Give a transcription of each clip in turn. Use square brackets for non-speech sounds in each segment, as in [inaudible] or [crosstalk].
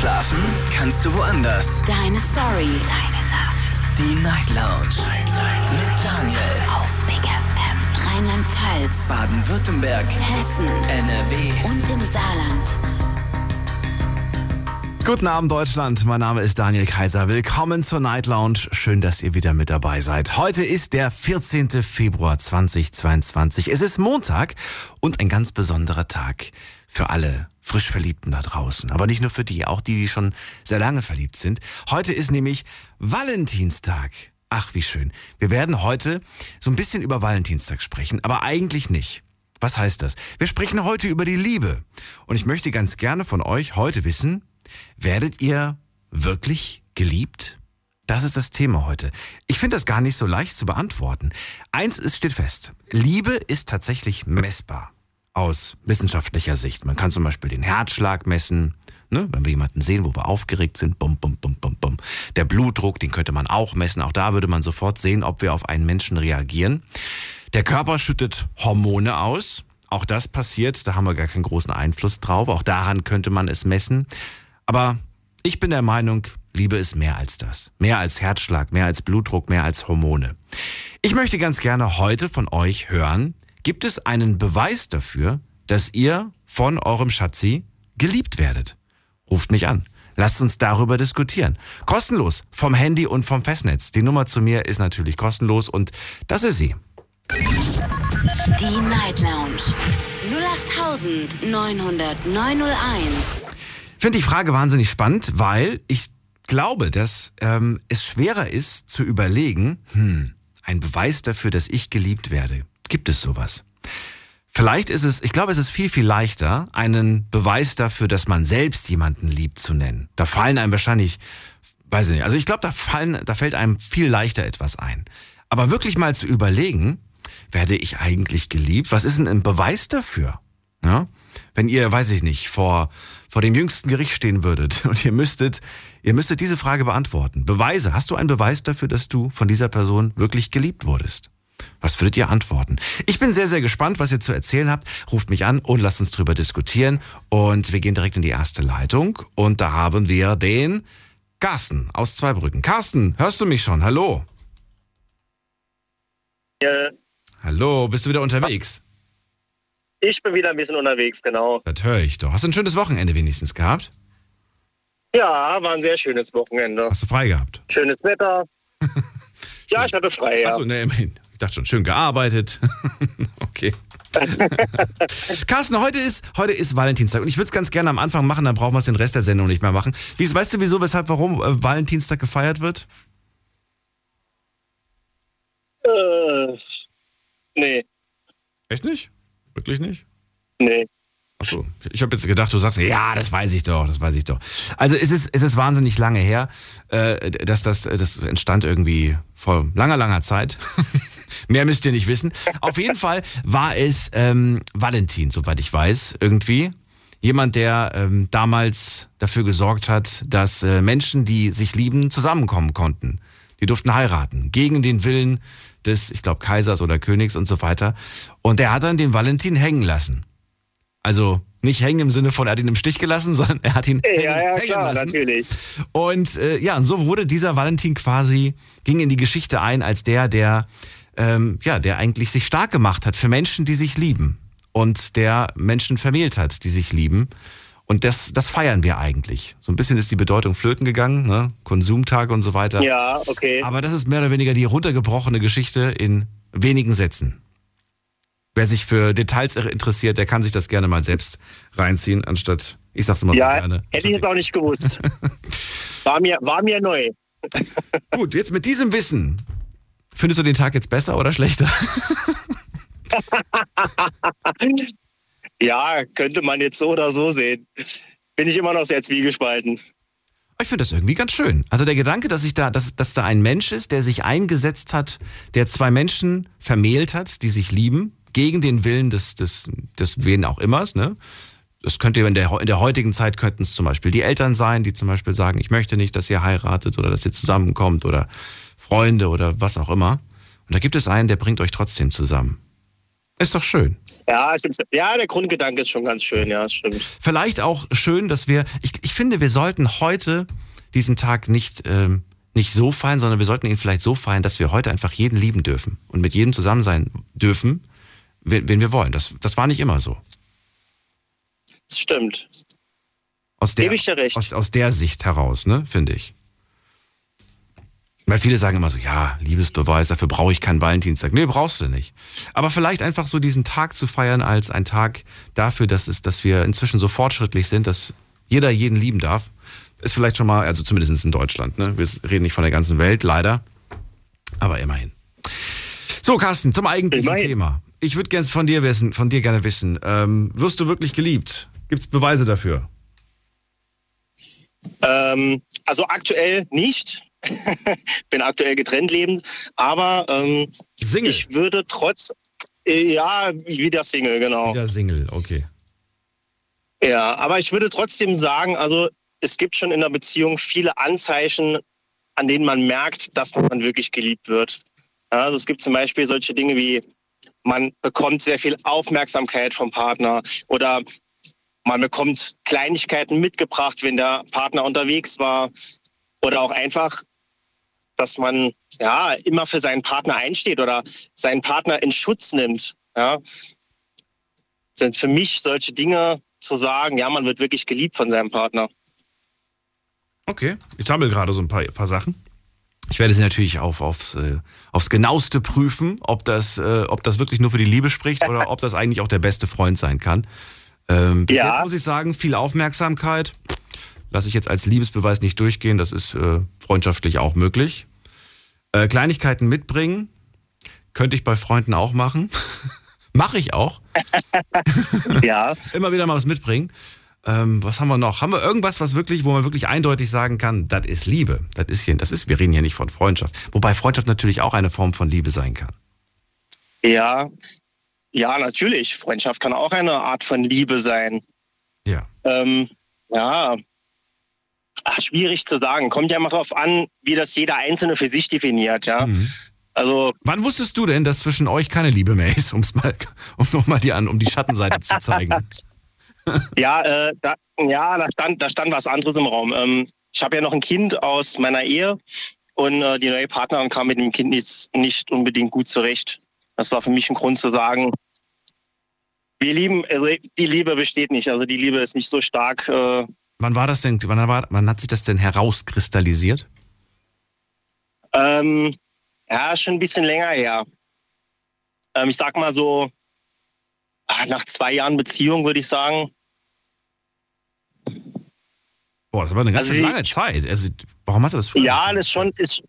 Schlafen kannst du woanders. Deine Story. Deine Nacht. Die Night Lounge. Night, Mit Daniel. Auf Big FM. Rheinland-Pfalz. Baden-Württemberg. Hessen. NRW. Und im Saarland. Guten Abend Deutschland, mein Name ist Daniel Kaiser. Willkommen zur Night Lounge. Schön, dass ihr wieder mit dabei seid. Heute ist der 14. Februar 2022. Es ist Montag und ein ganz besonderer Tag für alle frisch Verliebten da draußen. Aber nicht nur für die, auch die, die schon sehr lange verliebt sind. Heute ist nämlich Valentinstag. Ach, wie schön. Wir werden heute so ein bisschen über Valentinstag sprechen, aber eigentlich nicht. Was heißt das? Wir sprechen heute über die Liebe. Und ich möchte ganz gerne von euch heute wissen, werdet ihr wirklich geliebt? Das ist das Thema heute. Ich finde das gar nicht so leicht zu beantworten. Eins ist, steht fest. Liebe ist tatsächlich messbar aus wissenschaftlicher Sicht. Man kann zum Beispiel den Herzschlag messen, ne, wenn wir jemanden sehen, wo wir aufgeregt sind, bum, bum, bum, bum, bum. Der Blutdruck, den könnte man auch messen. Auch da würde man sofort sehen, ob wir auf einen Menschen reagieren. Der Körper schüttet Hormone aus. Auch das passiert, da haben wir gar keinen großen Einfluss drauf. Auch daran könnte man es messen. Aber ich bin der Meinung, Liebe ist mehr als das. Mehr als Herzschlag, mehr als Blutdruck, mehr als Hormone. Ich möchte ganz gerne heute von euch hören, gibt es einen Beweis dafür, dass ihr von eurem Schatzi geliebt werdet? Ruft mich an. Lasst uns darüber diskutieren. Kostenlos vom Handy und vom Festnetz. Die Nummer zu mir ist natürlich kostenlos und das ist sie. Die Night Lounge. 08901. Ich finde die Frage wahnsinnig spannend, weil ich glaube, dass ähm, es schwerer ist zu überlegen, hm, ein Beweis dafür, dass ich geliebt werde. Gibt es sowas? Vielleicht ist es, ich glaube, es ist viel, viel leichter, einen Beweis dafür, dass man selbst jemanden liebt, zu nennen. Da fallen einem wahrscheinlich, weiß ich nicht, also ich glaube, da fallen, da fällt einem viel leichter etwas ein. Aber wirklich mal zu überlegen, werde ich eigentlich geliebt? Was ist denn ein Beweis dafür? Ja? Wenn ihr, weiß ich nicht, vor, vor dem jüngsten Gericht stehen würdet [laughs] und ihr müsstet, ihr müsstet diese Frage beantworten. Beweise. Hast du einen Beweis dafür, dass du von dieser Person wirklich geliebt wurdest? Was würdet ihr antworten? Ich bin sehr, sehr gespannt, was ihr zu erzählen habt. Ruft mich an und lasst uns drüber diskutieren. Und wir gehen direkt in die erste Leitung. Und da haben wir den Carsten aus Zweibrücken. Carsten, hörst du mich schon? Hallo. Ja, Hallo, bist du wieder unterwegs? ich bin wieder ein bisschen unterwegs, genau. Das höre ich doch. Hast du ein schönes Wochenende wenigstens gehabt? Ja, war ein sehr schönes Wochenende. Hast du frei gehabt? Schönes Wetter. [laughs] ja, ich hatte frei, ja. Achso, ne, immerhin. Ich dachte schon, schön gearbeitet. [laughs] okay. [laughs] Carsten, heute ist, heute ist Valentinstag und ich würde es ganz gerne am Anfang machen, dann brauchen wir es den Rest der Sendung nicht mehr machen. Wie, weißt du, wieso, weshalb, warum äh, Valentinstag gefeiert wird? Äh, nee, Echt nicht? Wirklich nicht? nee. Achso, ich habe jetzt gedacht, du sagst, ja, das weiß ich doch, das weiß ich doch. Also es ist, es ist wahnsinnig lange her, äh, dass das, das entstand irgendwie vor langer, langer Zeit. [laughs] Mehr müsst ihr nicht wissen. Auf jeden Fall war es ähm, Valentin, soweit ich weiß, irgendwie. Jemand, der ähm, damals dafür gesorgt hat, dass äh, Menschen, die sich lieben, zusammenkommen konnten. Die durften heiraten, gegen den Willen des, ich glaube, Kaisers oder Königs und so weiter. Und der hat dann den Valentin hängen lassen. Also nicht hängen im Sinne von, er hat ihn im Stich gelassen, [laughs] sondern er hat ihn hängen, Ja, ja, hängen klar, lassen. natürlich. Und äh, ja, und so wurde dieser Valentin quasi, ging in die Geschichte ein als der, der, ähm, ja, der eigentlich sich stark gemacht hat für Menschen, die sich lieben. Und der Menschen vermählt hat, die sich lieben. Und das, das feiern wir eigentlich. So ein bisschen ist die Bedeutung flöten gegangen, ne? Konsumtage und so weiter. Ja, okay. Aber das ist mehr oder weniger die runtergebrochene Geschichte in wenigen Sätzen. Wer sich für Details interessiert, der kann sich das gerne mal selbst reinziehen, anstatt, ich sag's immer so Ja, gerne. hätte ich jetzt auch nicht gewusst. [laughs] War mir, war mir neu. Gut, jetzt mit diesem Wissen, findest du den Tag jetzt besser oder schlechter? [laughs] Ja, könnte man jetzt so oder so sehen. Bin ich immer noch sehr zwiegespalten. Ich finde das irgendwie ganz schön. Also der Gedanke, dass ich da, dass, dass da ein Mensch ist, der sich eingesetzt hat, der zwei Menschen vermählt hat, die sich lieben, gegen den Willen des, des, des wen auch immers, ne? Das könnte in der, in der heutigen Zeit könnten es zum Beispiel die Eltern sein, die zum Beispiel sagen, ich möchte nicht, dass ihr heiratet oder dass ihr zusammenkommt oder Freunde oder was auch immer. Und da gibt es einen, der bringt euch trotzdem zusammen. Ist doch schön. Ja, stimmt. ja, der Grundgedanke ist schon ganz schön, ja, stimmt. Vielleicht auch schön, dass wir, ich, ich finde, wir sollten heute diesen Tag nicht, ähm, nicht so feiern, sondern wir sollten ihn vielleicht so feiern, dass wir heute einfach jeden lieben dürfen und mit jedem zusammen sein dürfen, wen, wen wir wollen. Das, das war nicht immer so. Das stimmt. Aus der, Gebe ich dir recht. Aus, aus der Sicht heraus, ne, finde ich. Weil viele sagen immer so, ja, Liebesbeweis, dafür brauche ich keinen Valentinstag. Nee, brauchst du nicht. Aber vielleicht einfach so diesen Tag zu feiern als ein Tag dafür, dass, es, dass wir inzwischen so fortschrittlich sind, dass jeder jeden lieben darf, ist vielleicht schon mal, also zumindest in Deutschland. Ne? Wir reden nicht von der ganzen Welt, leider. Aber immerhin. So, Carsten, zum eigentlichen Immerhin. Thema. Ich würde gerne von dir wissen, von dir gerne wissen, ähm, wirst du wirklich geliebt? Gibt es Beweise dafür? Ähm, also aktuell nicht. [laughs] Bin aktuell getrennt lebend, aber ähm, Single. ich würde trotz, äh, ja, wieder Single, genau. Wieder Single, okay. Ja, aber ich würde trotzdem sagen, also es gibt schon in der Beziehung viele Anzeichen, an denen man merkt, dass man wirklich geliebt wird. Ja, also es gibt zum Beispiel solche Dinge wie, man bekommt sehr viel Aufmerksamkeit vom Partner oder man bekommt Kleinigkeiten mitgebracht, wenn der Partner unterwegs war oder auch einfach, dass man ja immer für seinen Partner einsteht oder seinen Partner in Schutz nimmt. Ja, sind für mich solche Dinge zu sagen, ja, man wird wirklich geliebt von seinem Partner. Okay, ich sammle gerade so ein paar, paar Sachen. Ich werde sie natürlich auf, aufs, äh, aufs genaueste prüfen, ob das, äh, ob das wirklich nur für die Liebe spricht oder ob das eigentlich auch der beste Freund sein kann. Ähm, bis Ja. jetzt muss ich sagen, viel Aufmerksamkeit lasse ich jetzt als Liebesbeweis nicht durchgehen. Das ist äh, freundschaftlich auch möglich. Äh, Kleinigkeiten mitbringen könnte ich bei Freunden auch machen. [laughs] Mache ich auch. [laughs] Ja, [laughs] Immer wieder mal was mitbringen. Ähm, was haben wir noch? Haben wir irgendwas, was wirklich, wo man wirklich eindeutig sagen kann, das ist Liebe. Das ist hier, das ist, wir reden hier nicht von Freundschaft. Wobei Freundschaft natürlich auch eine Form von Liebe sein kann. ja, ja, natürlich. Freundschaft kann auch eine Art von Liebe sein. Ja. Ähm, ja, Ach, schwierig zu sagen. Kommt ja immer darauf an, wie das jeder Einzelne für sich definiert. Ja, Mhm. also Wann wusstest du denn, dass zwischen euch keine Liebe mehr ist, um's mal, um nochmal die an, um die Schattenseite zu zeigen? [laughs] Ja, äh, da, ja, da stand, da stand was anderes im Raum. Ähm, ich habe ja noch ein Kind aus meiner Ehe und äh, die neue Partnerin kam mit dem Kind nicht, nicht unbedingt gut zurecht. Das war für mich ein Grund zu sagen, wir lieben, also die Liebe besteht nicht. Also die Liebe ist nicht so stark. Äh, Wann war das denn, wann, war, wann hat sich das denn herauskristallisiert? ähm, ja, schon ein bisschen länger her. Ähm, ich sag mal so, ah, nach zwei Jahren Beziehung würde ich sagen. Boah, das war eine ganz Also lange Zeit. Also, warum hast du das früher Ja, das ist schon ist.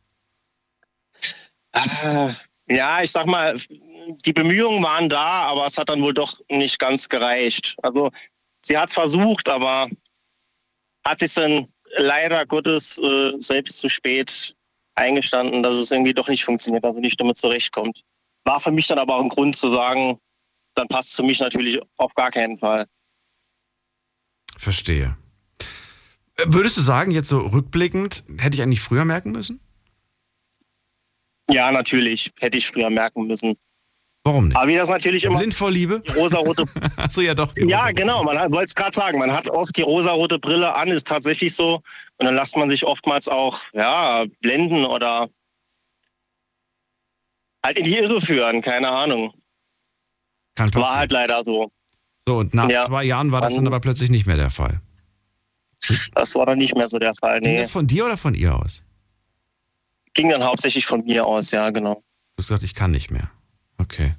Äh, ja, ich sag mal, die Bemühungen waren da, aber es hat dann wohl doch nicht ganz gereicht. Also sie hat es versucht, aber hat sich dann leider Gottes äh, selbst zu spät eingestanden, dass es irgendwie doch nicht funktioniert, also nicht damit zurechtkommt. War für mich dann aber auch ein Grund zu sagen, dann passt es für mich natürlich auf gar keinen Fall. Verstehe. Äh, Würdest du sagen, jetzt so rückblickend, hätte ich eigentlich früher merken müssen? Ja, natürlich, hätte ich früher merken müssen. Warum nicht? Aber wie das natürlich immer Blind vor Liebe? die rosarote [laughs] Achso, ja doch. Ja, genau. Man wollte es gerade sagen. Man hat oft die rosarote Brille an, ist tatsächlich so. Und dann lässt man sich oftmals auch ja, blenden oder halt in die Irre führen. Keine Ahnung. Kann War passieren. halt leider so. So, und nach Ja. zwei Jahren war das dann aber plötzlich nicht mehr der Fall. Das war dann nicht mehr so der Fall. Ging Nee. das von dir oder von ihr aus? Ging dann hauptsächlich von mir aus, ja, genau. Du hast gesagt, ich kann nicht mehr. Okay.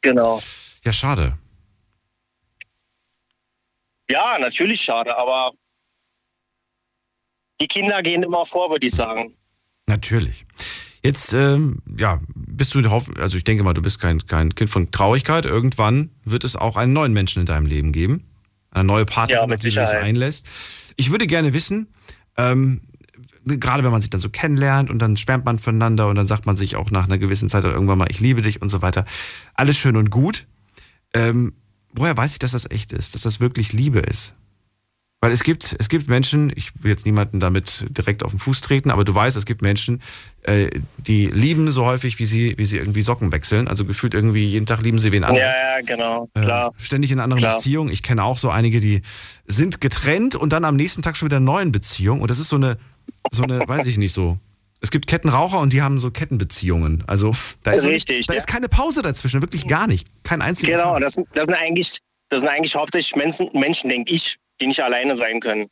Genau. Ja, schade. Ja, natürlich schade, aber die Kinder gehen immer vor, würde ich sagen. Natürlich. Jetzt, ähm, ja, bist du, also ich denke mal, du bist kein, kein Kind von Traurigkeit. Irgendwann wird es auch einen neuen Menschen in deinem Leben geben. Eine neue Partnerin, Ja, auf die du dich einlässt. Ich würde gerne wissen, ähm, gerade wenn man sich dann so kennenlernt und dann schwärmt man voneinander und dann sagt man sich auch nach einer gewissen Zeit irgendwann mal, ich liebe dich und so weiter. Alles schön und gut. Ähm, woher weiß ich, dass das echt ist, dass das wirklich Liebe ist? Weil es gibt, es gibt Menschen, ich will jetzt niemanden damit direkt auf den Fuß treten, aber du weißt, es gibt Menschen, äh, die lieben so häufig, wie sie, wie sie irgendwie Socken wechseln. Also gefühlt irgendwie jeden Tag lieben sie wen anderes. Ja, ja, genau, klar. Äh, ständig in anderen Klar. Beziehung. Ich kenne auch so einige, die sind getrennt und dann am nächsten Tag schon wieder in einer neuen Beziehung. Und das ist so eine, so eine, weiß ich nicht so. Es gibt Kettenraucher und die haben so Kettenbeziehungen. Also da ist, Richtig, da ja. ist keine Pause dazwischen, wirklich gar nicht. Kein einziger Genau, das, sind- das, sind eigentlich, das sind eigentlich hauptsächlich Menschen, Menschen, denke ich, die nicht alleine sein können.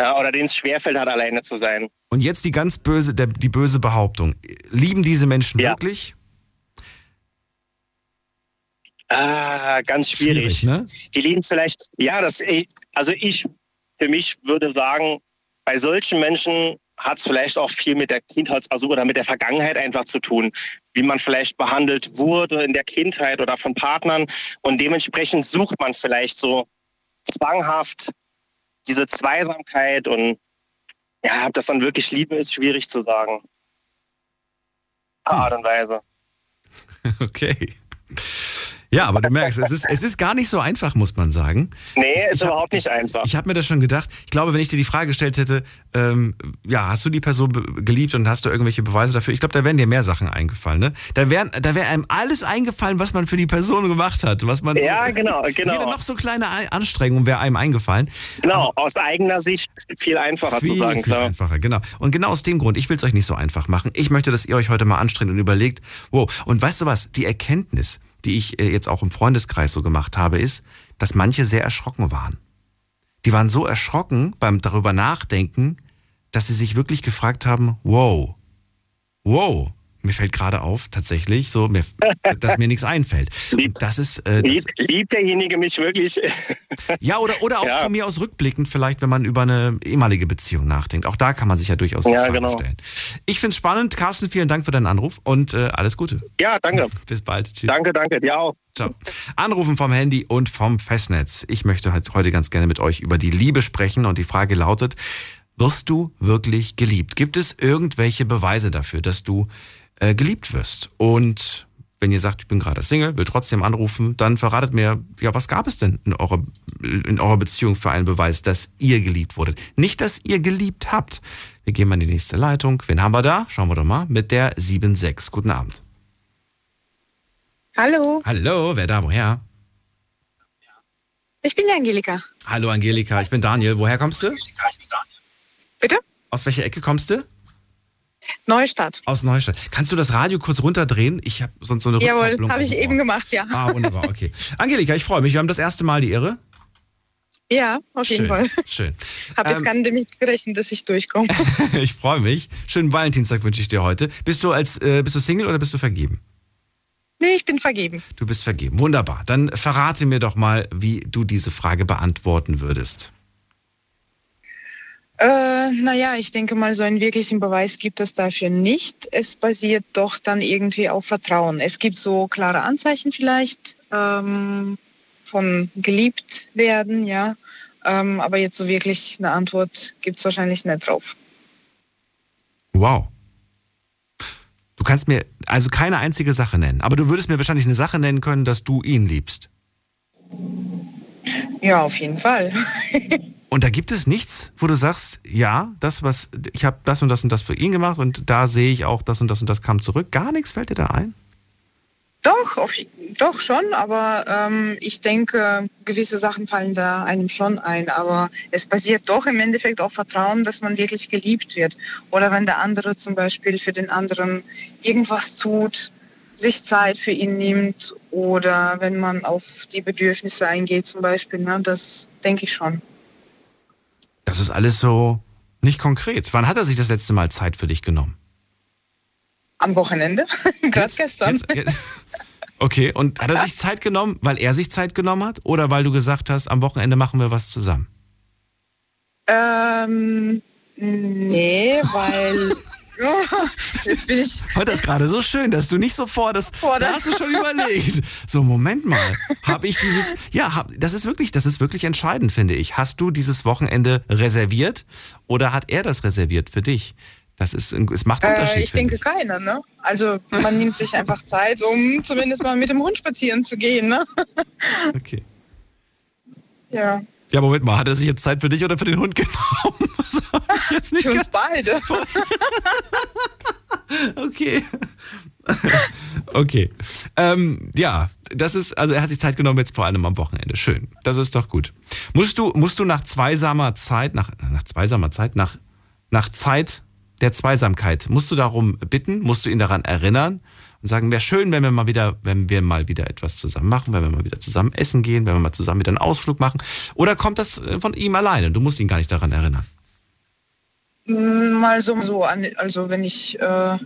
Ja, oder denen es schwerfällt hat, alleine zu sein. Und jetzt die ganz böse, der, die böse Behauptung. Lieben diese Menschen Ja. wirklich? Ah, ganz schwierig. ne? Die lieben es vielleicht, ja, das, also ich für mich würde sagen, bei solchen Menschen hat es vielleicht auch viel mit der Kindheit, also oder mit der Vergangenheit einfach zu tun, wie man vielleicht behandelt wurde in der Kindheit oder von Partnern und dementsprechend sucht man vielleicht so zwanghaft diese Zweisamkeit und ja, ob das dann wirklich Liebe ist, schwierig zu sagen. Art und Weise. [laughs] Okay. Ja, aber du merkst, es ist, es ist gar nicht so einfach, muss man sagen. Nee, ist Ich hab- überhaupt nicht einfach. Ich habe mir das schon gedacht. Ich glaube, wenn ich dir die Frage gestellt hätte, ähm, ja, hast du die Person geliebt und hast du irgendwelche Beweise dafür? Ich glaube, da wären dir mehr Sachen eingefallen. Ne? Da wären, da wäre einem alles eingefallen, was man für die Person gemacht hat, was man. Ja, genau, [laughs] genau. Jede noch so kleine Ei- Anstrengung wäre einem eingefallen. Genau, aus eigener Sicht viel einfacher Viel, zu sagen, viel klar. einfacher, genau. Und genau aus dem Grund, ich will es euch nicht so einfach machen. Ich möchte, dass ihr euch heute mal anstrengt und überlegt, wow, und weißt du was, die Erkenntnis, die ich äh, jetzt auch im Freundeskreis so gemacht habe, ist, dass manche sehr erschrocken waren. Die waren so erschrocken beim darüber nachdenken, dass sie sich wirklich gefragt haben, wow, wow, mir fällt gerade auf, tatsächlich, so, mir, dass mir nichts einfällt. Und das ist, äh, das, Liebt, liebt derjenige mich wirklich? [laughs] ja, oder, oder auch Ja. von mir aus rückblickend, vielleicht, wenn man über eine ehemalige Beziehung nachdenkt. Auch da kann man sich ja durchaus Ja, Fragen genau. stellen. Ich finde es spannend. Carsten, vielen Dank für deinen Anruf und äh, alles Gute. ja, danke. [laughs] Bis bald. Tschüss. Danke, danke. Dir auch. Ciao. Anrufen vom Handy und vom Festnetz. Ich möchte halt heute ganz gerne mit euch über die Liebe sprechen und die Frage lautet, wirst du wirklich geliebt? Gibt es irgendwelche Beweise dafür, dass du äh, geliebt wirst? Und wenn ihr sagt, ich bin gerade Single, will trotzdem anrufen, dann verratet mir, ja, was gab es denn in eurer, in eurer Beziehung für einen Beweis, dass ihr geliebt wurdet? Nicht, dass ihr geliebt habt. Wir gehen mal in die nächste Leitung. Wen haben wir da? Schauen wir doch mal. Mit der 7.6. Guten Abend. Hallo, Hallo, wer da? Woher? ich bin die Angelika. Hallo Angelika, ich bin Daniel. Woher kommst du? Bitte? Aus welcher Ecke kommst du? Neustadt. Aus Neustadt. Kannst du das Radio kurz runterdrehen? Ich habe sonst so eine Jawohl, habe ich eben gemacht, ja. Ah, wunderbar, okay. Angelika, ich freue mich. Wir haben das erste Mal die Ehre. Ja, auf jeden Schön, Fall. schön. Habe jetzt Ähm, gar nicht damit gerechnet, dass ich durchkomme. [laughs] ich freue mich. Schönen Valentinstag wünsche ich dir heute. Bist du als äh, bist du Single oder bist du vergeben? nee, ich bin vergeben. Du bist vergeben. Wunderbar. Dann verrate mir doch mal, wie du diese Frage beantworten würdest. Äh, naja, ich denke mal, so einen wirklichen Beweis gibt es dafür nicht. Es basiert doch dann irgendwie auf Vertrauen. Es gibt so klare Anzeichen vielleicht ähm, von geliebt werden, ja. Ähm, aber jetzt so wirklich eine Antwort gibt es wahrscheinlich nicht drauf. Wow. Du kannst mir also keine einzige Sache nennen, aber du würdest mir wahrscheinlich eine Sache nennen können, dass du ihn liebst. Ja, auf jeden Fall. [laughs] Und da gibt es nichts, wo du sagst, ja, das was ich habe das und das und das für ihn gemacht und da sehe ich auch das und das und das kam zurück. Gar nichts fällt dir da ein? Doch, auf, doch schon, aber ähm, ich denke, gewisse Sachen fallen da einem schon ein. Aber es basiert doch im Endeffekt auf Vertrauen, dass man wirklich geliebt wird. Oder wenn der andere zum Beispiel für den anderen irgendwas tut, sich Zeit für ihn nimmt oder wenn man auf die Bedürfnisse eingeht zum Beispiel. Ne, das denke ich schon. Das ist alles so nicht konkret. Wann hat er sich das letzte Mal Zeit für dich genommen? Am Wochenende, [laughs] gerade gestern. Jetzt, jetzt, okay, und hat er sich Zeit genommen, weil er sich Zeit genommen hat oder weil du gesagt hast, am Wochenende machen wir was zusammen? Ähm, nee, weil... [laughs] [laughs] Jetzt bin ich Ich fand das gerade so schön, dass du nicht sofort das. Da hast du schon überlegt. So, Moment mal. Habe ich dieses. Ja, hab, das ist wirklich, das ist wirklich entscheidend, finde ich. Hast du dieses Wochenende reserviert oder hat er das reserviert für dich? Das ist, es macht einen Unterschied. Äh, ich denke keiner, ne? Also man nimmt sich einfach Zeit, um zumindest mal mit dem Hund spazieren zu gehen, ne? Okay. Ja. Ja, Moment mal, hat er sich jetzt Zeit für dich oder für den Hund [laughs] genommen? Das ich jetzt nicht Für uns beide. [laughs] Okay. okay. Ähm, ja, das ist, also er hat sich Zeit genommen jetzt vor allem am Wochenende. Schön. Das ist doch gut. Musst du, musst du nach zweisamer Zeit, nach, nach zweisamer Zeit, nach, nach Zeit der Zweisamkeit, musst du darum bitten, musst du ihn daran erinnern und sagen, wäre schön, wenn wir mal wieder, wenn wir mal wieder etwas zusammen machen, wenn wir mal wieder zusammen essen gehen, wenn wir mal zusammen wieder einen Ausflug machen. Oder kommt das äh, von ihm alleine? Du musst ihn gar nicht daran erinnern. Mal so, so also wenn ich, äh,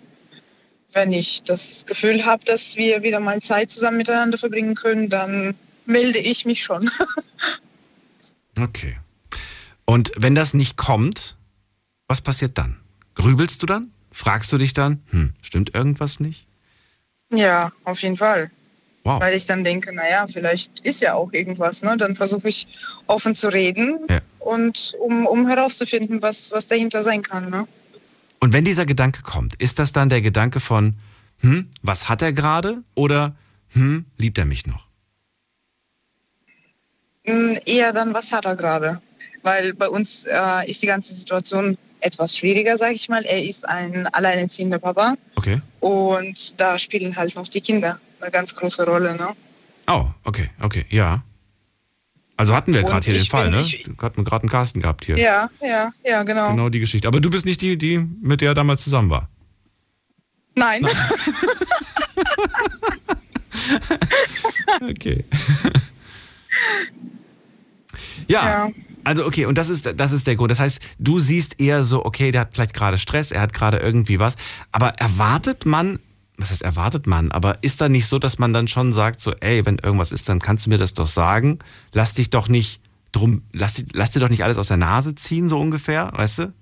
wenn ich das Gefühl habe, dass wir wieder mal Zeit zusammen miteinander verbringen können, dann melde ich mich schon. [laughs] Okay. Und wenn das nicht kommt, was passiert dann? Grübelst du dann? Fragst du dich dann, hm, stimmt irgendwas nicht? Ja, auf jeden Fall. Wow. Weil ich dann denke, naja, vielleicht ist ja auch irgendwas. Ne? Dann versuche ich offen zu reden Ja. und um, um herauszufinden, was, was dahinter sein kann. Ne? Und wenn dieser Gedanke kommt, ist das dann der Gedanke von, hm, was hat er gerade? Oder, hm, liebt er mich noch? Mm, Eher dann, was hat er gerade? Weil bei uns äh, ist die ganze Situation etwas schwieriger, sage ich mal. Er ist ein alleinerziehender Papa Okay. und da spielen halt noch die Kinder eine ganz große Rolle. Ne? Oh, okay, okay, ja. Also hatten wir gerade hier den Fall, ne? ich- Du hatten gerade einen Carsten gehabt hier. Ja, ja, ja, genau. Genau die Geschichte. Aber du bist nicht die, die mit der er damals zusammen war. Nein, [laughs] [laughs] Okay. [laughs] ja, Ja. Also okay, und das ist, das ist der Grund. Das heißt, du siehst eher so, okay, der hat vielleicht gerade Stress, er hat gerade irgendwie was. Aber erwartet man, was heißt erwartet man, aber ist da nicht so, dass man dann schon sagt, so, ey, wenn irgendwas ist, dann kannst du mir das doch sagen. Lass dich doch nicht drum, lass, lass dir doch nicht alles aus der Nase ziehen, so ungefähr, weißt du?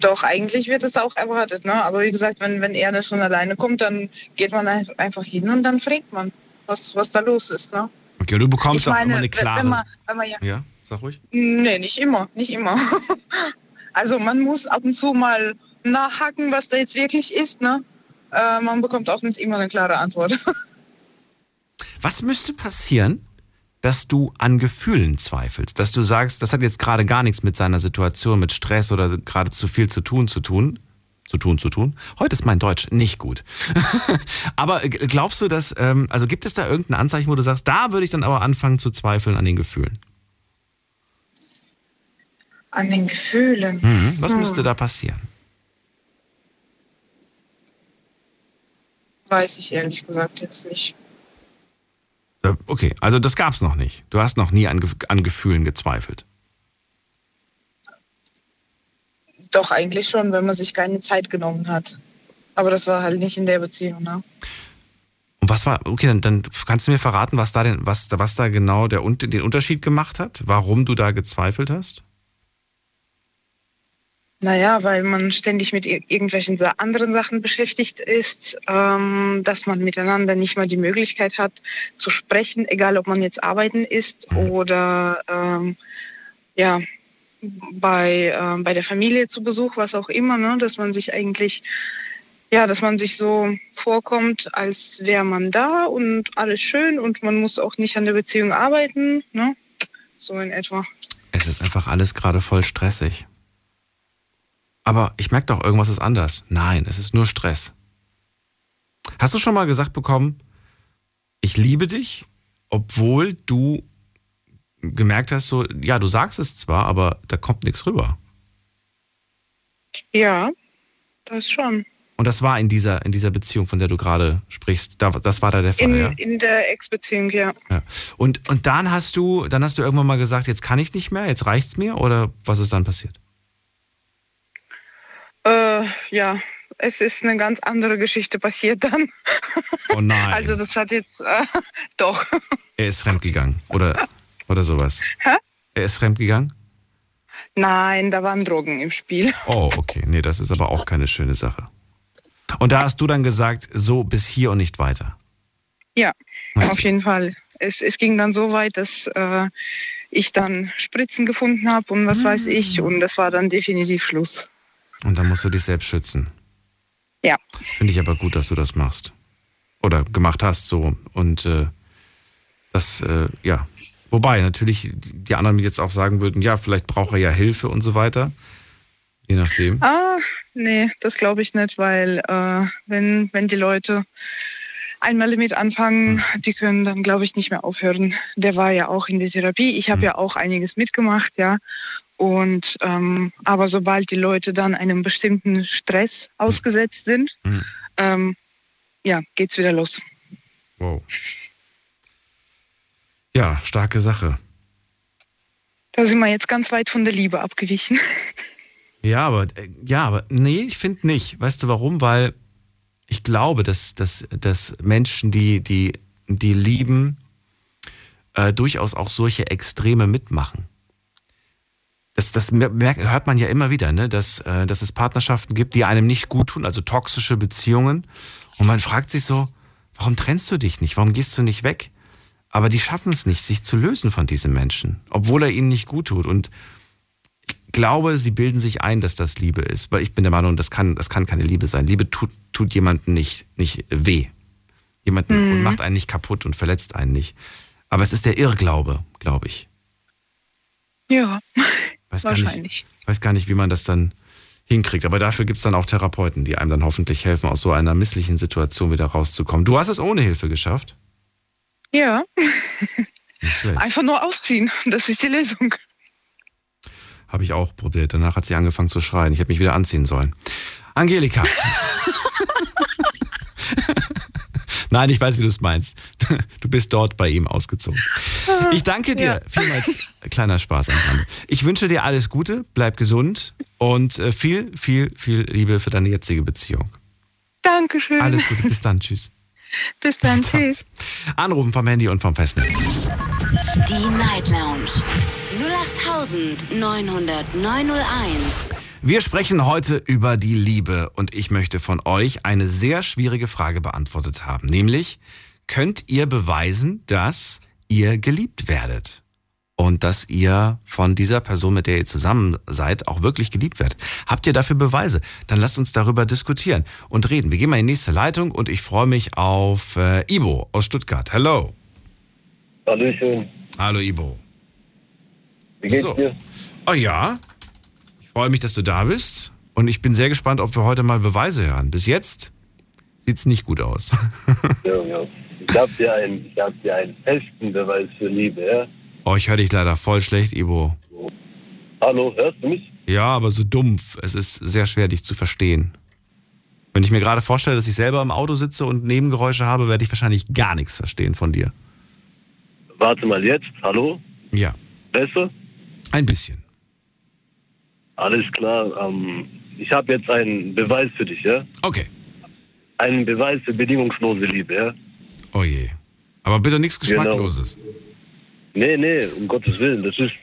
doch, eigentlich wird es auch erwartet. Ne? Aber wie gesagt, wenn, wenn er da schon alleine kommt, dann geht man ein- einfach hin und dann fragt man, was, was da los ist. Ne? Okay, du bekommst Ich auch meine, immer eine klare. wenn man, wenn man ja, ja, sag ruhig. Nee, nicht immer, nicht immer. [laughs] Also man muss ab und zu mal nachhaken, was da jetzt wirklich ist. Ne? Äh, man bekommt auch nicht immer eine klare Antwort. [laughs] Was müsste passieren, dass du an Gefühlen zweifelst? Dass du sagst, das hat jetzt gerade gar nichts mit seiner Situation, mit Stress oder gerade zu viel zu tun zu tun? Zu tun, zu tun. Heute ist mein Deutsch nicht gut. [laughs] aber glaubst du, dass, ähm, also gibt es da irgendein Anzeichen, wo du sagst, da würde ich dann aber anfangen zu zweifeln an den Gefühlen? An den Gefühlen. Mhm. Was Hm. müsste da passieren? Weiß ich ehrlich gesagt jetzt nicht. Äh, Okay, also das gab's noch nicht. Du hast noch nie an, an Gefühlen gezweifelt. Doch, eigentlich schon, wenn man sich keine Zeit genommen hat. Aber das war halt nicht in der Beziehung. Ne? Und was war, okay, dann, dann kannst du mir verraten, was da, denn, was, was da genau der, den Unterschied gemacht hat? Warum du da gezweifelt hast? Naja, weil man ständig mit ir- irgendwelchen anderen Sachen beschäftigt ist, ähm, dass man miteinander nicht mal die Möglichkeit hat zu sprechen, egal ob man jetzt arbeiten ist oder ähm, ja, bei, ähm, bei der Familie zu Besuch, was auch immer, ne? dass man sich eigentlich, ja, dass man sich so vorkommt, als wäre man da und alles schön und man muss auch nicht an der Beziehung arbeiten, ne? so in etwa. Es ist einfach alles gerade voll stressig. Aber ich merke doch, irgendwas ist anders. Nein, es ist nur Stress. Hast du schon mal gesagt bekommen, ich liebe dich, obwohl du gemerkt hast, so, ja, du sagst es zwar, aber da kommt nichts rüber. Ja, das schon. Und das war in dieser, in dieser Beziehung, von der du gerade sprichst. Da, das war da der Fall, In, ja? in der Ex-Beziehung, ja. ja. Und, und dann hast du, dann hast du irgendwann mal gesagt, jetzt kann ich nicht mehr, jetzt reicht's mir, oder was ist dann passiert? Äh, ja, es ist eine ganz andere Geschichte passiert dann. Oh nein. [laughs] Also das hat jetzt äh, [laughs] doch. Er ist fremdgegangen oder, [laughs] oder sowas. Hä? Er ist fremdgegangen? Nein, da waren Drogen im Spiel. [laughs] Oh, okay. Nee, das ist aber auch keine schöne Sache. Und da hast du dann gesagt, so bis hier und nicht weiter. Ja, Okay. auf jeden Fall. Es, es ging dann so weit, dass äh, ich dann Spritzen gefunden habe und was weiß ich. Und das war dann definitiv Schluss. Und dann musst du dich selbst schützen. Ja. Finde ich aber gut, dass du das machst. Oder gemacht hast so. Und äh, das, äh, ja, Wobei natürlich die anderen jetzt auch sagen würden, ja, vielleicht braucht er ja Hilfe und so weiter. Je nachdem. Ah, nee, das glaube ich nicht, weil äh, wenn, wenn die Leute einmal damit anfangen, hm. die können dann, glaube ich, nicht mehr aufhören. Der war ja auch in der Therapie. Ich habe hm. ja auch einiges mitgemacht, ja. Und ähm, aber sobald die Leute dann einem bestimmten Stress hm. ausgesetzt sind, hm. ähm, ja, geht's wieder los. Wow. Ja, starke Sache. Da sind wir jetzt ganz weit von der Liebe abgewichen. Ja, aber äh, ja, aber nee, ich finde nicht. Weißt du warum? Weil ich glaube, dass, dass, dass Menschen, die, die, die lieben, äh, durchaus auch solche Extreme mitmachen. Das, das merkt, hört man ja immer wieder, ne? dass, äh, dass es Partnerschaften gibt, die einem nicht gut tun, also toxische Beziehungen. Und man fragt sich so, warum trennst du dich nicht? Warum gehst du nicht weg? Aber die schaffen es nicht, sich zu lösen von diesen Menschen, obwohl er ihnen nicht gut tut. Und glaube, sie bilden sich ein, dass das Liebe ist. Weil ich bin der Meinung, das kann, das kann keine Liebe sein. Liebe tut, tut jemanden nicht, nicht weh. Jemanden mhm. macht einen nicht kaputt und verletzt einen nicht. Aber es ist der Irrglaube, glaube ich. Ja, weiß wahrscheinlich. Ich weiß gar nicht, wie man das dann hinkriegt. Aber dafür gibt es dann auch Therapeuten, die einem dann hoffentlich helfen, aus so einer misslichen Situation wieder rauszukommen. Du hast es ohne Hilfe geschafft? Ja. Einfach nur ausziehen. [laughs] Das ist die Lösung. Habe ich auch probiert. Danach hat sie angefangen zu schreien. Ich hätte mich wieder anziehen sollen. Angelika. [laughs] Nein, ich weiß, wie du es meinst. Du bist dort bei ihm ausgezogen. Ich danke dir ja. vielmals. Kleiner Spaß am Rande. Ich wünsche dir alles Gute, bleib gesund und äh, viel, viel, viel Liebe für deine jetzige Beziehung. Dankeschön. Alles Gute, bis dann, tschüss. Bis dann, tschüss. Anrufen vom Handy und vom Festnetz. Die Night Lounge 0890901. Wir sprechen heute über die Liebe und ich möchte von euch eine sehr schwierige Frage beantwortet haben, nämlich könnt ihr beweisen, dass ihr geliebt werdet? Und dass ihr von dieser Person, mit der ihr zusammen seid, auch wirklich geliebt werdet. Habt ihr dafür Beweise? Dann lasst uns darüber diskutieren und reden. Wir gehen mal in die nächste Leitung und ich freue mich auf äh, Ibo aus Stuttgart. Hallo. Hallöchen. Hallo Ibo. Wie geht's so. dir? Oh ja, ich freue mich, dass du da bist und ich bin sehr gespannt, ob wir heute mal Beweise hören. Bis jetzt sieht es nicht gut aus. [laughs] ja, ja. Ich habe dir, einen, hab dir einen festen Beweis für Liebe, ja? Oh, ich höre dich leider voll schlecht, Ibo. Hallo, hörst du mich? Ja, aber so dumpf. Es ist sehr schwer, dich zu verstehen. Wenn ich mir gerade vorstelle, dass ich selber im Auto sitze und Nebengeräusche habe, werde ich wahrscheinlich gar nichts verstehen von dir. Warte mal jetzt. Hallo? Ja. Besser? Ein bisschen. Alles klar. Ähm, ich habe jetzt einen Beweis für dich, ja? Okay. Einen Beweis für bedingungslose Liebe, ja? Oh je. Aber bitte nichts genau. Geschmackloses. Genau. Nee, nee, um Gottes Willen. Das ist.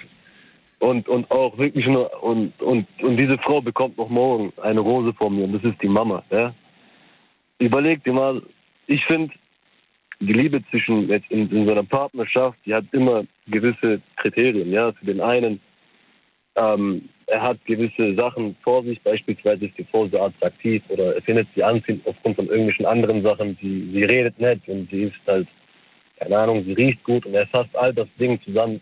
Und, und auch wirklich nur. Und, und, und diese Frau bekommt noch morgen eine Rose von mir. Und das ist die Mama. Ja? Überleg dir mal, ich finde, die Liebe zwischen jetzt in, in so einer Partnerschaft, die hat immer gewisse Kriterien. Ja, für den einen, ähm, er hat gewisse Sachen vor sich, beispielsweise ist die Frau so attraktiv oder er findet sie anziehend aufgrund von irgendwelchen anderen Sachen. Sie, sie redet nett und sie ist halt keine Ahnung, sie riecht gut und er fasst all das Ding zusammen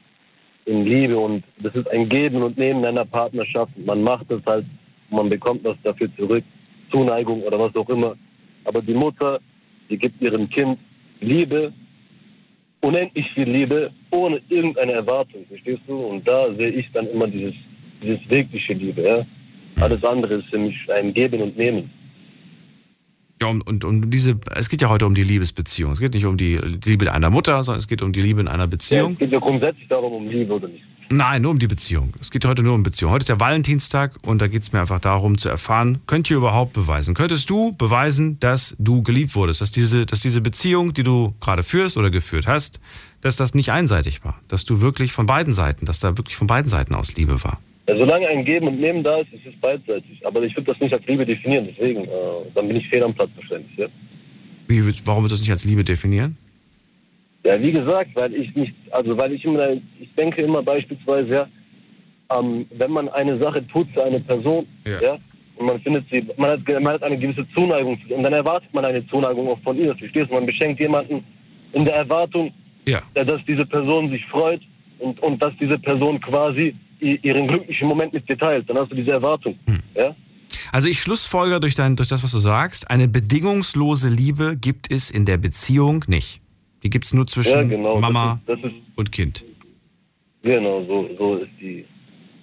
in Liebe und das ist ein Geben und Nehmen in einer Partnerschaft. Man macht es halt, man bekommt was dafür zurück, Zuneigung oder was auch immer. Aber die Mutter, die gibt ihrem Kind Liebe, unendlich viel Liebe, ohne irgendeine Erwartung, verstehst du? Und da sehe ich dann immer dieses, dieses wirkliche Liebe. Ja? Alles andere ist für mich ein Geben und Nehmen. Ja, und, und, und diese, es geht ja heute um die Liebesbeziehung. Es geht nicht um die Liebe einer Mutter, sondern es geht um die Liebe in einer Beziehung. Ja, es geht ja grundsätzlich darum, um Liebe oder nicht. Nein, nur um die Beziehung. Es geht heute nur um Beziehung. Heute ist der Valentinstag und da geht es mir einfach darum zu erfahren, könnt ihr überhaupt beweisen? Könntest du beweisen, dass du geliebt wurdest, dass diese, dass diese Beziehung, die du gerade führst oder geführt hast, dass das nicht einseitig war? Dass du wirklich von beiden Seiten, dass da wirklich von beiden Seiten aus Liebe war? Ja, solange ein Geben und Nehmen da ist, ist es beidseitig. Aber ich würde das nicht als Liebe definieren, deswegen, äh, dann bin ich fehl am Platz wahrscheinlich. Ja? Wie, warum würdest du das nicht als Liebe definieren? Ja, wie gesagt, weil ich nicht, also weil ich immer, ich denke immer beispielsweise, ja, ähm, wenn man eine Sache tut für eine Person, ja, ja und man findet sie, man hat, man hat eine gewisse Zuneigung und dann erwartet man eine Zuneigung auch von ihr, verstehst du? Man beschenkt jemanden in der Erwartung, ja. dass diese Person sich freut und, und dass diese Person quasi ihren glücklichen Moment mit dir teilt. Dann hast du diese Erwartung. Ja? Also ich schlussfolger durch, dein, durch das, was du sagst, eine bedingungslose Liebe gibt es in der Beziehung nicht. Die gibt es nur zwischen Ja, genau. Mama Das ist, das ist und Kind. genau so, so ist die,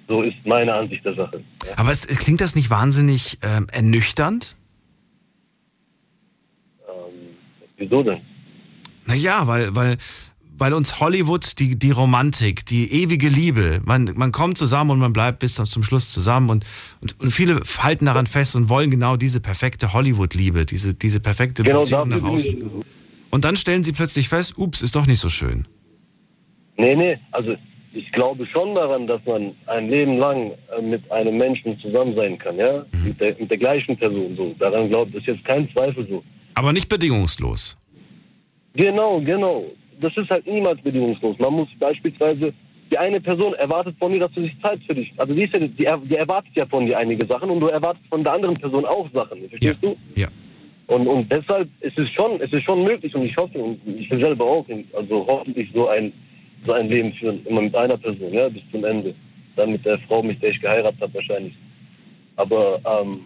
so ist meine Ansicht der Sache. Ja. Aber es, klingt das nicht wahnsinnig ähm, ernüchternd? Ähm, wieso denn? Naja, weil, weil, weil uns Hollywood die, die Romantik, die ewige Liebe, man, man kommt zusammen und man bleibt bis zum Schluss zusammen und, und, und viele halten daran fest und wollen genau diese perfekte Hollywood-Liebe, diese, diese perfekte Genau Beziehung nach außen. Und dann stellen sie plötzlich fest, ups, ist doch nicht so schön. Nee, nee, also ich glaube schon daran, dass man ein Leben lang äh, mit einem Menschen zusammen sein kann, ja? Mit, der, mit der gleichen Person so. Daran glaubt ist jetzt kein Zweifel so. Aber nicht bedingungslos. Genau, genau. Das ist halt niemals bedingungslos. Man muss beispielsweise, die eine Person erwartet von dir, dass du dich Zeit für dich, also die, ja, die, die erwartet ja von dir einige Sachen und du erwartest von der anderen Person auch Sachen. Verstehst du? Ja. Und, und deshalb ist es schon, es ist schon möglich und ich hoffe, und ich will selber auch, also hoffentlich so ein, so ein Leben führen, immer mit einer Person, ja, bis zum Ende. Dann mit der Frau, mit der ich geheiratet habe wahrscheinlich. Aber ähm,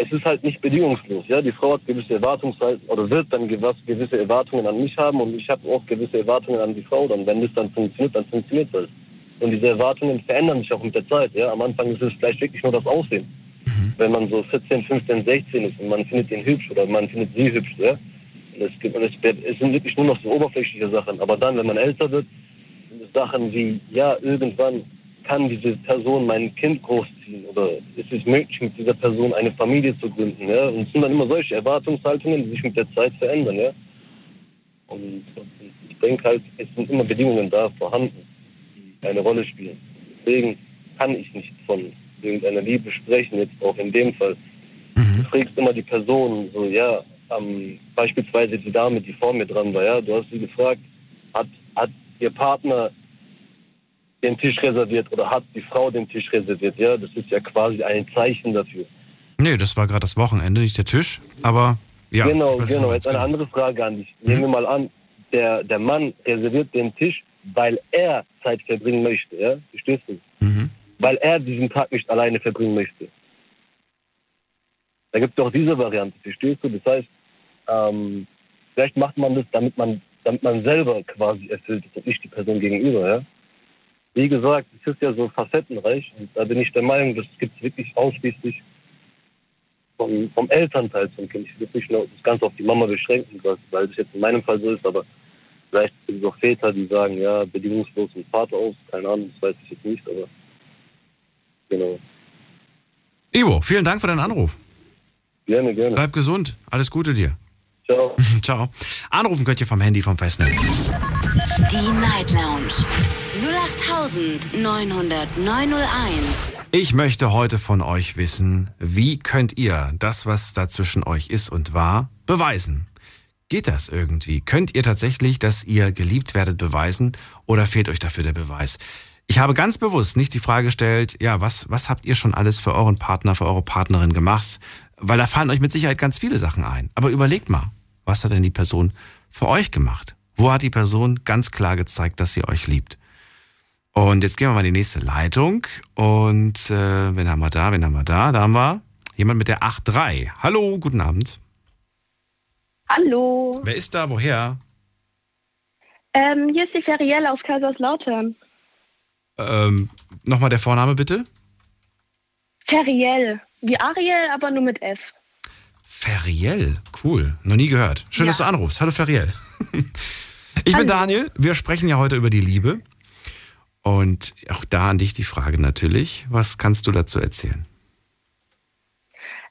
es ist halt nicht bedingungslos, ja. Die Frau hat gewisse Erwartungshaltung oder wird dann gewisse Erwartungen an mich haben und ich habe auch gewisse Erwartungen an die Frau. Dann, wenn das dann funktioniert, dann funktioniert das. Und diese Erwartungen verändern sich auch mit der Zeit, ja. Am Anfang ist es vielleicht wirklich nur das Aussehen wenn man so 14, 15, 16 ist und man findet ihn hübsch oder man findet sie hübsch, ja. Und es, gibt, und es, es sind wirklich nur noch so oberflächliche Sachen. Aber dann, wenn man älter wird, sind es Sachen wie, ja, irgendwann kann diese Person mein Kind großziehen oder ist es möglich, mit dieser Person eine Familie zu gründen, ja. Und es sind dann immer solche Erwartungshaltungen, die sich mit der Zeit verändern, ja. Und, ich denke halt, es sind immer Bedingungen da vorhanden, die eine Rolle spielen. Deswegen kann ich nicht von irgendeiner Liebe sprechen, jetzt auch in dem Fall. Du fragst immer die Person, so, ja, ähm, beispielsweise die Dame, die vor mir dran war, ja, du hast sie gefragt, hat, hat ihr Partner den Tisch reserviert oder hat die Frau den Tisch reserviert, ja, das ist ja quasi ein Zeichen dafür. Nee, das war gerade das Wochenende, nicht der Tisch. Aber ja. genau, weiß, genau. Jetzt eine andere Frage an dich. Nehmen wir mal an, der, der Mann reserviert den Tisch, weil er Zeit verbringen möchte, ja, verstehst du? Mhm. weil er diesen Tag nicht alleine verbringen möchte. Da gibt es auch diese Variante, verstehst du? Das heißt, ähm, vielleicht macht man das, damit man, damit man selber quasi erfüllt ist und nicht die Person gegenüber. Ja? Wie gesagt, es ist ja so facettenreich und da bin ich der Meinung, das gibt es wirklich ausschließlich vom, vom Elternteil zum Kind. Ich will nicht nur das Ganze auf die Mama beschränken, weil das jetzt in meinem Fall so ist, aber vielleicht gibt es auch Väter, die sagen, ja, bedingungslos ein Vater aus, keine Ahnung, das weiß ich jetzt nicht, aber Genau. Ivo, vielen Dank für deinen Anruf. Gerne, gerne. Bleib gesund. Alles Gute dir. Ciao. [laughs] Ciao. Anrufen könnt ihr vom Handy vom Festnetz. Die Night Lounge 0890901. Ich möchte heute von euch wissen, wie könnt ihr das, was da zwischen euch ist und war, beweisen? Geht das irgendwie? Könnt ihr tatsächlich, dass ihr geliebt werdet, beweisen oder fehlt euch dafür der Beweis? Ich habe ganz bewusst nicht die Frage gestellt, ja, was, was habt ihr schon alles für euren Partner, für eure Partnerin gemacht? Weil da fallen euch mit Sicherheit ganz viele Sachen ein. Aber überlegt mal, was hat denn die Person für euch gemacht? Wo hat die Person ganz klar gezeigt, dass sie euch liebt? Und jetzt gehen wir mal in die nächste Leitung. Und äh, wen haben wir da? Wen haben wir da? Da haben wir jemand mit der 8.3. Hallo, guten Abend. Hallo. Wer ist da? Woher? Ähm, hier ist die Ferielle aus Kaiserslautern. Ähm, Nochmal der Vorname bitte? Ferielle. Wie Ariel, aber nur mit F. Feriel. Cool. Noch nie gehört. Schön, Ja. dass du anrufst. Hallo Feriel. [laughs] Ich bin Hallo. Daniel. Wir sprechen ja heute über die Liebe. Und auch da an dich die Frage natürlich. Was kannst du dazu erzählen?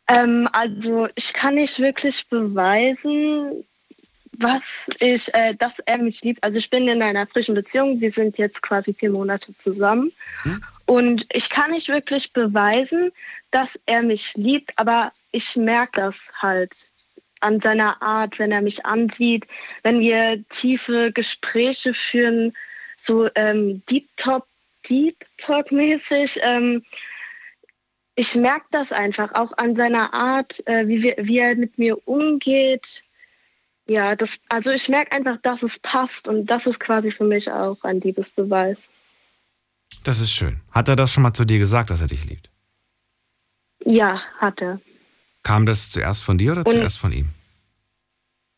Ähm, also ich kann nicht wirklich beweisen, was ich, äh, dass er mich liebt. Also ich bin in einer frischen Beziehung. Wir sind jetzt quasi vier Monate zusammen. Und ich kann nicht wirklich beweisen, dass er mich liebt, aber ich merke das halt an seiner Art, wenn er mich ansieht, wenn wir tiefe Gespräche führen, so ähm, Deep Talk, Deep Talk mäßig. Ähm, ich merke das einfach auch an seiner Art, äh, wie, wir, wie er mit mir umgeht. ja, das, also ich merke einfach, dass es passt und das ist quasi für mich auch ein Liebesbeweis. Das ist schön. Hat er das schon mal zu dir gesagt, dass er dich liebt? Ja, hat er. Kam das zuerst von dir oder Und- zuerst von ihm?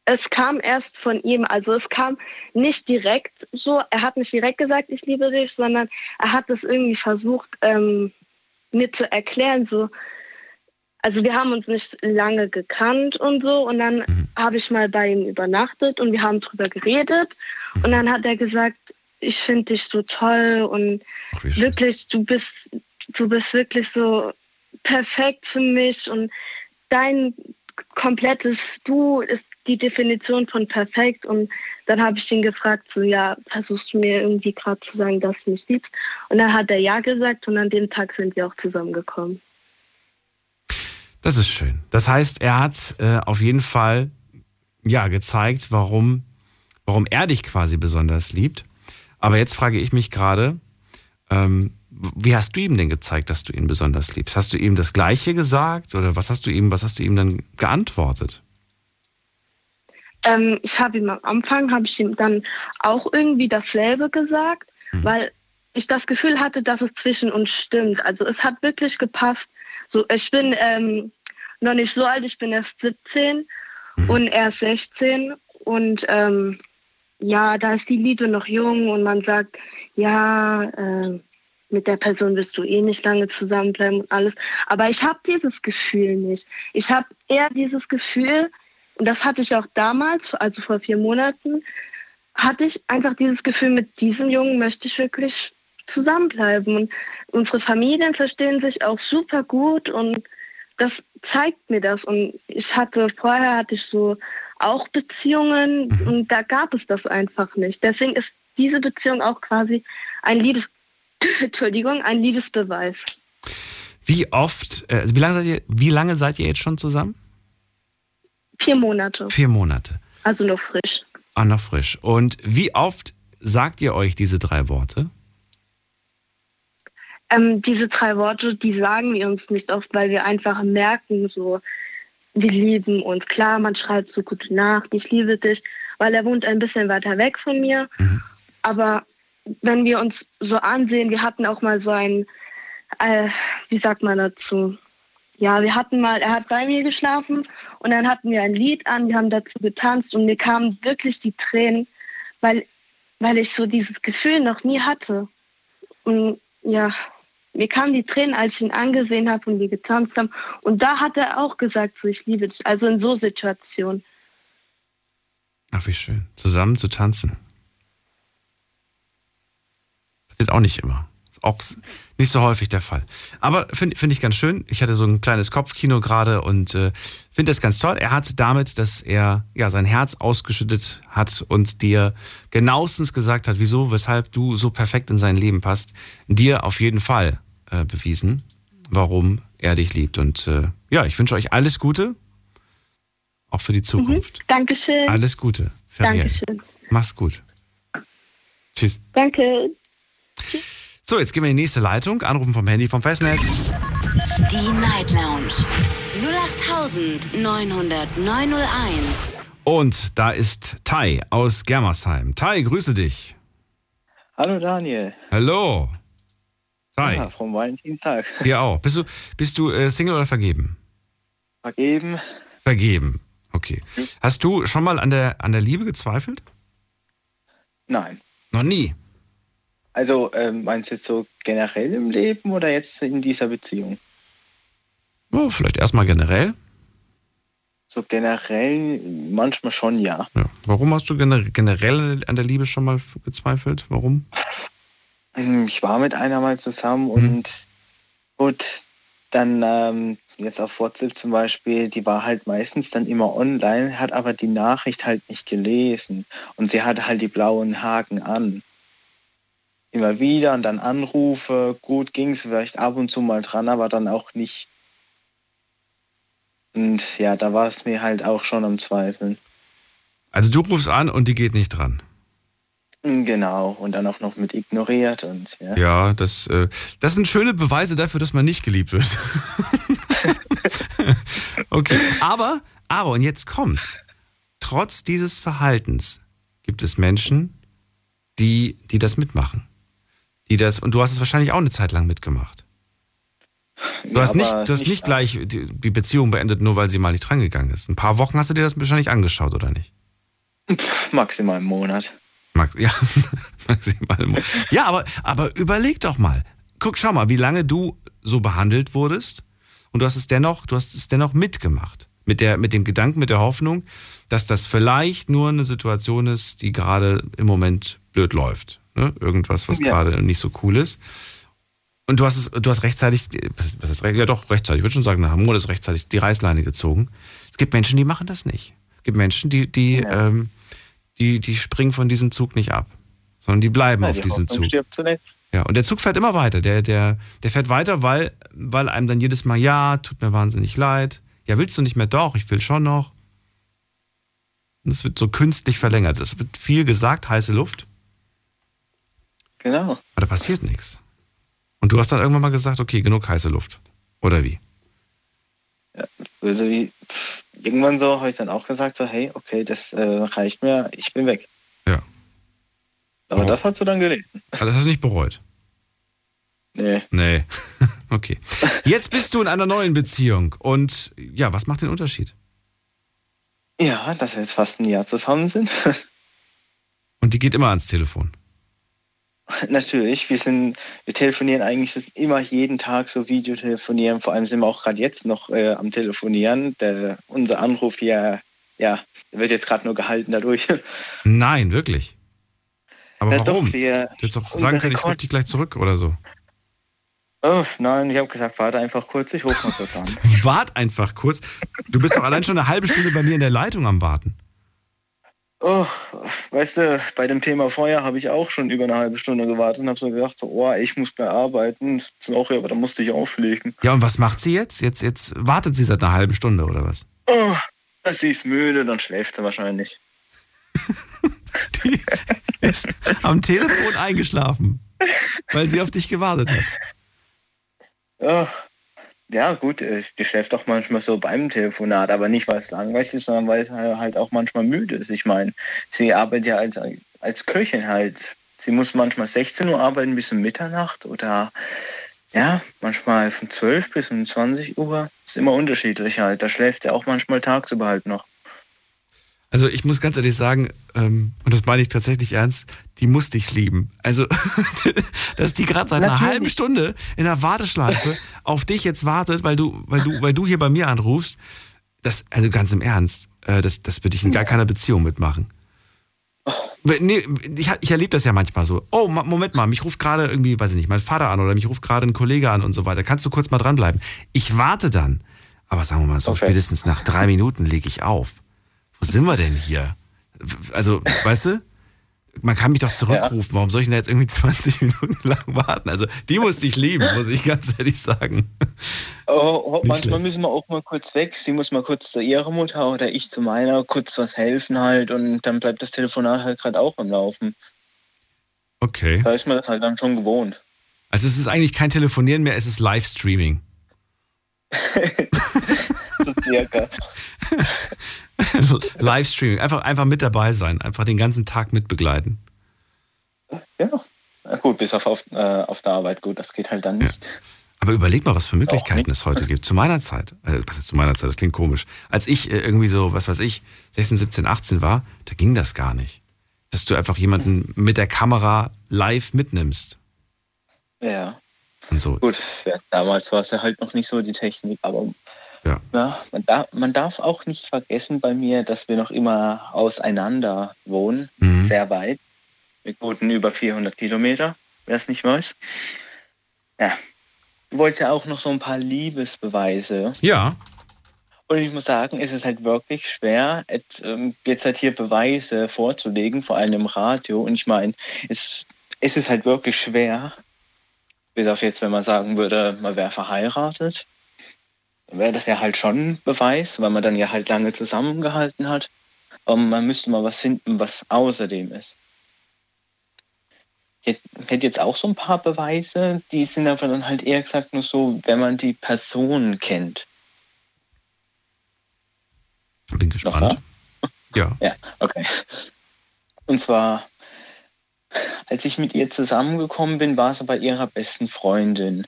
Es kam erst von ihm, also es kam nicht direkt so, er hat nicht direkt gesagt, ich liebe dich, sondern er hat es irgendwie versucht, ähm, mir zu erklären, so, also wir haben uns nicht lange gekannt und so und dann habe ich mal bei ihm übernachtet und wir haben drüber geredet und dann hat er gesagt, ich finde dich so toll und Ach, wirklich, du bist, du bist wirklich so perfekt für mich und dein komplettes Du ist die Definition von perfekt. Und dann habe ich ihn gefragt, so ja, versuchst du mir irgendwie gerade zu sagen, dass du mich liebst? Und dann hat er ja gesagt und an dem Tag sind wir auch zusammengekommen. Das ist schön. Das heißt, er hat äh, auf jeden Fall ja gezeigt, warum, warum er dich quasi besonders liebt. Aber jetzt frage ich mich gerade, ähm, wie hast du ihm denn gezeigt, dass du ihn besonders liebst? Hast du ihm das Gleiche gesagt oder was hast du ihm, was hast du ihm dann geantwortet? Ähm, ich habe ihm am Anfang, habe ich ihm dann auch irgendwie dasselbe gesagt, weil ich das Gefühl hatte, dass es zwischen uns stimmt. Also es hat wirklich gepasst. So, ich bin ähm, noch nicht so alt, ich bin erst 17 und er ist 16 und ähm, ja, da ist die Liebe noch jung und man sagt, ja, äh, mit der Person wirst du eh nicht lange zusammenbleiben und alles. Aber ich habe dieses Gefühl nicht. Ich habe eher dieses Gefühl, und das hatte ich auch damals, also vor vier Monaten, hatte ich einfach dieses Gefühl, mit diesem Jungen möchte ich wirklich zusammenbleiben. Und unsere Familien verstehen sich auch super gut und das zeigt mir das. Und ich hatte, vorher hatte ich so auch Beziehungen und da gab es das einfach nicht. Deswegen ist diese Beziehung auch quasi ein Liebes, [coughs] Entschuldigung, ein Liebesbeweis. Wie oft, äh, also wie lange seid ihr, wie lange seid ihr jetzt schon zusammen? Vier Monate, Vier Monate. also noch frisch. Ah, noch frisch. Und wie oft sagt ihr euch diese drei Worte? Ähm, diese drei Worte, die sagen wir uns nicht oft, weil wir einfach merken, so, wir lieben uns. Klar, man schreibt so gute Nacht, ich liebe dich, weil er wohnt ein bisschen weiter weg von mir. Aber wenn wir uns so ansehen, wir hatten auch mal so ein, äh, wie sagt man dazu? Ja, wir hatten mal, er hat bei mir geschlafen und dann hatten wir ein Lied an, wir haben dazu getanzt und mir kamen wirklich die Tränen, weil, weil ich so dieses Gefühl noch nie hatte. Und ja, mir kamen die Tränen, als ich ihn angesehen habe und wir getanzt haben. Und da hat er auch gesagt, so ich liebe dich. Also in so Situationen. Ach, wie schön. Zusammen zu tanzen. Passiert auch nicht immer. Auch nicht so häufig der Fall. Aber finde find ich ganz schön. Ich hatte so ein kleines Kopfkino gerade und äh, finde das ganz toll. Er hat damit, dass er ja sein Herz ausgeschüttet hat und dir genauestens gesagt hat, wieso, weshalb du so perfekt in sein Leben passt, dir auf jeden Fall äh, bewiesen, warum er dich liebt. Und äh, ja, ich wünsche euch alles Gute, auch für die Zukunft. Dankeschön. Alles Gute. Feriel. Dankeschön. Mach's gut. Tschüss. Danke. So, jetzt gehen wir in die nächste Leitung. Anrufen vom Handy vom Festnetz. Die Night Lounge 0890901. Und da ist Tai aus Germersheim. Tai, grüße dich. Hallo Daniel. Hallo. Tai, Ja, vom Valentinstag. dir auch. Bist du, bist du äh, Single oder vergeben? Vergeben. Vergeben. Okay. Hast du schon mal an der, an der Liebe gezweifelt? Nein. Noch nie. Also ähm, meinst du jetzt so generell im Leben oder jetzt in dieser Beziehung? Oh, vielleicht erstmal generell. So generell manchmal schon ja. Ja. Warum hast du gener- generell an der Liebe schon mal gezweifelt? Warum? Hm, Ich war mit einer mal zusammen und gut, dann ähm, jetzt auf WhatsApp zum Beispiel, die war halt meistens dann immer online, hat aber die Nachricht halt nicht gelesen und sie hatte halt die blauen Haken an. Immer wieder und dann Anrufe, gut ging es vielleicht ab und zu mal dran, aber dann auch nicht. Und ja, da war es mir halt auch schon am Zweifeln. Also du rufst an und die geht nicht dran. Hm, Genau, und dann auch noch mit ignoriert und ja. Ja, das, äh, das sind schöne Beweise dafür, dass man nicht geliebt wird. [laughs] okay, aber, aber, und jetzt kommt's. trotz dieses Verhaltens gibt es Menschen, die, die das mitmachen. Die das, und du hast es wahrscheinlich auch eine Zeit lang mitgemacht. Du Ja, hast nicht, du hast nicht gleich die, Beziehung beendet, nur weil sie mal nicht drangegangen ist. Ein paar Wochen hast du dir das wahrscheinlich angeschaut, oder nicht? [laughs] Maximal im Monat. Max, ja, [laughs] maximal. Ja, aber, aber überleg doch mal. Guck, schau mal, wie lange du so behandelt wurdest und du hast es dennoch, du hast es dennoch mitgemacht. Mit, der, mit dem Gedanken, mit der Hoffnung, dass das vielleicht nur eine Situation ist, die gerade im Moment blöd läuft. Ne? Irgendwas, was Ja. gerade nicht so cool ist. Und du hast es, du hast rechtzeitig, was, ist, ja doch, rechtzeitig, ich würde schon sagen, nach einem Monat ist rechtzeitig die Reißleine gezogen. Es gibt Menschen, die machen das nicht. Es gibt Menschen, die, die, Ja. ähm, die, die springen von diesem Zug nicht ab, sondern die bleiben Ja, auf die diesem Hoffnung Zug. stirbt. Ja, und der Zug fährt immer weiter. Der, der, der fährt weiter, weil, weil einem dann jedes Mal, ja, tut mir wahnsinnig leid. Ja, willst du nicht mehr? Doch, ich will schon noch. Und es wird so künstlich verlängert. Es wird viel gesagt, heiße Luft, Genau. aber da passiert nichts. Und du hast dann irgendwann mal gesagt, okay, genug heiße Luft. Oder wie? Also wie, irgendwann so habe ich dann auch gesagt, so, hey, okay, das äh, reicht mir, ich bin weg. Ja. Aber Oh. das hat sie dann gelesen. Aber das hast du nicht bereut. Nee. Nee. [laughs] okay. Jetzt bist du in einer neuen Beziehung. Und ja, was macht den Unterschied? Ja, dass wir jetzt fast ein Jahr zusammen sind. [laughs] Und die geht immer ans Telefon. [laughs] Natürlich, wir sind, wir telefonieren eigentlich immer jeden Tag so Videotelefonieren. Vor allem sind wir auch gerade jetzt noch äh, am Telefonieren. Der, unser Anruf hier, ja, der wird jetzt gerade nur gehalten dadurch. [laughs] Nein, wirklich. Aber Ja, doch, warum? wir- du hättest auch unser sagen können, ich rufe dich gleich zurück oder so. Oh, nein, ich habe gesagt, warte einfach kurz, ich rufe mal kurz an. [laughs] Wart einfach kurz. Du bist doch allein schon eine halbe Stunde bei mir in der Leitung am Warten. Oh, weißt du, bei dem Thema Feuer habe ich auch schon über eine halbe Stunde gewartet und habe so gedacht, so, oh, ich muss gleich arbeiten. So, auch, ja, aber da musste ich auflegen. Ja, und was macht sie jetzt? Jetzt, jetzt wartet sie seit einer halben Stunde oder was? Oh, sie ist müde, dann schläft sie wahrscheinlich. [laughs] Die ist am Telefon eingeschlafen, weil sie auf dich gewartet hat. Ja, ja gut, äh, die schläft auch manchmal so beim Telefonat, aber nicht, weil es langweilig ist, sondern weil es halt auch manchmal müde ist. Ich meine, sie arbeitet ja als, als Köchin halt. Sie muss manchmal 16 Uhr arbeiten bis um Mitternacht oder ja, manchmal von 12 bis um 20 Uhr. Ist immer unterschiedlich halt. Da schläft sie auch manchmal tagsüber halt noch. Also ich muss ganz ehrlich sagen, ähm, und das meine ich tatsächlich ernst, die muss dich lieben. Also, [laughs] dass die gerade seit einer Natürlich. halben Stunde in der Warteschleife auf dich jetzt wartet, weil du, weil du, weil du hier bei mir anrufst, das, also ganz im Ernst, äh, das, das würde ich in gar keiner Beziehung mitmachen. Nee, ich, ich erlebe das ja manchmal so. Oh, Moment mal, mich ruft gerade irgendwie, weiß ich nicht, mein Vater an oder mich ruft gerade ein Kollege an und so weiter. Kannst du kurz mal dranbleiben? Ich warte dann. Aber sagen wir mal so, Okay. spätestens nach drei Minuten lege ich auf. Wo sind wir denn hier? Also, weißt du? Man kann mich doch zurückrufen. Warum soll ich denn jetzt irgendwie [laughs] 20 Minuten lang warten? Also, die muss ich lieben, [laughs] muss ich ganz ehrlich sagen. Oh, oh, manchmal schlecht. müssen wir auch mal kurz weg. Sie muss mal kurz zu ihrer Mutter oder ich zu meiner kurz was helfen halt und dann bleibt das Telefonat halt gerade auch am Laufen. Okay. Da ist man das halt dann schon gewohnt. Also, es ist eigentlich kein Telefonieren mehr, es ist Livestreaming. [laughs] So circa. [laughs] Livestreaming. Einfach, einfach mit dabei sein. Einfach den ganzen Tag mitbegleiten. ja. Na gut, bis auf, auf, äh, auf der Arbeit. Gut, das geht halt dann nicht. Aber überleg mal, was für Möglichkeiten es heute gibt. Zu meiner Zeit, äh, was ist zu meiner Zeit, das klingt komisch. Als ich äh, irgendwie so, was weiß ich, 16, 17, 18 war, da ging das gar nicht. Dass du einfach jemanden mit der Kamera live mitnimmst. Ja. Und so. Gut, ja, damals war es ja halt noch nicht so die Technik, aber Ja. ja, man, darf, man darf auch nicht vergessen bei mir, dass wir noch immer auseinander wohnen, Mhm. sehr weit. Wir wohnen über 400 Kilometer, wer es nicht weiß. Ja, du wolltest ja auch noch so ein paar Liebesbeweise. Ja. Und ich muss sagen, es ist halt wirklich schwer, ähm, jetzt halt hier Beweise vorzulegen, vor allem im Radio. Und ich meine, es, es ist halt wirklich schwer, bis auf jetzt, wenn man sagen würde, man wäre verheiratet, wäre das ja halt schon ein Beweis, weil man dann ja halt lange zusammengehalten hat. Aber man müsste mal was finden, was außerdem ist. Ich hätte- jetzt auch so ein paar Beweise, die sind aber dann halt eher gesagt nur so, wenn man die Person kennt. Bin gespannt. Ja. [laughs] Ja, okay. Und zwar, als ich mit ihr zusammengekommen bin, war es bei ihrer besten Freundin.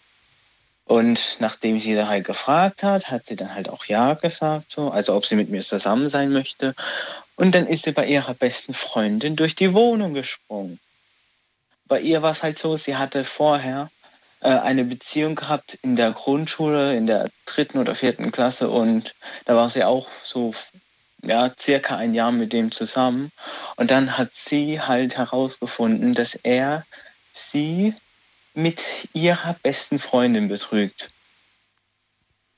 Und nachdem sie da halt gefragt hat, hat sie dann halt auch Ja gesagt, so, also ob sie mit mir zusammen sein möchte. Und dann ist sie bei ihrer besten Freundin durch die Wohnung gesprungen. Bei ihr war es halt so, sie hatte vorher äh, eine Beziehung gehabt in der Grundschule, in der dritten oder vierten Klasse und da war sie auch so ja, circa ein Jahr mit dem zusammen. Und dann hat sie halt herausgefunden, dass er sie mit ihrer besten Freundin betrügt.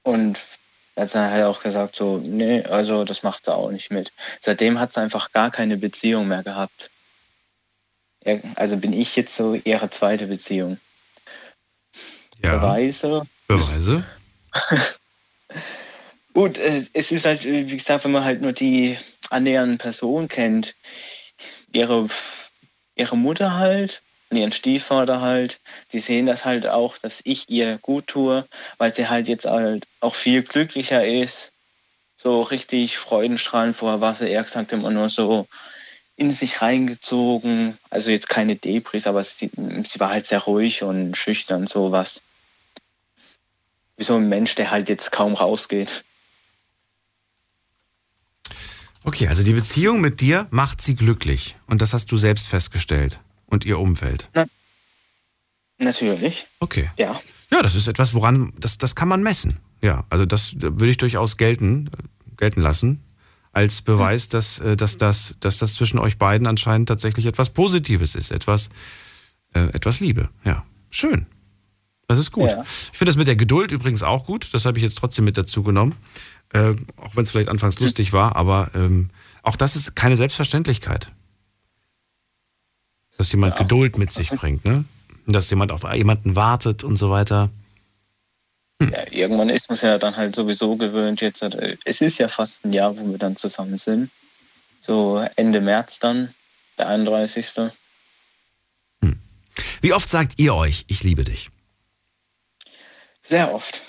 Und hat dann halt auch gesagt, so, nee, also das macht sie auch nicht mit. Seitdem hat sie einfach gar keine Beziehung mehr gehabt. Also bin ich jetzt so ihre zweite Beziehung. Ja. Beweise. Beweise? [laughs] Gut, äh, es ist halt, wie gesagt, wenn man halt nur die annähernden Personen kennt, ihre, ihre Mutter halt und ihren Stiefvater halt, die sehen das halt auch, dass ich ihr gut tue, weil sie halt jetzt halt auch viel glücklicher ist. So richtig freudenstrahlend vorher war sie eher gesagt immer nur so in sich reingezogen. Also jetzt keine Debris, aber sie, sie war halt sehr ruhig und schüchtern, sowas. Wie so ein Mensch, der halt jetzt kaum rausgeht. Okay, also die Beziehung mit dir macht sie glücklich. Und das hast du selbst festgestellt. Und ihr Umfeld. Na, natürlich. Okay. Ja. Ja, das ist etwas, woran, das, das kann man messen. Ja, also das würde ich durchaus gelten, gelten lassen. Als Beweis, dass, äh, dass, das, dass das zwischen euch beiden anscheinend tatsächlich etwas Positives ist. Etwas, äh, etwas Liebe. Ja. Schön. Das ist gut. Ja. Ich finde das mit der Geduld übrigens auch gut. Das habe ich jetzt trotzdem mit dazu genommen. Äh, auch wenn es vielleicht anfangs [laughs] lustig war, aber ähm, auch das ist keine Selbstverständlichkeit. Dass jemand Ja. Geduld mit sich [laughs] bringt, ne? Dass jemand auf jemanden wartet und so weiter. ja. Irgendwann ist man es ja dann halt sowieso gewöhnt. Jetzt, es ist ja fast ein Jahr, wo wir dann zusammen sind. So Ende März dann, der 31. Wie oft sagt ihr euch, ich liebe dich? Sehr oft.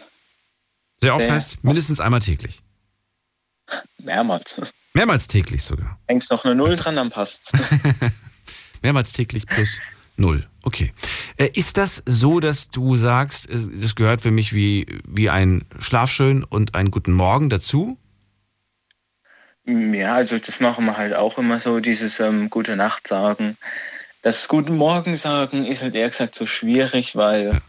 Sehr oft Sehr heißt mindestens einmal täglich. Mehrmals. Mehrmals täglich sogar. Hängst noch eine Null dran, dann passt. [laughs] Mehrmals täglich plus null. Okay. Äh, ist das so, dass du sagst, das gehört für mich wie, wie ein Schlafschön und einen guten Morgen dazu? Ja, also das machen wir halt auch immer so, dieses ähm, Gute Nacht sagen. Das Guten Morgen sagen ist halt eher gesagt so schwierig, weil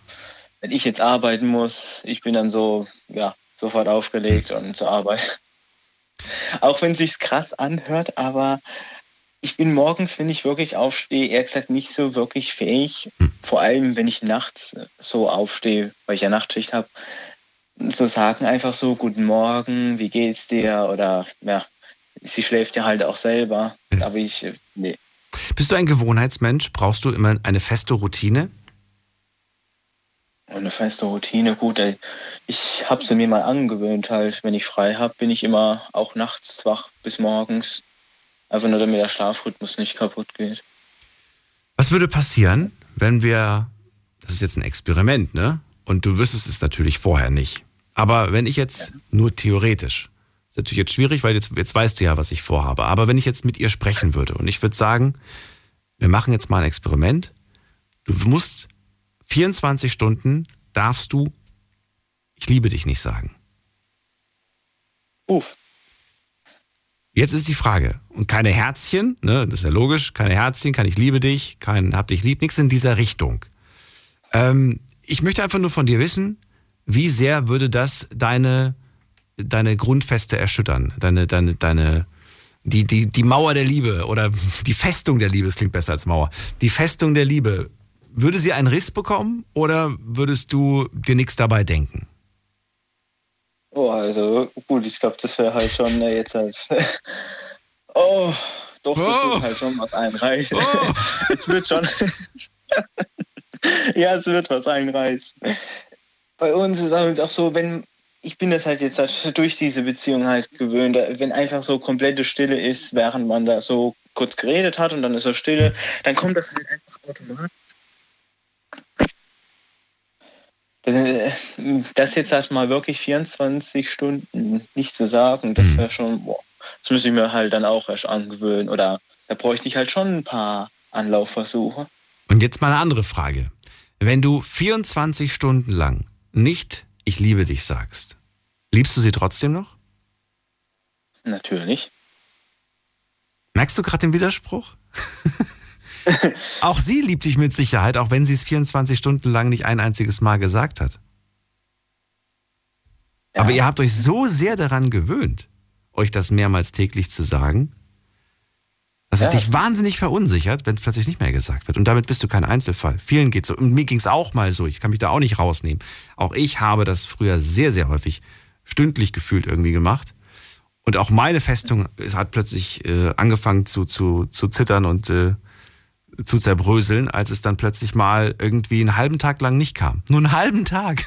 wenn ich jetzt arbeiten muss, ich bin dann so, ja, sofort aufgelegt und zur Arbeit. [laughs] Auch wenn es sich krass anhört, aber ich bin morgens, wenn ich wirklich aufstehe, eher gesagt nicht so wirklich fähig, vor allem wenn ich nachts so aufstehe, weil ich ja Nachtschicht habe, zu sagen einfach so, guten Morgen, wie geht's dir? Oder ja, sie schläft ja halt auch selber. Aber ich, äh, nee. Bist du ein Gewohnheitsmensch? Brauchst du immer eine feste Routine? Und eine feste Routine, gut, ey. ich habe sie mir mal angewöhnt halt. Wenn ich frei habe, bin ich immer auch nachts wach bis morgens. Einfach nur, damit der Schlafrhythmus nicht kaputt geht. Was würde passieren, wenn wir, das ist jetzt ein Experiment, ne? Und du wüsstest es natürlich vorher nicht. Aber wenn ich jetzt nur theoretisch, ist natürlich jetzt schwierig, weil jetzt, jetzt weißt du ja, was ich vorhabe. Aber wenn ich jetzt mit ihr sprechen würde und ich würde sagen, wir machen jetzt mal ein Experiment. Du musst 24 Stunden darfst du ich liebe dich nicht sagen. Uff. Jetzt ist die Frage. Und keine Herzchen, ne, das ist ja logisch, keine Herzchen, kein Ich liebe dich, kein Hab dich lieb, nichts in dieser Richtung. Ähm, ich möchte einfach nur von dir wissen, wie sehr würde das deine, deine Grundfeste erschüttern? Deine, deine, deine, die, die, die Mauer der Liebe oder [laughs] die Festung der Liebe, es klingt besser als Mauer. Die Festung der Liebe, würde sie einen Riss bekommen oder würdest du dir nichts dabei denken? Oh, also gut, ich glaube, das wäre halt schon äh, jetzt halt. [laughs] oh, doch, das Oh. wird halt schon was einreißen. Oh. [laughs] es wird schon. [laughs] ja, es wird was einreißen. Bei uns ist halt auch so, wenn. Ich bin das halt jetzt halt durch diese Beziehung halt gewöhnt, wenn einfach so komplette Stille ist, während man da so kurz geredet hat und dann ist so Stille, dann kommt das halt einfach automatisch. Äh, Das jetzt erstmal wirklich 24 Stunden nicht zu sagen, das wäre schon boah, Das müsste ich mir halt dann auch erst angewöhnen. Oder da bräuchte ich halt schon ein paar Anlaufversuche. Und jetzt mal eine andere Frage. Wenn du 24 Stunden lang nicht ich liebe dich sagst, liebst du sie trotzdem noch? Natürlich. Merkst du gerade den Widerspruch? [laughs] [laughs] auch sie liebt dich mit Sicherheit, auch wenn sie es 24 Stunden lang nicht ein einziges Mal gesagt hat. Ja. Aber ihr habt euch so sehr daran gewöhnt, euch das mehrmals täglich zu sagen, dass ja. es dich wahnsinnig verunsichert, wenn es plötzlich nicht mehr gesagt wird. Und damit bist du kein Einzelfall. Vielen geht so. Und mir ging es auch mal so. Ich kann mich da auch nicht rausnehmen. Auch ich habe das früher sehr, sehr häufig stündlich gefühlt irgendwie gemacht. Und auch meine Festung hat plötzlich äh, angefangen zu, zu, zu zittern und äh, zu zerbröseln, als es dann plötzlich mal irgendwie einen halben Tag lang nicht kam. Nur einen halben Tag.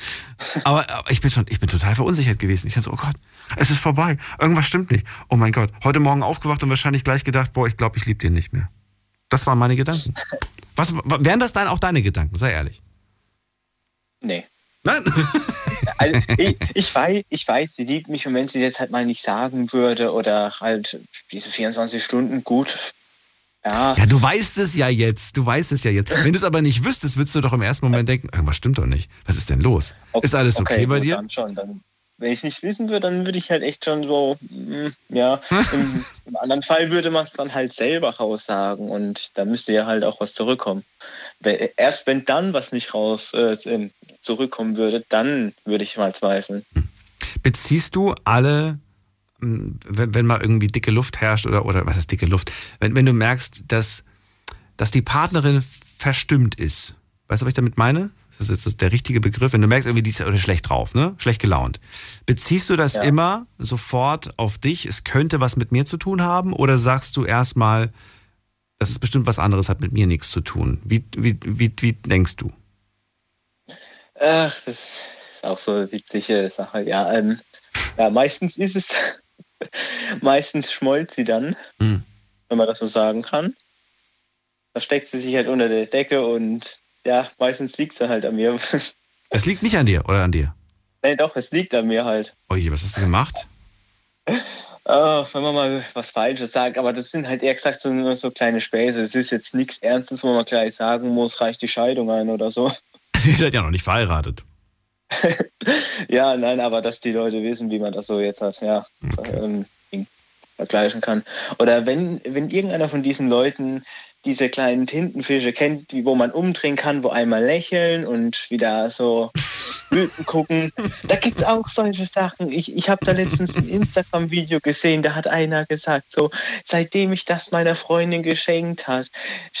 [laughs] aber, aber, ich bin schon, ich bin total verunsichert gewesen. Ich dachte so, oh Gott, es ist vorbei. Irgendwas stimmt nicht. Oh mein Gott. Heute Morgen aufgewacht und wahrscheinlich gleich gedacht, boah, ich glaube, ich liebe den nicht mehr. Das waren meine Gedanken. Was, wären das dann auch deine Gedanken? Sei ehrlich. Nee. Nein? [laughs] also ich, ich, weiß, ich weiß, sie liebt mich und wenn sie jetzt halt mal nicht sagen würde oder halt diese 24 Stunden, gut, ja. ja, du weißt es ja jetzt. Du weißt es ja jetzt. Wenn du es aber nicht wüsstest, würdest du doch im ersten Moment denken, irgendwas stimmt doch nicht. Was ist denn los? Okay, ist alles okay, okay bei dir? Dann schon. Dann, wenn ich es nicht wissen würde, dann würde ich halt echt schon so, mh, hm, ja. [laughs] Im, Im, anderen Fall würde man es dann halt selber raussagen und da müsste ja halt auch was zurückkommen. Erst wenn dann was nicht raus äh, zurückkommen würde, dann würde ich mal zweifeln. Beziehst du alle wenn, wenn mal irgendwie dicke Luft herrscht oder, oder was ist dicke Luft? Wenn, wenn du merkst, dass, dass die Partnerin verstimmt ist. Weißt du, was ich damit meine? Das ist jetzt der richtige Begriff. Wenn du merkst, irgendwie die ist oder schlecht drauf, ne? Schlecht gelaunt. Beziehst du das ja. immer sofort auf dich? Es könnte was mit mir zu tun haben? Oder sagst du erstmal, das ist bestimmt was anderes, hat mit mir nichts zu tun? Wie, wie, wie, wie denkst du? Ach, das ist auch so eine witzige Sache. Ja, ähm, ja meistens ist es [laughs] Meistens schmollt sie dann, hm. wenn man das so sagen kann. Da steckt sie sich halt unter der Decke und ja, meistens liegt sie halt an mir. [laughs] Es liegt nicht an dir oder an dir? Nee, doch, es liegt an mir halt. Oje, was hast du gemacht? [laughs] Oh, wenn man mal was Falsches sagt, aber das sind halt eher gesagt so, nur so kleine Späße. Es ist jetzt nichts Ernstes, wo man gleich sagen muss, reicht die Scheidung ein oder so. Ihr seid ja noch nicht verheiratet. [laughs] ja, nein, aber dass die Leute wissen, wie man das so jetzt hat, ja, okay. ähm, vergleichen kann. Oder wenn, wenn irgendeiner von diesen Leuten diese kleinen Tintenfische kennt, die, wo man umdrehen kann, wo einmal lächeln und wieder so [laughs] wütend gucken. Da gibt es auch solche Sachen. Ich, ich habe da letztens ein Instagram-Video gesehen, da hat einer gesagt, so, seitdem ich das meiner Freundin geschenkt hat,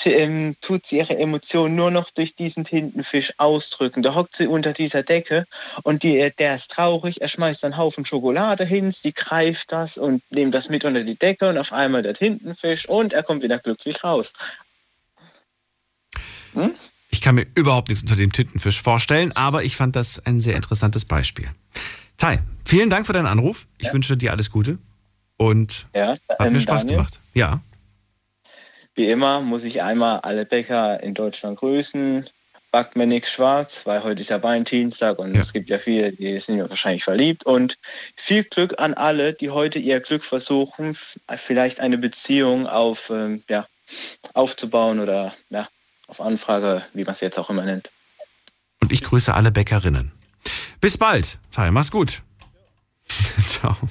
ähm, tut sie ihre Emotionen nur noch durch diesen Tintenfisch ausdrücken. Da hockt sie unter dieser Decke und die, der ist traurig, er schmeißt einen Haufen Schokolade hin, sie greift das und nimmt das mit unter die Decke und auf einmal der Tintenfisch und er kommt wieder glücklich raus. Hm? Ich kann mir überhaupt nichts unter dem Tintenfisch vorstellen, aber ich fand das ein sehr interessantes Beispiel. Tai, vielen Dank für deinen Anruf. Ich ja. wünsche dir alles Gute und ja, hat mir ähm, Spaß Daniel, gemacht. Ja. Wie immer muss ich einmal alle Bäcker in Deutschland grüßen. Backt mir nichts schwarz, weil heute ist ja Valentinstag und ja. es gibt ja viele, die sind ja wahrscheinlich verliebt. Und viel Glück an alle, die heute ihr Glück versuchen, vielleicht eine Beziehung auf, ähm, ja, aufzubauen oder ja, auf Anfrage, wie man es jetzt auch immer nennt. Und ich grüße alle Bäckerinnen. Bis bald. Tai, mach's gut. Ciao. [laughs] Ciao.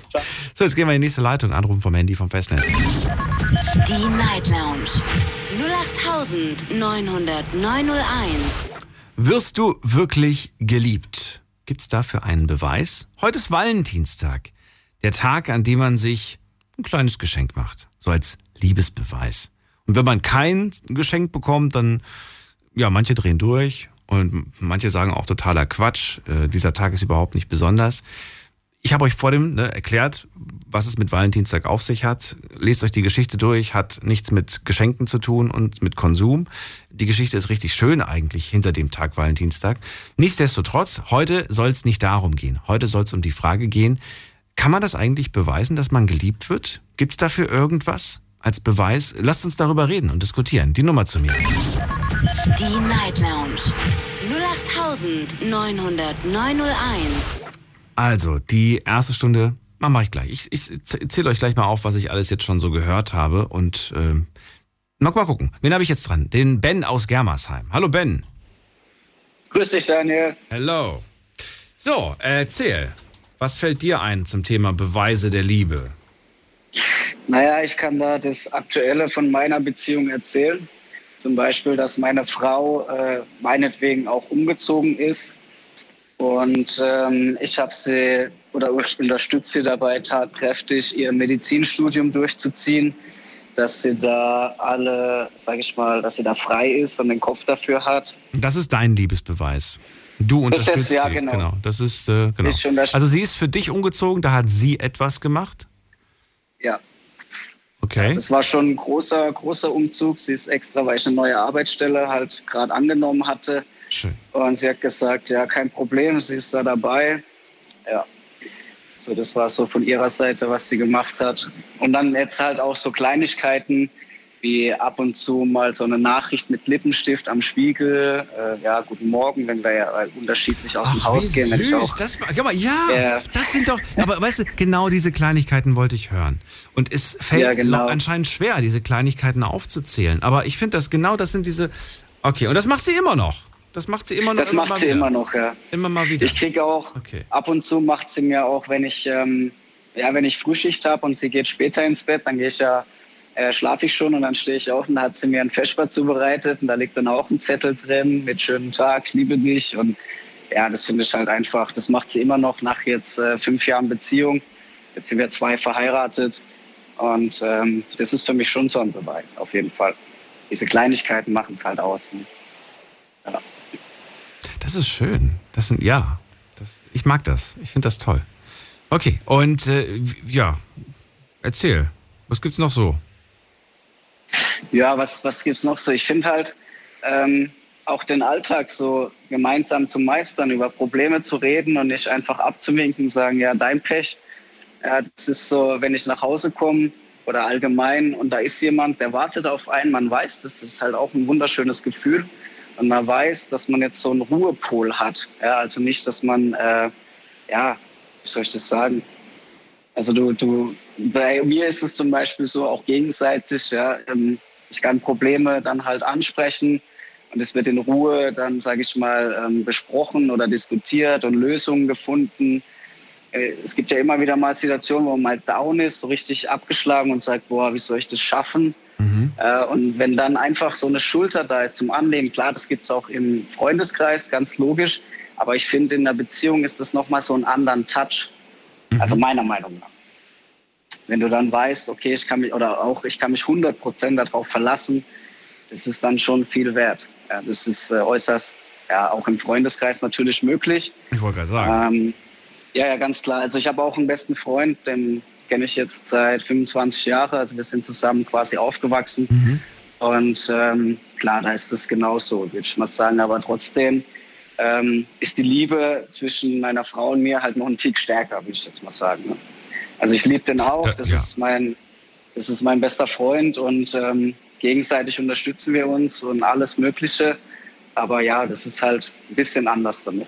So, jetzt gehen wir in die nächste Leitung. Anrufen vom Handy vom Festnetz. Die Night Lounge 0890901. Wirst du wirklich geliebt? Gibt's dafür einen Beweis? Heute ist Valentinstag. Der Tag, an dem man sich ein kleines Geschenk macht. So als Liebesbeweis. Und wenn man kein Geschenk bekommt, dann, ja, manche drehen durch und manche sagen auch totaler Quatsch. Äh, dieser Tag ist überhaupt nicht besonders. Ich habe euch vor dem ne, erklärt, was es mit Valentinstag auf sich hat. Lest euch die Geschichte durch, hat nichts mit Geschenken zu tun und mit Konsum. Die Geschichte ist richtig schön eigentlich hinter dem Tag Valentinstag. Nichtsdestotrotz, heute soll es nicht darum gehen. Heute soll es um die Frage gehen, kann man das eigentlich beweisen, dass man geliebt wird? Gibt es dafür irgendwas? Als Beweis. Lasst uns darüber reden und diskutieren. Die Nummer zu mir. Die Night Lounge 0890901. Also, die erste Stunde Mach mach ich gleich. Ich, ich zähle euch gleich mal auf, was ich alles jetzt schon so gehört habe. Und ähm, mal gucken. Wen habe ich jetzt dran? Den Ben aus Germersheim. Hallo Ben. Grüß dich, Daniel. Hello. So, erzähl. Was fällt dir ein zum Thema Beweise der Liebe? Naja, ich kann da das Aktuelle von meiner Beziehung erzählen. Zum Beispiel, dass meine Frau äh, meinetwegen auch umgezogen ist. Und ähm, ich habe sie oder ich unterstütze sie dabei tatkräftig, ihr Medizinstudium durchzuziehen, dass sie da alle, sage ich mal, dass sie da frei ist und den Kopf dafür hat. Das ist dein Liebesbeweis. Du unterstützt jetzt, ja, sie. genau. genau. Das ist äh, genau. Also sie ist für dich umgezogen, da hat sie etwas gemacht. Ja, Okay. das war schon ein großer, großer Umzug. Sie ist extra, weil ich eine neue Arbeitsstelle halt gerade angenommen hatte. Schön. Und sie hat gesagt, ja, kein Problem, sie ist da dabei. Ja. So, das war so von ihrer Seite, was sie gemacht hat. Und dann jetzt halt auch so Kleinigkeiten, wie ab und zu mal so eine Nachricht mit Lippenstift am Spiegel. Äh, ja, guten Morgen, wenn wir ja äh, unterschiedlich aus dem Haus gehen. Süß. auch, Das, mal, ja, Ja. das sind doch, aber weißt du, genau diese Kleinigkeiten wollte ich hören. Und es fällt Ja, genau. anscheinend schwer, diese Kleinigkeiten aufzuzählen. Aber ich finde das genau, das sind diese, okay, und das macht sie immer noch. Das macht sie immer noch. das immer macht sie wieder. immer noch, ja. Immer mal wieder. Ich kriege auch, Okay. ab und zu macht sie mir auch, wenn ich, ähm, ja, wenn ich Frühschicht habe und sie geht später ins Bett, dann gehe ich ja, äh, schlafe ich schon und dann stehe ich auf und da hat sie mir ein Feschbar zubereitet und da liegt dann auch ein Zettel drin mit schönen Tag, ich liebe dich und ja, das finde ich halt einfach, das macht sie immer noch nach jetzt äh, fünf Jahren Beziehung. Jetzt sind wir zwei verheiratet und ähm, das ist für mich schon so ein Beweis, auf jeden Fall. Diese Kleinigkeiten machen es halt aus. Ne? Ja. Das ist schön. Das sind, ja, das, ich mag das. Ich finde das toll. Okay, und äh, ja, erzähl. Was gibt's noch so? Ja, was, was gibt's noch so? Ich finde halt ähm, auch den Alltag so gemeinsam zu meistern, über Probleme zu reden und nicht einfach abzuwinken und sagen, ja, dein Pech. Ja, das ist so, wenn ich nach Hause komme oder allgemein und da ist jemand, der wartet auf einen, man weiß das, das ist halt auch ein wunderschönes Gefühl. Und man weiß, dass man jetzt so einen Ruhepol hat. Ja, also nicht, dass man, äh, ja, wie soll ich das sagen? Also du, du, bei mir ist es zum Beispiel so auch gegenseitig, ja, ähm, ich kann Probleme dann halt ansprechen und es wird in Ruhe dann, sage ich mal, ähm, besprochen oder diskutiert und Lösungen gefunden. Äh, Es gibt ja immer wieder mal Situationen, wo man halt down ist, so richtig abgeschlagen und sagt, boah, wie soll ich das schaffen? Äh, Und wenn dann einfach so eine Schulter da ist zum Anlehnen, klar, das gibt es auch im Freundeskreis, ganz logisch. Aber ich finde, in der Beziehung ist das nochmal so einen anderen Touch. Also meiner Meinung nach. Wenn du dann weißt, okay, ich kann mich, oder auch ich kann mich 100 Prozent darauf verlassen, das ist dann schon viel wert. Ja, das ist äh, äußerst, ja, auch im Freundeskreis natürlich möglich. Ich wollte gerade sagen. Ähm, ja, ja, ganz klar. Also ich habe auch einen besten Freund, den kenne ich jetzt seit 25 Jahren. Also wir sind zusammen quasi aufgewachsen. Mhm. Und ähm, klar, da ist es genauso, würde ich mal sagen. Aber trotzdem ähm, ist die Liebe zwischen meiner Frau und mir halt noch einen Tick stärker, würde ich jetzt mal sagen. Ne? Also ich liebe den auch. Das, ja. ist mein, das ist mein bester Freund und ähm, gegenseitig unterstützen wir uns und alles Mögliche. Aber ja, das ist halt ein bisschen anders damit.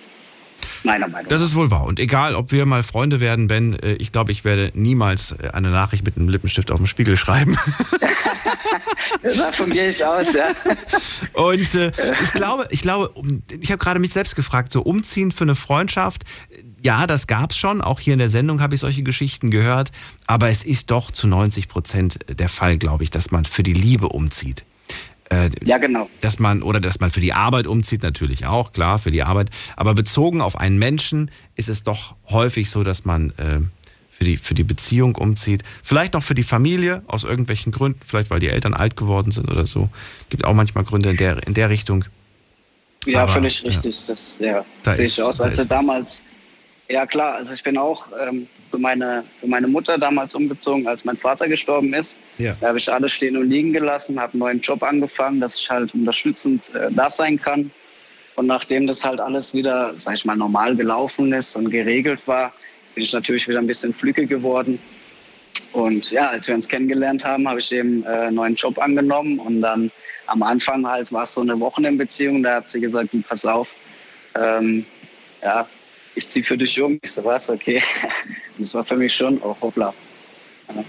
Meiner Meinung nach. Das ist wohl wahr. Und egal, ob wir mal Freunde werden, Ben, äh, ich glaube, ich werde niemals äh, eine Nachricht mit einem Lippenstift auf dem Spiegel schreiben. [laughs] [laughs] Davon gehe ich aus, ja. [laughs] Und äh, ich glaube, ich glaube, ich habe gerade mich selbst gefragt, so umziehen für eine Freundschaft, ja, das gab's schon. Auch hier in der Sendung habe ich solche Geschichten gehört. Aber es ist doch zu 90 Prozent der Fall, glaube ich, dass man für die Liebe umzieht. Äh, Ja, genau. dass man oder dass man für die Arbeit umzieht, natürlich auch, klar, für die Arbeit. Aber bezogen auf einen Menschen ist es doch häufig so, dass man äh, für, die, für die Beziehung umzieht. Vielleicht noch für die Familie, aus irgendwelchen Gründen, vielleicht weil die Eltern alt geworden sind oder so. Gibt auch manchmal Gründe in der, in der Richtung. Ja, Aber, völlig ja. richtig. Das ja, Da sehe ist- ich aus. da Also was. damals, ja klar, also ich bin auch ähm, für, meine, für meine Mutter damals umgezogen, als mein Vater gestorben ist. Ja. Da habe ich alles stehen und liegen gelassen, habe einen neuen Job angefangen, dass ich halt unterstützend äh, da sein kann. Und nachdem das halt alles wieder, sag ich mal, normal gelaufen ist und geregelt war, bin ich natürlich wieder ein bisschen flügge geworden. Und ja, als wir uns kennengelernt haben, habe ich eben äh, einen neuen Job angenommen. Und dann am Anfang halt war es so eine Wochenendbeziehung. Da hat sie gesagt, pass auf, ähm, ja, ich ziehe für dich um. Ich so, was, okay. [laughs] Und das war für mich schon, oh hoppla. Ja.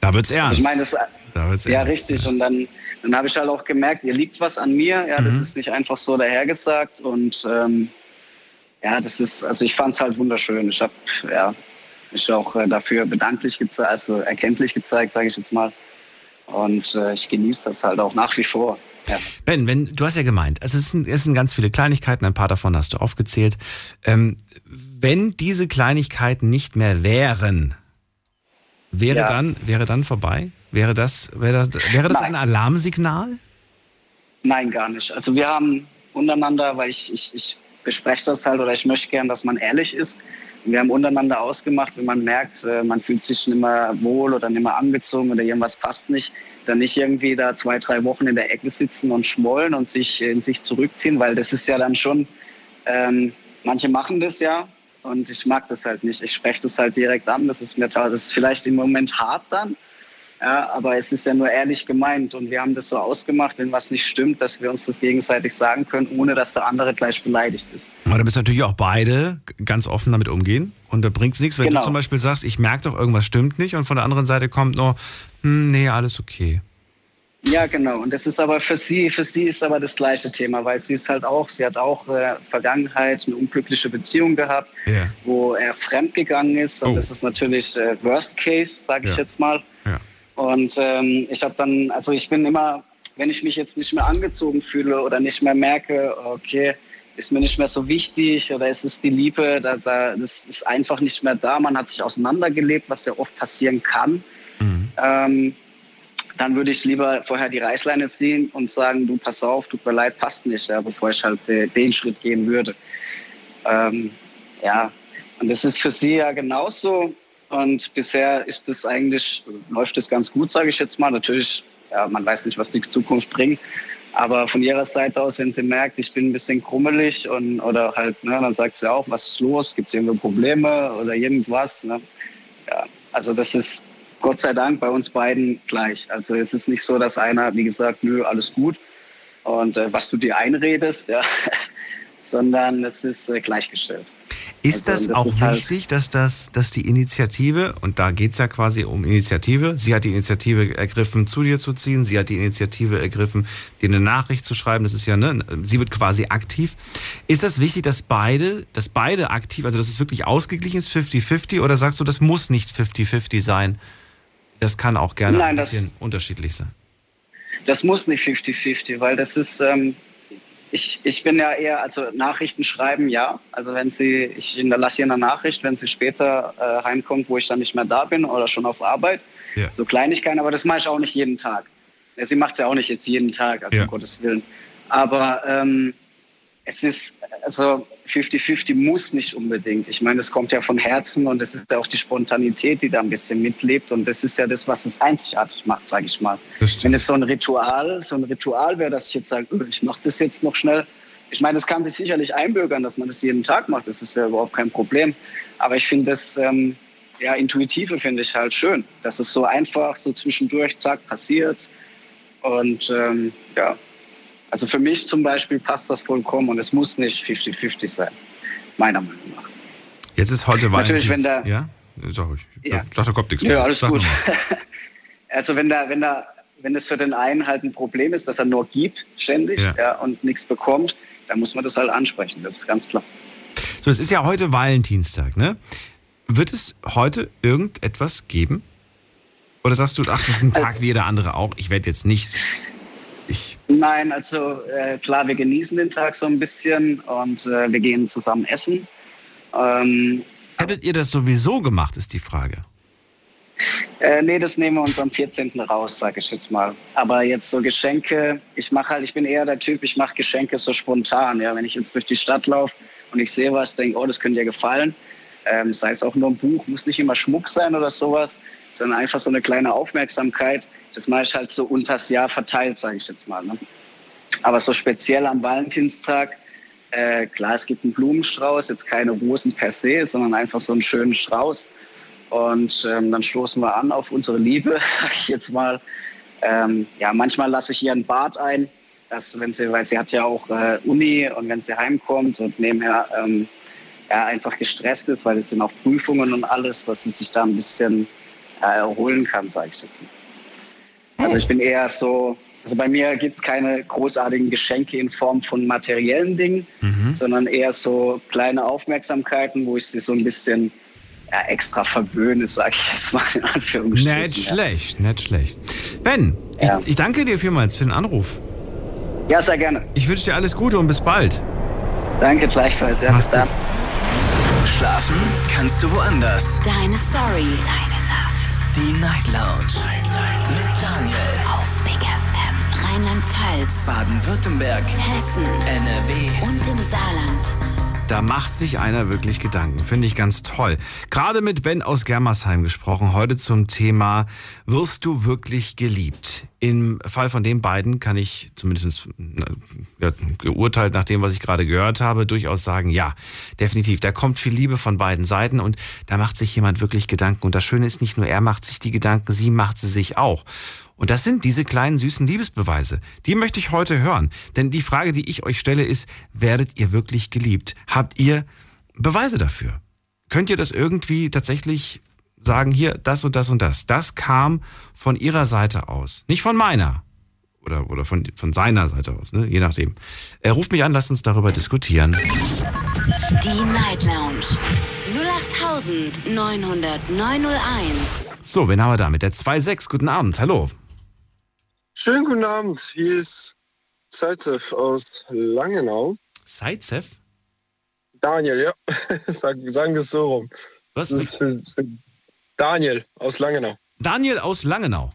Da wird's ernst. Ich meine, das, da wird's ja, ernst. richtig. Und dann, dann habe ich halt auch gemerkt, ihr liegt was an mir. Ja, das Mhm. ist nicht einfach so dahergesagt. Und ähm, ja, das ist, also ich fand es halt wunderschön. Ich habe ja, mich auch äh, dafür bedanklich gezeigt, also erkenntlich gezeigt, sage ich jetzt mal. Und äh, ich genieße das halt auch nach wie vor. Ja. Ben, wenn, du hast ja gemeint, also es sind, es sind ganz viele Kleinigkeiten, ein paar davon hast du aufgezählt. Ähm, wenn diese Kleinigkeiten nicht mehr wären, wäre Ja. dann, wäre dann vorbei? Wäre das, wäre das, wäre das ein. Alarmsignal? Nein, gar nicht. Also wir haben untereinander, weil ich, ich, ich bespreche das halt oder ich möchte gern, dass man ehrlich ist. Wir haben untereinander ausgemacht, wenn man merkt, äh, man fühlt sich nicht mehr wohl oder nicht mehr angezogen oder irgendwas passt nicht, dann nicht irgendwie da zwei, drei Wochen in der Ecke sitzen und schmollen und sich in sich zurückziehen, weil das ist ja dann schon, ähm, manche machen das ja und ich mag das halt nicht. Ich spreche das halt direkt an, das ist mir das ist vielleicht im Moment hart dann, ja, aber es ist ja nur ehrlich gemeint und wir haben das so ausgemacht, wenn was nicht stimmt, dass wir uns das gegenseitig sagen können, ohne dass der andere gleich beleidigt ist. Aber da müssen natürlich auch beide ganz offen damit umgehen. Und da bringt es nichts, wenn Genau. du zum Beispiel sagst, ich merke doch, irgendwas stimmt nicht und von der anderen Seite kommt nur, hm, nee, alles okay. Ja, genau. Und das ist aber für sie, für sie ist aber das gleiche Thema, weil sie ist halt auch, sie hat auch äh, Vergangenheit eine unglückliche Beziehung gehabt, Ja. wo er fremdgegangen ist. Und Oh. das ist natürlich äh, Worst Case, sage ich Ja. jetzt mal. Ja. Und ähm, ich habe dann, also ich bin immer, wenn ich mich jetzt nicht mehr angezogen fühle oder nicht mehr merke, okay, ist mir nicht mehr so wichtig oder es ist die Liebe, da, da, das ist einfach nicht mehr da. Man hat sich auseinandergelebt, was ja oft passieren kann. Ähm, dann würde ich lieber vorher die Reißleine ziehen und sagen, du pass auf, tut mir leid, passt nicht, ja, bevor ich halt äh, den Schritt gehen würde. Ähm, ja, und das ist für sie ja genauso. Und bisher ist das eigentlich, läuft es ganz gut, sage ich jetzt mal. Natürlich, ja, man weiß nicht, was die Zukunft bringt. Aber von ihrer Seite aus, wenn sie merkt, ich bin ein bisschen krummelig und, oder halt, ne, dann sagt sie auch, was ist los? Gibt es irgendwo Probleme oder irgendwas? Ne? Ja, also das ist Gott sei Dank bei uns beiden gleich. Also es ist nicht so, dass einer, wie gesagt, nö, alles gut und äh, was du dir einredest, ja, [laughs] sondern es ist äh, gleichgestellt. Ist Also, das, das auch ist halt- wichtig, dass, das, dass die Initiative, und da geht es ja quasi um Initiative, sie hat die Initiative ergriffen, zu dir zu ziehen, sie hat die Initiative ergriffen, dir eine Nachricht zu schreiben, das ist ja, ne, sie wird quasi aktiv. Ist das wichtig, dass beide, dass beide aktiv, also dass es wirklich ausgeglichen ist, 50-50, oder sagst du, das muss nicht 50-50 sein? Das kann auch gerne Nein, ein das- bisschen unterschiedlich sein. Das muss nicht 50-50, weil das ist, ähm, ich, ich bin ja eher, also Nachrichten schreiben, ja. Also wenn sie, ich hinterlasse ihr eine Nachricht, wenn sie später äh, heimkommt, wo ich dann nicht mehr da bin oder schon auf Arbeit. Ja. So Kleinigkeiten, aber das mache ich auch nicht jeden Tag. Sie macht es ja auch nicht jetzt jeden Tag, also Ja. um Gottes Willen. Aber ähm, es ist, also 50-50 muss nicht unbedingt. Ich meine, es kommt ja von Herzen und es ist ja auch die Spontanität, die da ein bisschen mitlebt. Und das ist ja das, was es einzigartig macht, sage ich mal. Wenn es so ein Ritual, so ein Ritual wäre, dass ich jetzt sage, öh, ich mache das jetzt noch schnell. Ich meine, es kann sich sicherlich einbürgern, dass man das jeden Tag macht. Das ist ja überhaupt kein Problem. Aber ich finde das, ähm, ja, Intuitive finde ich halt schön. Dass es so einfach, so zwischendurch, zack, passiert. Und ähm, ja, also für mich zum Beispiel passt das vollkommen und es muss nicht 50-50 sein, meiner Meinung nach. Jetzt ist heute Natürlich, wenn der- ja? Sag ruhig. Ja. Sag, da kommt nichts Ja, mehr. alles Sag gut. [laughs] Also wenn da, wenn da, wenn es für den einen halt ein Problem ist, dass er nur gibt ständig Ja. ja. und nichts bekommt, dann muss man das halt ansprechen. Das ist ganz klar. So, es ist ja heute Valentinstag, ne? Wird es heute irgendetwas geben? Oder sagst du, ach, das ist ein Tag Also- wie jeder andere auch, ich werde jetzt nicht. Ich. Nein, also äh, klar, wir genießen den Tag so ein bisschen und äh, wir gehen zusammen essen. Ähm, Hättet ihr das sowieso gemacht, ist die Frage. Äh, nee, das nehmen wir uns am 14. raus, sage ich jetzt mal. Aber jetzt so Geschenke, ich mache halt, ich bin eher der Typ, ich mache Geschenke so spontan. Ja, wenn ich jetzt durch die Stadt laufe und ich sehe was, denke, oh, das könnte dir gefallen. Ähm, sei es auch nur ein Buch, muss nicht immer Schmuck sein oder sowas, sondern einfach so eine kleine Aufmerksamkeit. Das mache ich halt so unters Jahr verteilt, sage ich jetzt mal. Ne? Aber so speziell am Valentinstag, äh, klar, es gibt einen Blumenstrauß, jetzt keine Rosen per se, sondern einfach so einen schönen Strauß. Und ähm, dann stoßen wir an auf unsere Liebe, [laughs] sag ich jetzt mal. Ähm, ja, manchmal lasse ich ihr ein Bad ein, dass, wenn sie, weil sie hat ja auch äh, Uni und wenn sie heimkommt und nebenher ähm, ja, einfach gestresst ist, weil es sind auch Prüfungen und alles, dass sie sich da ein bisschen ja, erholen kann, sage ich jetzt. Nicht. Also ich bin eher so, also bei mir gibt es keine großartigen Geschenke in Form von materiellen Dingen, mhm. sondern eher so kleine Aufmerksamkeiten, wo ich sie so ein bisschen ja, extra verwöhne, sage ich jetzt mal in Anführungsstrichen. Nicht schlecht, nicht schlecht. Ben, ja. ich, ich danke dir vielmals für den Anruf. Ja, sehr gerne. Ich wünsche dir alles Gute und bis bald. Danke gleichfalls. Ja, bis dann. Schlafen kannst du woanders. Deine Story. Deine Nacht. Die Night Lounge. Night, Night. Daniel. Auf Big FM. Rheinland-Pfalz. Baden-Württemberg. Hessen. NRW. Und im Saarland. Da macht sich einer wirklich Gedanken. Finde ich ganz toll. Gerade mit Ben aus Germersheim gesprochen, heute zum Thema, wirst du wirklich geliebt? Im Fall von den beiden kann ich zumindest ja, geurteilt nach dem, was ich gerade gehört habe, durchaus sagen, ja, definitiv. Da kommt viel Liebe von beiden Seiten und da macht sich jemand wirklich Gedanken. Und das Schöne ist, nicht nur er macht sich die Gedanken, sie macht sie sich auch. Und das sind diese kleinen süßen Liebesbeweise. Die möchte ich heute hören. Denn die Frage, die ich euch stelle, ist, werdet ihr wirklich geliebt? Habt ihr Beweise dafür? Könnt ihr das irgendwie tatsächlich sagen, hier, das und das und das? Das kam von ihrer Seite aus. Nicht von meiner. Oder, oder von, von seiner Seite aus, ne? je nachdem. Er ruft mich an, lasst uns darüber diskutieren. Die Night Lounge 08901. So, wen haben wir da mit der 2.6? Guten Abend, hallo. Schönen guten Abend, hier ist Seitzev aus Langenau. Seitzev? Daniel, ja. [laughs] Sagen wir es so rum. Was? Für, für Daniel aus Langenau. Daniel aus Langenau.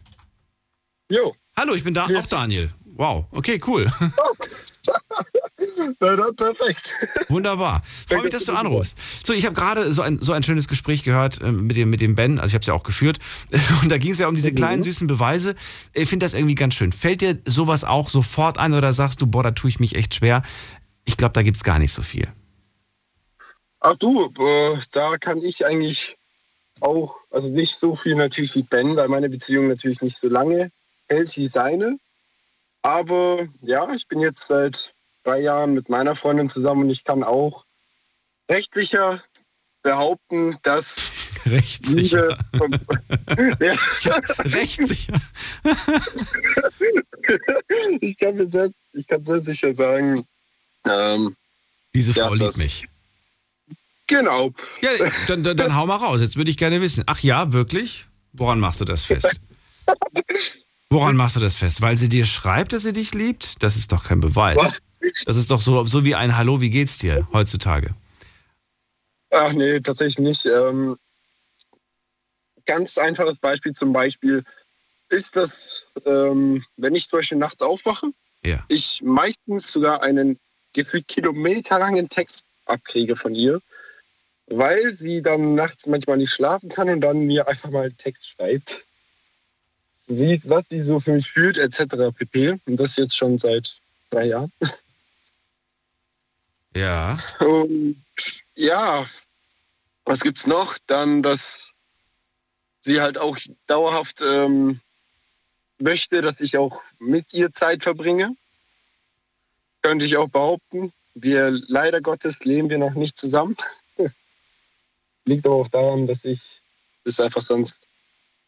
Jo. Hallo, ich bin da auch Daniel. Wow, okay, cool. [laughs] perfekt. Wunderbar. Freue mich, dass du anrufst. So, ich habe gerade so ein, so ein schönes Gespräch gehört äh, mit, dem, mit dem Ben, also ich habe es ja auch geführt. [laughs] Und da ging es ja um diese kleinen süßen Beweise. Ich finde das irgendwie ganz schön. Fällt dir sowas auch sofort ein oder sagst du, boah, da tue ich mich echt schwer? Ich glaube, da gibt es gar nicht so viel. Ach du, äh, da kann ich eigentlich auch, also nicht so viel natürlich wie Ben, weil meine Beziehung natürlich nicht so lange hält wie seine. Aber ja, ich bin jetzt seit drei Jahren mit meiner Freundin zusammen und ich kann auch rechtlicher behaupten, dass [laughs] Rechtssicher. Vom, [laughs] ja. Rechtssicher. [laughs] ich, kann sehr, ich kann sehr sicher sagen, ähm, diese Frau ja, liebt mich. Genau. Ja, dann, dann, dann hau mal raus. Jetzt würde ich gerne wissen. Ach ja, wirklich? Woran machst du das fest? Woran machst du das fest? Weil sie dir schreibt, dass sie dich liebt? Das ist doch kein Beweis. Was? Das ist doch so, so wie ein Hallo, wie geht's dir heutzutage? Ach nee, tatsächlich nicht. Ähm, ganz einfaches Beispiel zum Beispiel ist das, ähm, wenn ich solche nachts aufwache, ja. ich meistens sogar einen gefühlt kilometerlangen Text abkriege von ihr, weil sie dann nachts manchmal nicht schlafen kann und dann mir einfach mal einen Text schreibt wie, was sie so für mich fühlt, etc. pp. Und das jetzt schon seit drei Jahren. Ja. Und ja, was gibt's noch? Dann, dass sie halt auch dauerhaft ähm, möchte, dass ich auch mit ihr Zeit verbringe. Könnte ich auch behaupten. Wir leider Gottes leben wir noch nicht zusammen. [laughs] Liegt aber auch daran, dass ich es einfach sonst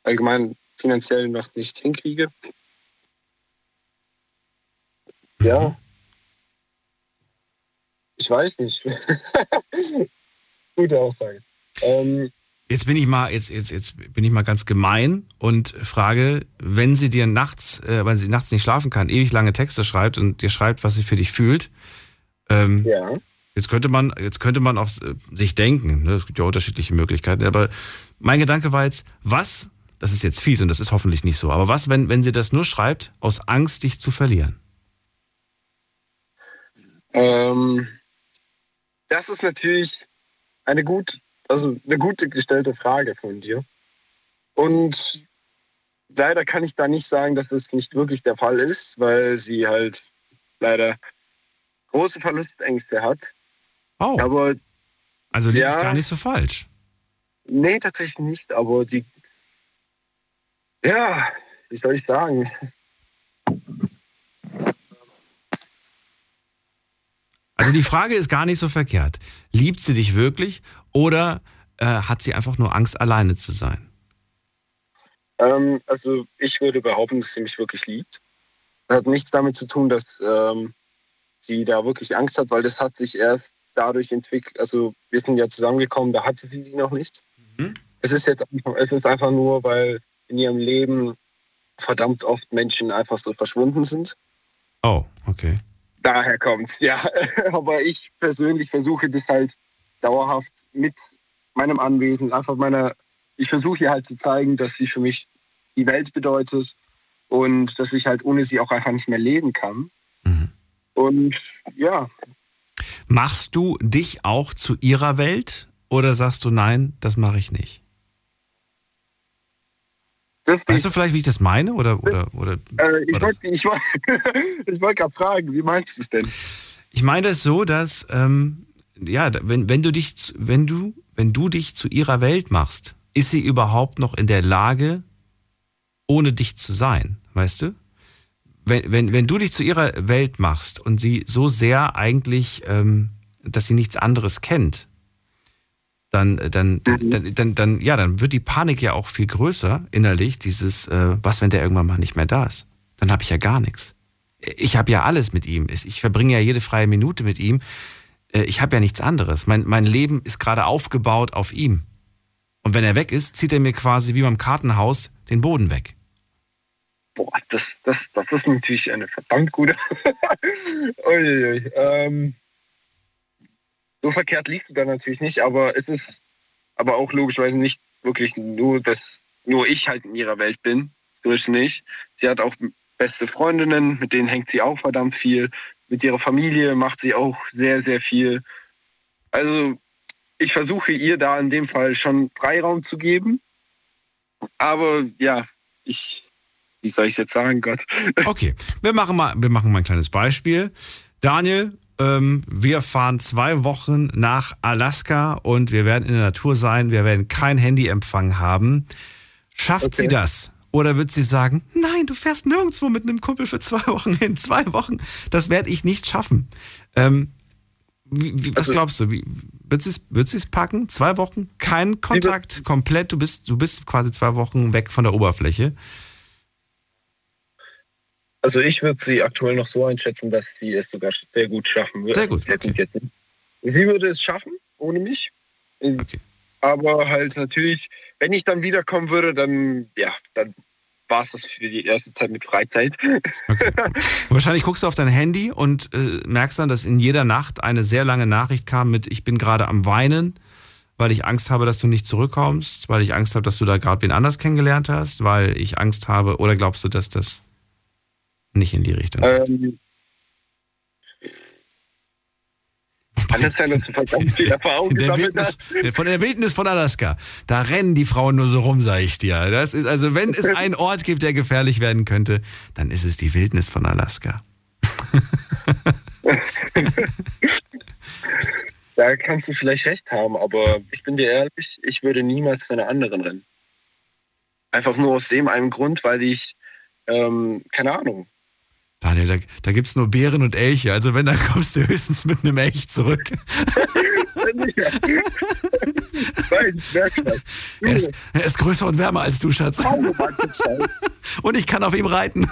allgemein finanziell noch nicht hinkriege. Ja. Ich weiß nicht. [laughs] Gute Aussage. Ähm, Jetzt bin ich mal, jetzt, jetzt, jetzt bin ich mal ganz gemein und frage, wenn sie dir nachts, äh, weil sie nachts nicht schlafen kann, ewig lange Texte schreibt und dir schreibt, was sie für dich fühlt. Ähm, ja. Jetzt könnte man, jetzt könnte man auch äh, sich denken, ne, es gibt ja unterschiedliche Möglichkeiten, aber mein Gedanke war jetzt, was das ist jetzt fies und das ist hoffentlich nicht so. Aber was, wenn, wenn sie das nur schreibt, aus Angst, dich zu verlieren? Ähm, das ist natürlich eine gut, also eine gute gestellte Frage von dir. Und leider kann ich da nicht sagen, dass es nicht wirklich der Fall ist, weil sie halt leider große Verlustängste hat. Oh. Aber also liegt ja, gar nicht so falsch. Nee, tatsächlich nicht, aber sie ja, wie soll ich sagen? Also die Frage ist gar nicht so verkehrt. Liebt sie dich wirklich oder äh, hat sie einfach nur Angst, alleine zu sein? Ähm, also ich würde behaupten, dass sie mich wirklich liebt. Das hat nichts damit zu tun, dass ähm, sie da wirklich Angst hat, weil das hat sich erst dadurch entwickelt. Also wir sind ja zusammengekommen, da hatte sie die noch nicht. Mhm. Es ist jetzt es ist einfach nur, weil in ihrem Leben verdammt oft Menschen einfach so verschwunden sind. Oh, okay. Daher kommt's, ja. [laughs] Aber ich persönlich versuche das halt dauerhaft mit meinem Anwesen, einfach meiner, ich versuche ihr halt zu zeigen, dass sie für mich die Welt bedeutet und dass ich halt ohne sie auch einfach nicht mehr leben kann. Mhm. Und ja. Machst du dich auch zu ihrer Welt oder sagst du nein, das mache ich nicht? Das weißt du vielleicht, wie ich das meine? Oder, oder, oder, äh, ich wollte ich wollt, [laughs] ich wollt gerade fragen, wie meinst du es denn? Ich meine es so, dass ähm, ja, wenn, wenn, du dich, wenn, du, wenn du dich zu ihrer Welt machst, ist sie überhaupt noch in der Lage, ohne dich zu sein, weißt du? Wenn, wenn, wenn du dich zu ihrer Welt machst und sie so sehr eigentlich, ähm, dass sie nichts anderes kennt, dann, dann, mhm. dann, dann, dann, ja, dann wird die Panik ja auch viel größer innerlich, dieses, äh, was, wenn der irgendwann mal nicht mehr da ist? Dann habe ich ja gar nichts. Ich habe ja alles mit ihm. Ich verbringe ja jede freie Minute mit ihm. Äh, ich habe ja nichts anderes. Mein, mein Leben ist gerade aufgebaut auf ihm. Und wenn er weg ist, zieht er mir quasi wie beim Kartenhaus den Boden weg. Boah, das, das, das ist natürlich eine verdammt gute. [laughs] Uiuiui. Ähm, so verkehrt liegst du da natürlich nicht, aber es ist aber auch logischerweise nicht wirklich nur, dass nur ich halt in ihrer Welt bin. So ist nicht. Sie hat auch beste Freundinnen, mit denen hängt sie auch verdammt viel. Mit ihrer Familie macht sie auch sehr, sehr viel. Also ich versuche ihr da in dem Fall schon Freiraum zu geben. Aber ja, ich, wie soll ich es jetzt sagen, Gott. Okay, wir machen mal, wir machen mal ein kleines Beispiel. Daniel, ähm, wir fahren zwei Wochen nach Alaska und wir werden in der Natur sein. Wir werden kein Handyempfang haben. Schafft okay. sie das? Oder wird sie sagen, nein, du fährst nirgendwo mit einem Kumpel für zwei Wochen hin, [laughs] zwei Wochen, das werde ich nicht schaffen. Ähm, wie, wie, was also, glaubst du? Wie, wird sie wird es packen? Zwei Wochen? Kein Kontakt, komplett, du bist, du bist quasi zwei Wochen weg von der Oberfläche. Also ich würde sie aktuell noch so einschätzen, dass sie es sogar sehr gut schaffen würde. Sehr gut. Okay. Sie würde es schaffen, ohne mich. Okay. Aber halt natürlich, wenn ich dann wiederkommen würde, dann, ja, dann war es das für die erste Zeit mit Freizeit. [laughs] Okay. Wahrscheinlich guckst du auf dein Handy und äh, merkst dann, dass in jeder Nacht eine sehr lange Nachricht kam mit Ich bin gerade am Weinen, weil ich Angst habe, dass du nicht zurückkommst, weil ich Angst habe, dass du da gerade wen anders kennengelernt hast, weil ich Angst habe, oder glaubst du, dass das nicht in die Richtung ähm, Kann es sein, dass du verdammt viel Erfahrung gesammelt hast? Von der Wildnis von Alaska. Da rennen die Frauen nur so rum, sag ich dir. Das ist, also wenn es einen Ort gibt, der gefährlich werden könnte, dann ist es die Wildnis von Alaska. [laughs] da kannst du vielleicht recht haben, aber ich bin dir ehrlich, ich würde niemals für eine anderen rennen. Einfach nur aus dem einen Grund, weil ich, ähm, keine Ahnung, Daniel, da, da gibt es nur Bären und Elche. Also wenn, dann kommst du höchstens mit einem Elch zurück. er, ist, er ist größer und wärmer als du, Schatz. und ich kann auf ihm reiten.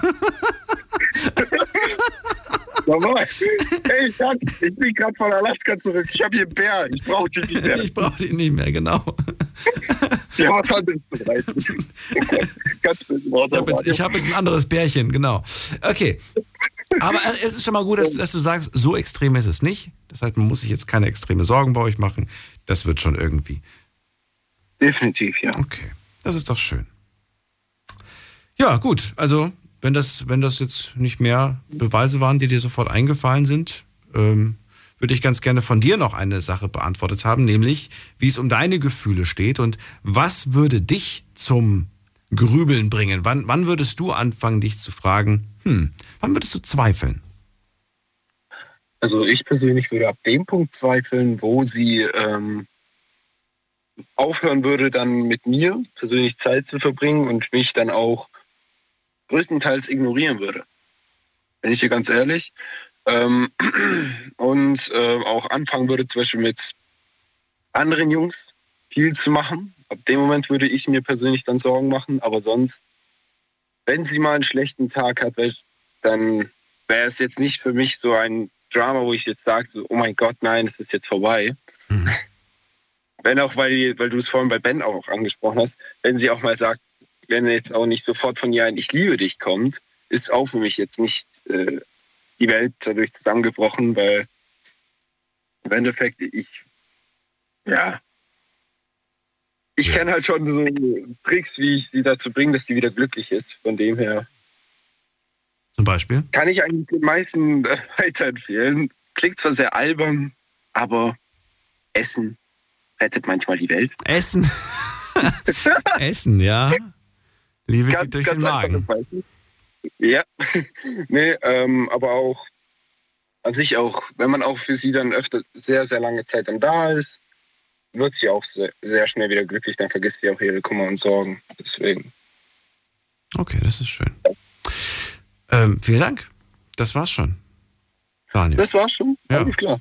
Hey, Schatz, ich bin gerade von Alaska zurück. Ich habe hier einen Bär. Ich brauche den nicht mehr. Ich brauche den nicht mehr, genau. Ja, was anderes zu reiten. ich habe jetzt, hab jetzt ein anderes Bärchen, genau. Okay. Aber es ist schon mal gut, dass, dass, du sagst, so extrem ist es nicht. Das heißt, man muss sich jetzt keine extreme Sorgen bei euch machen. Das wird schon irgendwie. Definitiv, ja. Okay. Das ist doch schön. Ja, gut. Also wenn das, wenn das jetzt nicht mehr Beweise waren, die dir sofort eingefallen sind, ähm, würde ich ganz gerne von dir noch eine Sache beantwortet haben, nämlich wie es um deine Gefühle steht und was würde dich zum Grübeln bringen? Wann, wann würdest du anfangen, dich zu fragen, hm, wann würdest du zweifeln? Also ich persönlich würde ab dem Punkt zweifeln, wo sie ähm, aufhören würde, dann mit mir persönlich Zeit zu verbringen und mich dann auch größtenteils ignorieren würde. Bin ich hier ganz ehrlich. Ähm, [clears throat] und äh, auch anfangen würde, zum Beispiel mit anderen Jungs viel zu machen. Ab dem Moment würde ich mir persönlich dann Sorgen machen, aber sonst, wenn sie mal einen schlechten Tag hat, dann wäre es jetzt nicht für mich so ein Drama, wo ich jetzt sage, so, oh mein Gott, nein, es ist jetzt vorbei. Mhm. [laughs] Wenn auch, weil, weil du es vorhin bei Ben auch angesprochen hast, wenn sie auch mal sagt, wenn jetzt auch nicht sofort von ihr ein Ich liebe dich kommt, ist auch für mich jetzt nicht äh, die Welt dadurch zusammengebrochen, weil im Endeffekt ich, ja, ich kenne halt schon so Tricks, wie ich sie dazu bringe, dass sie wieder glücklich ist. Von dem her. Zum Beispiel? Kann ich eigentlich den meisten [laughs] weiterempfehlen. Klingt zwar sehr albern, aber Essen rettet manchmal die Welt. Essen. [laughs] Essen, ja. Liebe ganz, geht durch den Magen. Ja, [laughs] nee, ähm, aber auch an sich auch, wenn man auch für sie dann öfter sehr, sehr lange Zeit dann da ist, wird sie auch sehr, sehr schnell wieder glücklich, dann vergisst sie auch ihre Kummer und Sorgen. Deswegen. Okay, das ist schön. Ähm, vielen Dank. Das war's schon. Daniel. Das war's schon? Ja. Alles klar.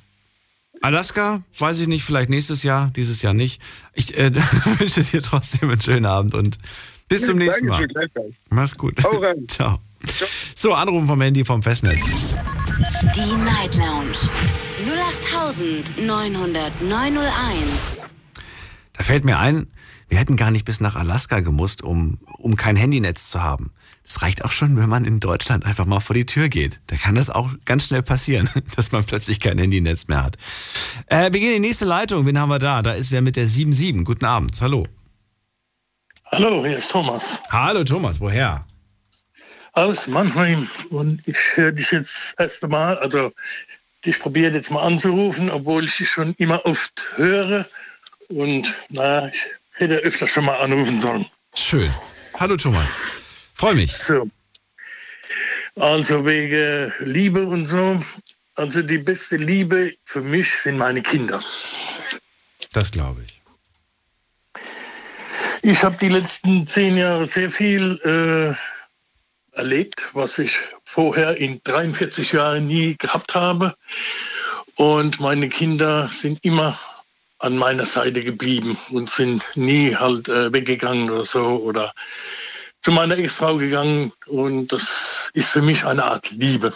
Alaska, weiß ich nicht, vielleicht nächstes Jahr, dieses Jahr nicht. Ich äh, [laughs] wünsche dir trotzdem einen schönen Abend und bis zum nächsten Mal. Mach's gut. [laughs] Ciao. So, Anrufen vom Handy vom Festnetz. Die Night Lounge 0890901. Da fällt mir ein, wir hätten gar nicht bis nach Alaska gemusst, um, um kein Handynetz zu haben. Das reicht auch schon, wenn man in Deutschland einfach mal vor die Tür geht. Da kann das auch ganz schnell passieren, [laughs] dass man plötzlich kein Handynetz mehr hat. Äh, wir gehen in die nächste Leitung. Wen haben wir da? Da ist wer mit der 77. Guten Abend. Hallo. Hallo, hier ist Thomas. Hallo Thomas, woher? Aus Mannheim. Und ich höre dich jetzt das erste Mal, also ich probiere jetzt mal anzurufen, obwohl ich dich schon immer oft höre. Und naja, ich hätte öfter schon mal anrufen sollen. Schön. Hallo Thomas. Freue mich. So. Also wegen Liebe und so. Also die beste Liebe für mich sind meine Kinder. Das glaube ich. Ich habe die letzten zehn Jahre sehr viel äh, erlebt, was ich vorher in 43 Jahren nie gehabt habe. Und meine Kinder sind immer an meiner Seite geblieben und sind nie halt äh, weggegangen oder so oder zu meiner Ex-Frau gegangen. Und das ist für mich eine Art Liebe.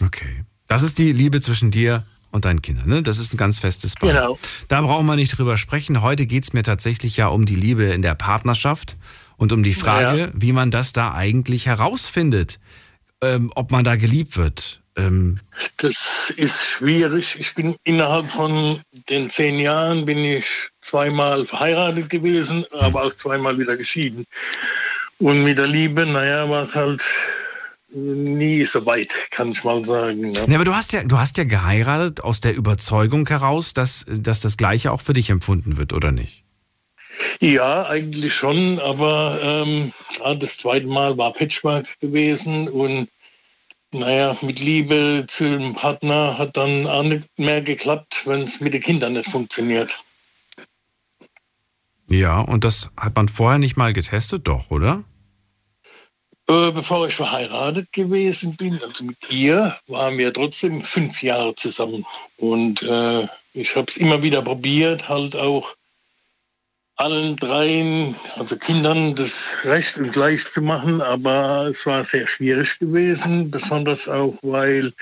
Okay. Das ist die Liebe zwischen dir und deinen Kindern, ne? Das ist ein ganz festes Band. Genau. Da brauchen wir nicht drüber sprechen. Heute geht es mir tatsächlich ja um die Liebe in der Partnerschaft und um die Frage, ja. wie man das da eigentlich herausfindet, ähm, ob man da geliebt wird. Ähm das ist schwierig. Ich bin innerhalb von den zehn Jahren bin ich zweimal verheiratet gewesen, aber auch zweimal wieder geschieden. Und mit der Liebe, naja, war es halt nie so weit, kann ich mal sagen. Ne? Ja, aber du hast ja, du hast ja geheiratet aus der Überzeugung heraus, dass, dass das Gleiche auch für dich empfunden wird, oder nicht? Ja, eigentlich schon, aber ähm, das zweite Mal war Patchwork gewesen und naja, mit Liebe zu dem Partner hat dann auch nicht mehr geklappt, wenn es mit den Kindern nicht funktioniert. Ja, und das hat man vorher nicht mal getestet, doch, oder? Äh, bevor ich verheiratet gewesen bin, also mit ihr, waren wir trotzdem fünf Jahre zusammen. Und äh, ich habe es immer wieder probiert, halt auch allen dreien, also Kindern, das recht und gleich zu machen, aber es war sehr schwierig gewesen, besonders auch, weil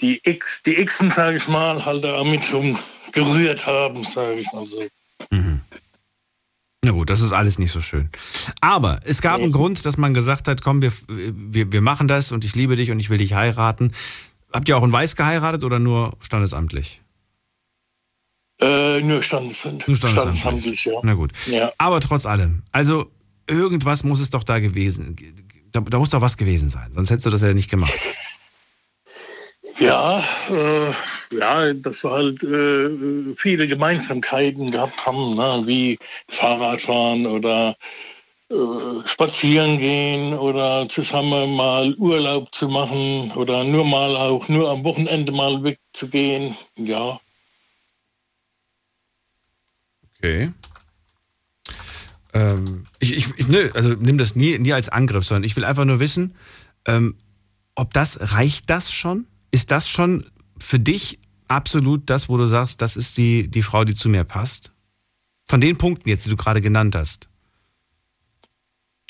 die Ex, die Exen, sage ich mal, halt damit gerührt haben, sage ich mal so. Na gut, das ist alles nicht so schön. Aber es gab einen Grund, dass man gesagt hat, komm, wir, wir, wir machen das und ich liebe dich und ich will dich heiraten. Habt ihr auch in Weiß geheiratet oder nur standesamtlich? Äh, nur standesamtlich. Nur standesamtlich. standesamtlich ja. Na gut. Ja. Aber trotz allem, also irgendwas muss es doch da gewesen, da, da muss doch was gewesen sein, sonst hättest du das ja nicht gemacht. Ja, äh, ja, dass wir halt äh, viele Gemeinsamkeiten gehabt haben, ne? wie Fahrradfahren oder äh, spazieren gehen oder zusammen mal Urlaub zu machen oder nur mal auch nur am Wochenende mal wegzugehen. Ja. Okay. Ähm, ich, ich, ich, ne, also nimm das nie, nie als Angriff, sondern ich will einfach nur wissen, ähm, ob das, reicht das schon? Ist das schon für dich absolut das, wo du sagst, das ist die, die Frau, die zu mir passt? Von den Punkten jetzt, die du gerade genannt hast.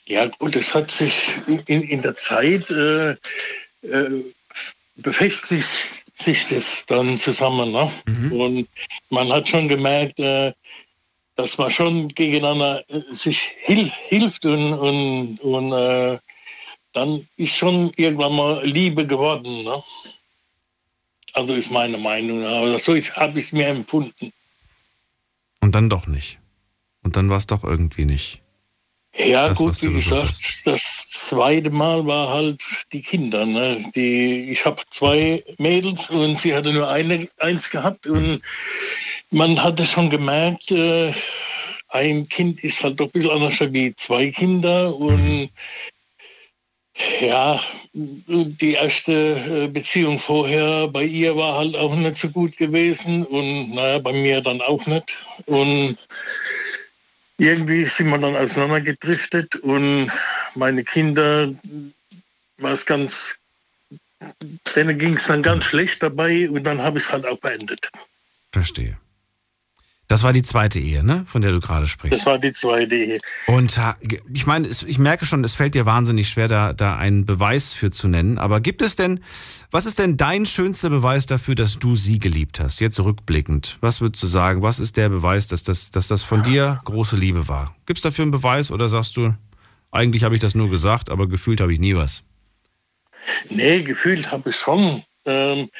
Ja, gut, es hat sich in, in der Zeit äh, äh, befestigt sich das dann zusammen. Ne? Mhm. Und man hat schon gemerkt, äh, dass man schon gegeneinander äh, sich hil hilft und, und, und äh, dann ist schon irgendwann mal Liebe geworden. Ne? Also ist meine Meinung, aber so habe ich es mir empfunden. Und dann doch nicht. Und dann war es doch irgendwie nicht. Ja, das, gut, wie gesagt, hast. das zweite Mal war halt die Kinder. Ne? Die, ich habe zwei Mädels und sie hatte nur eine, eins gehabt und man hatte schon gemerkt, äh, ein Kind ist halt doch ein bisschen anders wie zwei Kinder und ja, die erste äh, Beziehung vorher bei ihr war halt auch nicht so gut gewesen und naja, bei mir dann auch nicht. Und irgendwie sind wir dann auseinandergedriftet und meine Kinder war es ganz, denen ging es dann ganz schlecht dabei und dann habe ich es halt auch beendet. Verstehe. Das war die zweite Ehe, ne? Von der du gerade sprichst. Das war die zweite Ehe. Und ich meine, ich merke schon, es fällt dir wahnsinnig schwer, da, da einen Beweis für zu nennen. Aber gibt es denn, was ist denn dein schönster Beweis dafür, dass du sie geliebt hast? Jetzt rückblickend. Was würdest du sagen? Was ist der Beweis, dass das, dass das von dir große Liebe war? Gibt es dafür einen Beweis oder sagst du, eigentlich habe ich das nur gesagt, aber gefühlt habe ich nie was? Nee, gefühlt habe ich schon. Ähm,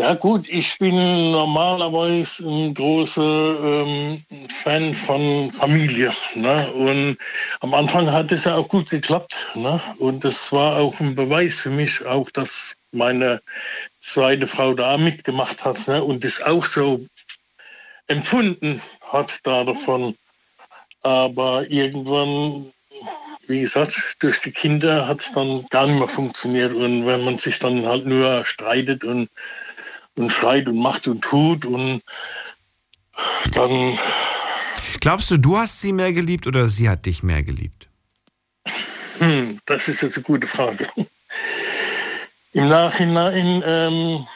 ja gut, ich bin normalerweise ein großer ähm, Fan von Familie. Ne? Und am Anfang hat es ja auch gut geklappt. Ne? Und das war auch ein Beweis für mich, auch dass meine zweite Frau da mitgemacht hat ne? und das auch so empfunden hat da davon. Aber irgendwann wie gesagt, durch die Kinder hat es dann gar nicht mehr funktioniert. Und wenn man sich dann halt nur streitet und, und schreit und macht und tut und dann. Glaubst du, du hast sie mehr geliebt oder sie hat dich mehr geliebt? Hm, das ist jetzt eine gute Frage. Im Nachhinein, ähm,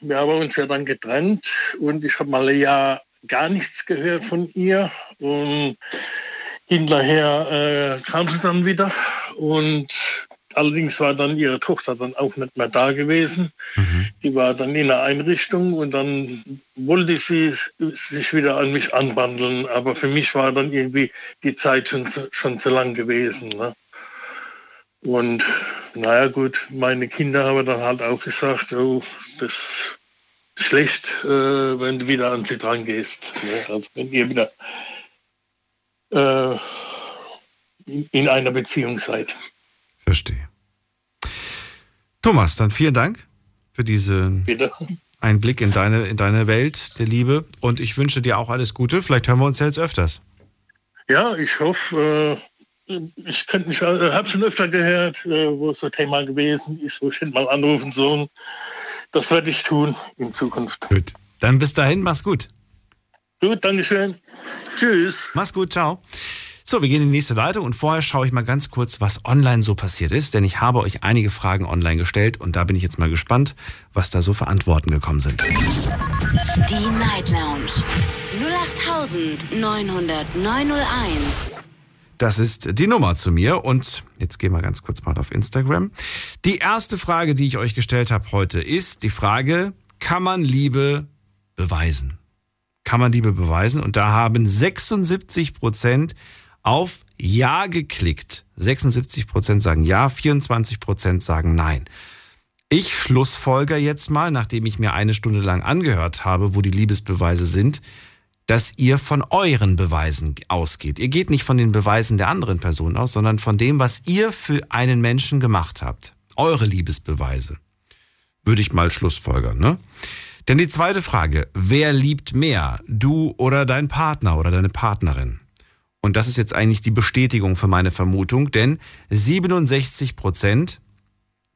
wir haben uns ja dann getrennt und ich habe mal ein Jahr gar nichts gehört von ihr. Und Hinterher äh, kam sie dann wieder und allerdings war dann ihre Tochter dann auch nicht mehr da gewesen. Mhm. Die war dann in einer Einrichtung und dann wollte sie sich wieder an mich anbandeln. Aber für mich war dann irgendwie die Zeit schon, schon zu lang gewesen. Ne? Und naja gut, meine Kinder haben dann halt auch gesagt, oh, das ist schlecht, äh, wenn du wieder an sie dran gehst. Ne? Also wenn ihr wieder äh, in einer Beziehung seid. Verstehe. Thomas, dann vielen Dank für diesen Bitte. Einblick in deine, in deine Welt der Liebe und ich wünsche dir auch alles Gute. Vielleicht hören wir uns ja jetzt öfters. Ja, ich hoffe, äh, ich könnte mich, äh, habe schon öfter gehört, äh, wo es so Thema gewesen ist, wo ich mal anrufen soll. Das werde ich tun in Zukunft. Gut. Dann bis dahin, mach's gut. Gut, Dankeschön. Tschüss. Mach's gut, ciao. So, wir gehen in die nächste Leitung und vorher schaue ich mal ganz kurz, was online so passiert ist, denn ich habe euch einige Fragen online gestellt und da bin ich jetzt mal gespannt, was da so für Antworten gekommen sind. Die Night Lounge 0890901. Das ist die Nummer zu mir und jetzt gehen wir ganz kurz mal auf Instagram. Die erste Frage, die ich euch gestellt habe heute, ist die Frage, kann man Liebe beweisen? kann man Liebe beweisen. Und da haben 76 Prozent auf Ja geklickt. 76 Prozent sagen Ja, 24 Prozent sagen Nein. Ich schlussfolger jetzt mal, nachdem ich mir eine Stunde lang angehört habe, wo die Liebesbeweise sind, dass ihr von euren Beweisen ausgeht. Ihr geht nicht von den Beweisen der anderen Person aus, sondern von dem, was ihr für einen Menschen gemacht habt. Eure Liebesbeweise. Würde ich mal schlussfolgern, ne? Denn die zweite Frage, wer liebt mehr, du oder dein Partner oder deine Partnerin? Und das ist jetzt eigentlich die Bestätigung für meine Vermutung, denn 67 Prozent,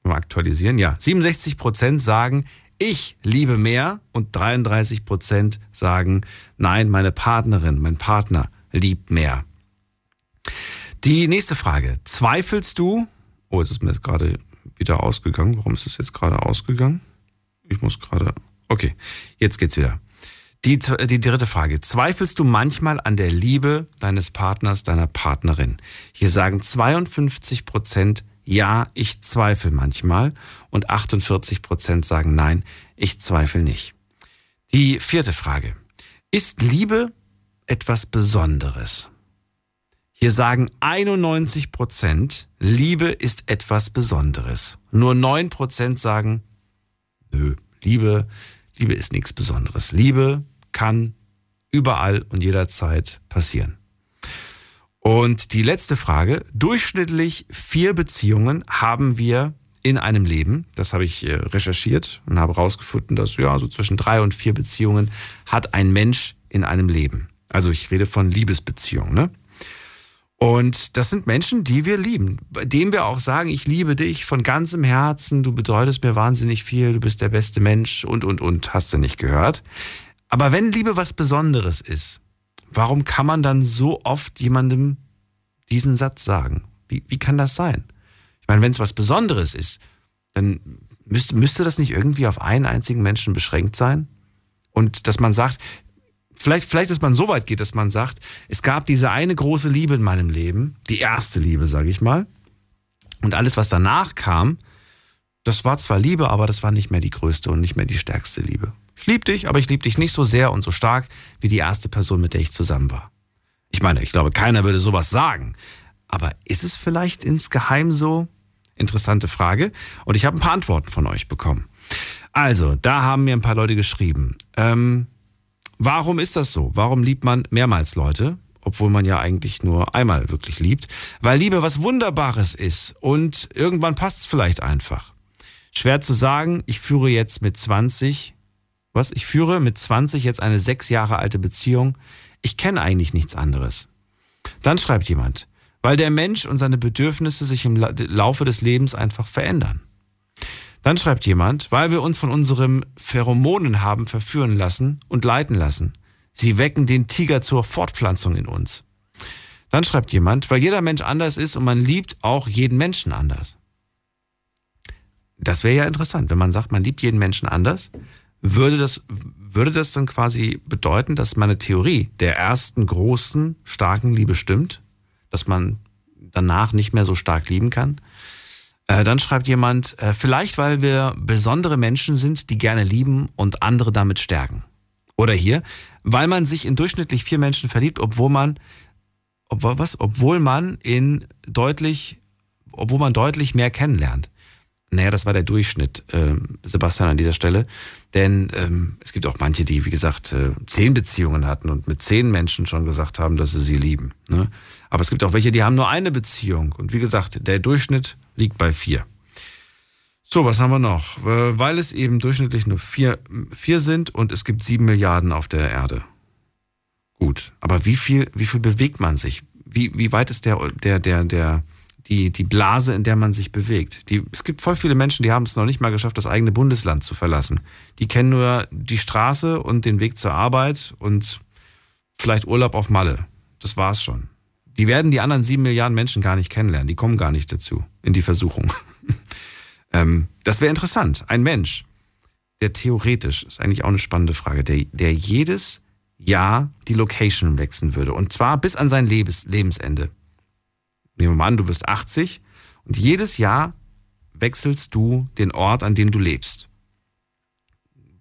mal aktualisieren, ja, 67 Prozent sagen, ich liebe mehr und 33 Prozent sagen, nein, meine Partnerin, mein Partner liebt mehr. Die nächste Frage, zweifelst du, oh, es ist mir jetzt gerade wieder ausgegangen. Warum ist es jetzt gerade ausgegangen? Ich muss gerade. Okay, jetzt geht's wieder. Die, die dritte Frage. Zweifelst du manchmal an der Liebe deines Partners, deiner Partnerin? Hier sagen 52 Prozent, ja, ich zweifle manchmal. Und 48 Prozent sagen, nein, ich zweifle nicht. Die vierte Frage. Ist Liebe etwas Besonderes? Hier sagen 91 Prozent, Liebe ist etwas Besonderes. Nur 9 Prozent sagen, nö, Liebe, Liebe ist nichts Besonderes. Liebe kann überall und jederzeit passieren. Und die letzte Frage. Durchschnittlich vier Beziehungen haben wir in einem Leben. Das habe ich äh, recherchiert und habe herausgefunden, dass ja so zwischen drei und vier Beziehungen hat ein Mensch in einem Leben. Also ich rede von Liebesbeziehungen. Ne? Und das sind Menschen, die wir lieben, bei denen wir auch sagen, ich liebe dich von ganzem Herzen, du bedeutest mir wahnsinnig viel, du bist der beste Mensch und, und, und, hast du nicht gehört. Aber wenn Liebe was Besonderes ist, warum kann man dann so oft jemandem diesen Satz sagen? Wie, wie kann das sein? Ich meine, wenn es was Besonderes ist, dann müsste, müsste das nicht irgendwie auf einen einzigen Menschen beschränkt sein? Und dass man sagt, vielleicht, vielleicht, dass man so weit geht, dass man sagt, es gab diese eine große Liebe in meinem Leben, die erste Liebe, sage ich mal. Und alles, was danach kam, das war zwar Liebe, aber das war nicht mehr die größte und nicht mehr die stärkste Liebe. Ich liebe dich, aber ich liebe dich nicht so sehr und so stark wie die erste Person, mit der ich zusammen war. Ich meine, ich glaube, keiner würde sowas sagen. Aber ist es vielleicht insgeheim so? Interessante Frage. Und ich habe ein paar Antworten von euch bekommen. Also, da haben mir ein paar Leute geschrieben. Ähm, warum ist das so? Warum liebt man mehrmals Leute? Obwohl man ja eigentlich nur einmal wirklich liebt. Weil Liebe was Wunderbares ist und irgendwann passt es vielleicht einfach. Schwer zu sagen, ich führe jetzt mit 20 was? Ich führe mit 20 jetzt eine sechs Jahre alte Beziehung. Ich kenne eigentlich nichts anderes. Dann schreibt jemand, weil der Mensch und seine Bedürfnisse sich im Laufe des Lebens einfach verändern. Dann schreibt jemand, weil wir uns von unserem Pheromonen haben verführen lassen und leiten lassen. Sie wecken den Tiger zur Fortpflanzung in uns. Dann schreibt jemand, weil jeder Mensch anders ist und man liebt auch jeden Menschen anders. Das wäre ja interessant, wenn man sagt, man liebt jeden Menschen anders, würde das, würde das dann quasi bedeuten, dass meine Theorie der ersten großen, starken Liebe stimmt? Dass man danach nicht mehr so stark lieben kann? Äh, dann schreibt jemand, äh, vielleicht weil wir besondere Menschen sind, die gerne lieben und andere damit stärken. Oder hier, weil man sich in durchschnittlich vier Menschen verliebt, obwohl man, obwohl, was, obwohl man in deutlich, obwohl man deutlich mehr kennenlernt. Naja, das war der Durchschnitt, äh, Sebastian, an dieser Stelle. Denn ähm, es gibt auch manche, die, wie gesagt, äh, zehn Beziehungen hatten und mit zehn Menschen schon gesagt haben, dass sie sie lieben. Ne? Aber es gibt auch welche, die haben nur eine Beziehung. Und wie gesagt, der Durchschnitt liegt bei vier. So, was haben wir noch? Äh, weil es eben durchschnittlich nur vier, vier sind und es gibt sieben Milliarden auf der Erde. Gut, aber wie viel, wie viel bewegt man sich? Wie, wie weit ist der, der, der, der, die, die Blase, in der man sich bewegt. Die, es gibt voll viele Menschen, die haben es noch nicht mal geschafft, das eigene Bundesland zu verlassen. Die kennen nur die Straße und den Weg zur Arbeit und vielleicht Urlaub auf Malle. Das war's schon. Die werden die anderen sieben Milliarden Menschen gar nicht kennenlernen. Die kommen gar nicht dazu, in die Versuchung. [laughs] ähm, das wäre interessant. Ein Mensch, der theoretisch, ist eigentlich auch eine spannende Frage, der, der jedes Jahr die Location wechseln würde. Und zwar bis an sein Lebens, Lebensende Nehmen wir mal an, du wirst 80 und jedes Jahr wechselst du den Ort, an dem du lebst.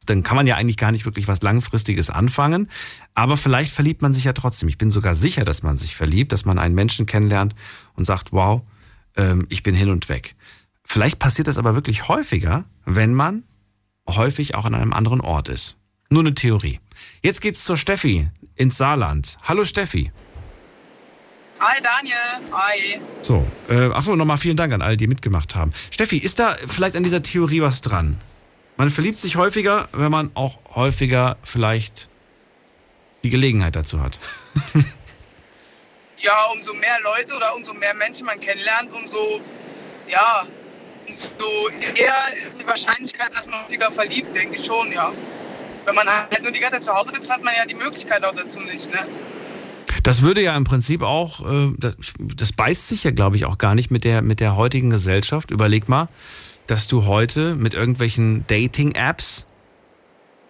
Dann kann man ja eigentlich gar nicht wirklich was Langfristiges anfangen, aber vielleicht verliebt man sich ja trotzdem. Ich bin sogar sicher, dass man sich verliebt, dass man einen Menschen kennenlernt und sagt, wow, ähm, ich bin hin und weg. Vielleicht passiert das aber wirklich häufiger, wenn man häufig auch an einem anderen Ort ist. Nur eine Theorie. Jetzt geht's zur Steffi ins Saarland. Hallo Steffi. Hi Daniel, hi. So, äh, achso, nochmal vielen Dank an all die mitgemacht haben. Steffi, ist da vielleicht an dieser Theorie was dran? Man verliebt sich häufiger, wenn man auch häufiger vielleicht die Gelegenheit dazu hat. [laughs] ja, umso mehr Leute oder umso mehr Menschen man kennenlernt, umso, ja, umso eher die Wahrscheinlichkeit, dass man häufiger verliebt, denke ich schon, ja. Wenn man halt nur die ganze Zeit zu Hause sitzt, hat man ja die Möglichkeit auch dazu nicht, ne? Das würde ja im Prinzip auch, äh, das, das beißt sich ja, glaube ich, auch gar nicht mit der, mit der heutigen Gesellschaft. Überleg mal, dass du heute mit irgendwelchen Dating-Apps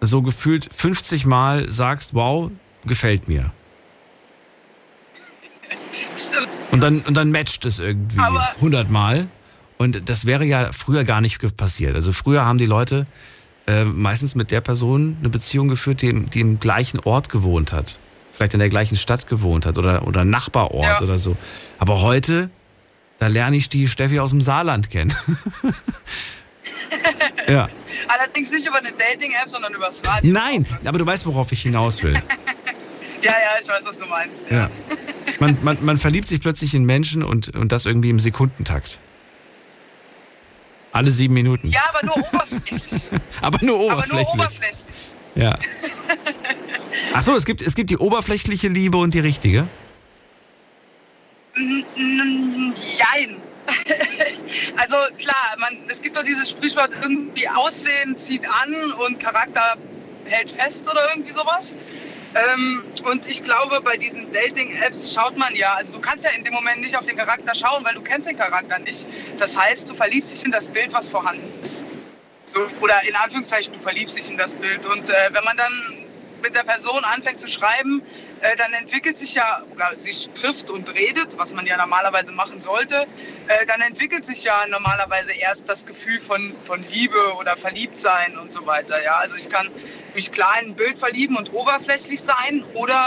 so gefühlt 50 Mal sagst, wow, gefällt mir. Stimmt. Und dann, und dann matcht es irgendwie Aber- 100 Mal. Und das wäre ja früher gar nicht passiert. Also früher haben die Leute äh, meistens mit der Person eine Beziehung geführt, die, im- die im gleichen Ort gewohnt hat. Vielleicht in der gleichen Stadt gewohnt hat oder, oder Nachbarort Ja. oder so. Aber heute, da lerne ich die Steffi aus dem Saarland kennen. [laughs] ja. Allerdings nicht über eine Dating-App, sondern übers Radio. Nein, aber du weißt, worauf ich hinaus will. [laughs] Ja, ja, ich weiß, was du meinst. Ja. Ja. Man, man, man verliebt sich plötzlich in Menschen und, und das irgendwie im Sekundentakt. Alle sieben Minuten. Ja, aber nur oberflächlich. [laughs] Aber nur aber oberflächlich. nur oberflächlich. Ja. Achso, es gibt, es gibt die oberflächliche Liebe und die richtige. Jein. [laughs] Also klar, man, es gibt doch dieses Sprichwort, irgendwie Aussehen zieht an und Charakter hält fest oder irgendwie sowas. Ähm, und ich glaube, bei diesen Dating-Apps schaut man ja, also du kannst ja in dem Moment nicht auf den Charakter schauen, weil du kennst den Charakter nicht. Das heißt, du verliebst dich in das Bild, was vorhanden ist. So, oder in Anführungszeichen, du verliebst dich in das Bild. Und äh, wenn man dann mit der Person anfängt zu schreiben, äh, dann entwickelt sich ja, oder sich trifft und redet, was man ja normalerweise machen sollte, äh, dann entwickelt sich ja normalerweise erst das Gefühl von, von Liebe oder Verliebtsein und so weiter. Ja? Also ich kann mich klar in ein Bild verlieben und oberflächlich sein oder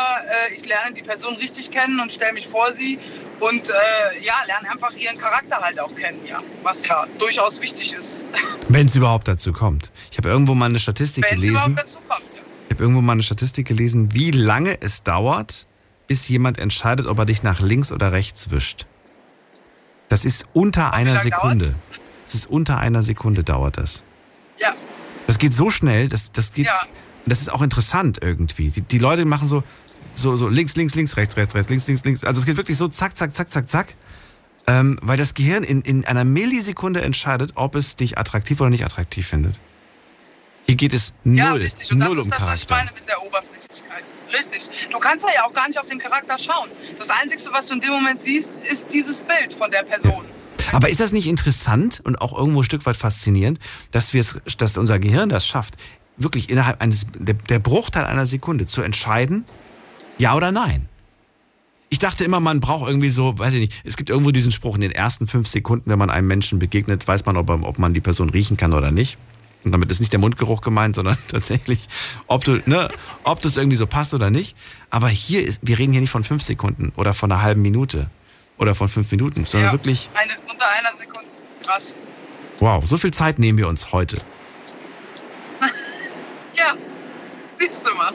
äh, ich lerne die Person richtig kennen und stelle mich vor sie und äh, ja, lerne einfach ihren Charakter halt auch kennen, ja, was ja durchaus wichtig ist, Wenn es überhaupt dazu kommt. Ich habe irgendwo mal eine Statistik wenn es gelesen. überhaupt dazu kommt. Ja. Ich habe irgendwo mal eine Statistik gelesen, wie lange es dauert, bis jemand entscheidet, ob er dich nach links oder rechts wischt. Das ist unter einer Sekunde. Das ist unter einer Sekunde dauert das. Ja. Das geht so schnell, das, das geht. Ja. Das ist auch interessant irgendwie. Die, die Leute machen so, so, so links, links, links, rechts, rechts, rechts, links, links, links. Also es geht wirklich so zack, zack, zack, zack, zack. Ähm, weil das Gehirn in, in einer Millisekunde entscheidet, ob es dich attraktiv oder nicht attraktiv findet. Hier geht es null, Ja, richtig. Und das null ist um das, was ich meine mit der Oberflächlichkeit. Richtig. Du kannst ja auch gar nicht auf den Charakter schauen. Das Einzige, was du in dem Moment siehst, ist dieses Bild von der Person. Aber ist das nicht interessant und auch irgendwo ein Stück weit faszinierend, dass dass unser Gehirn das schafft, wirklich innerhalb eines der, der Bruchteil einer Sekunde zu entscheiden, ja oder nein? Ich dachte immer, man braucht irgendwie so, weiß ich nicht, es gibt irgendwo diesen Spruch, in den ersten fünf Sekunden, wenn man einem Menschen begegnet, weiß man, ob, ob man die Person riechen kann oder nicht. Und damit ist nicht der Mundgeruch gemeint, sondern [laughs] tatsächlich, ob du, ne, ob das irgendwie so passt oder nicht. Aber hier ist, wir reden hier nicht von fünf Sekunden oder von einer halben Minute oder von fünf Minuten, sondern Ja, wirklich Eine, unter einer Sekunde. Krass. Wow, so viel Zeit nehmen wir uns heute. [laughs] Ja, siehst du mal.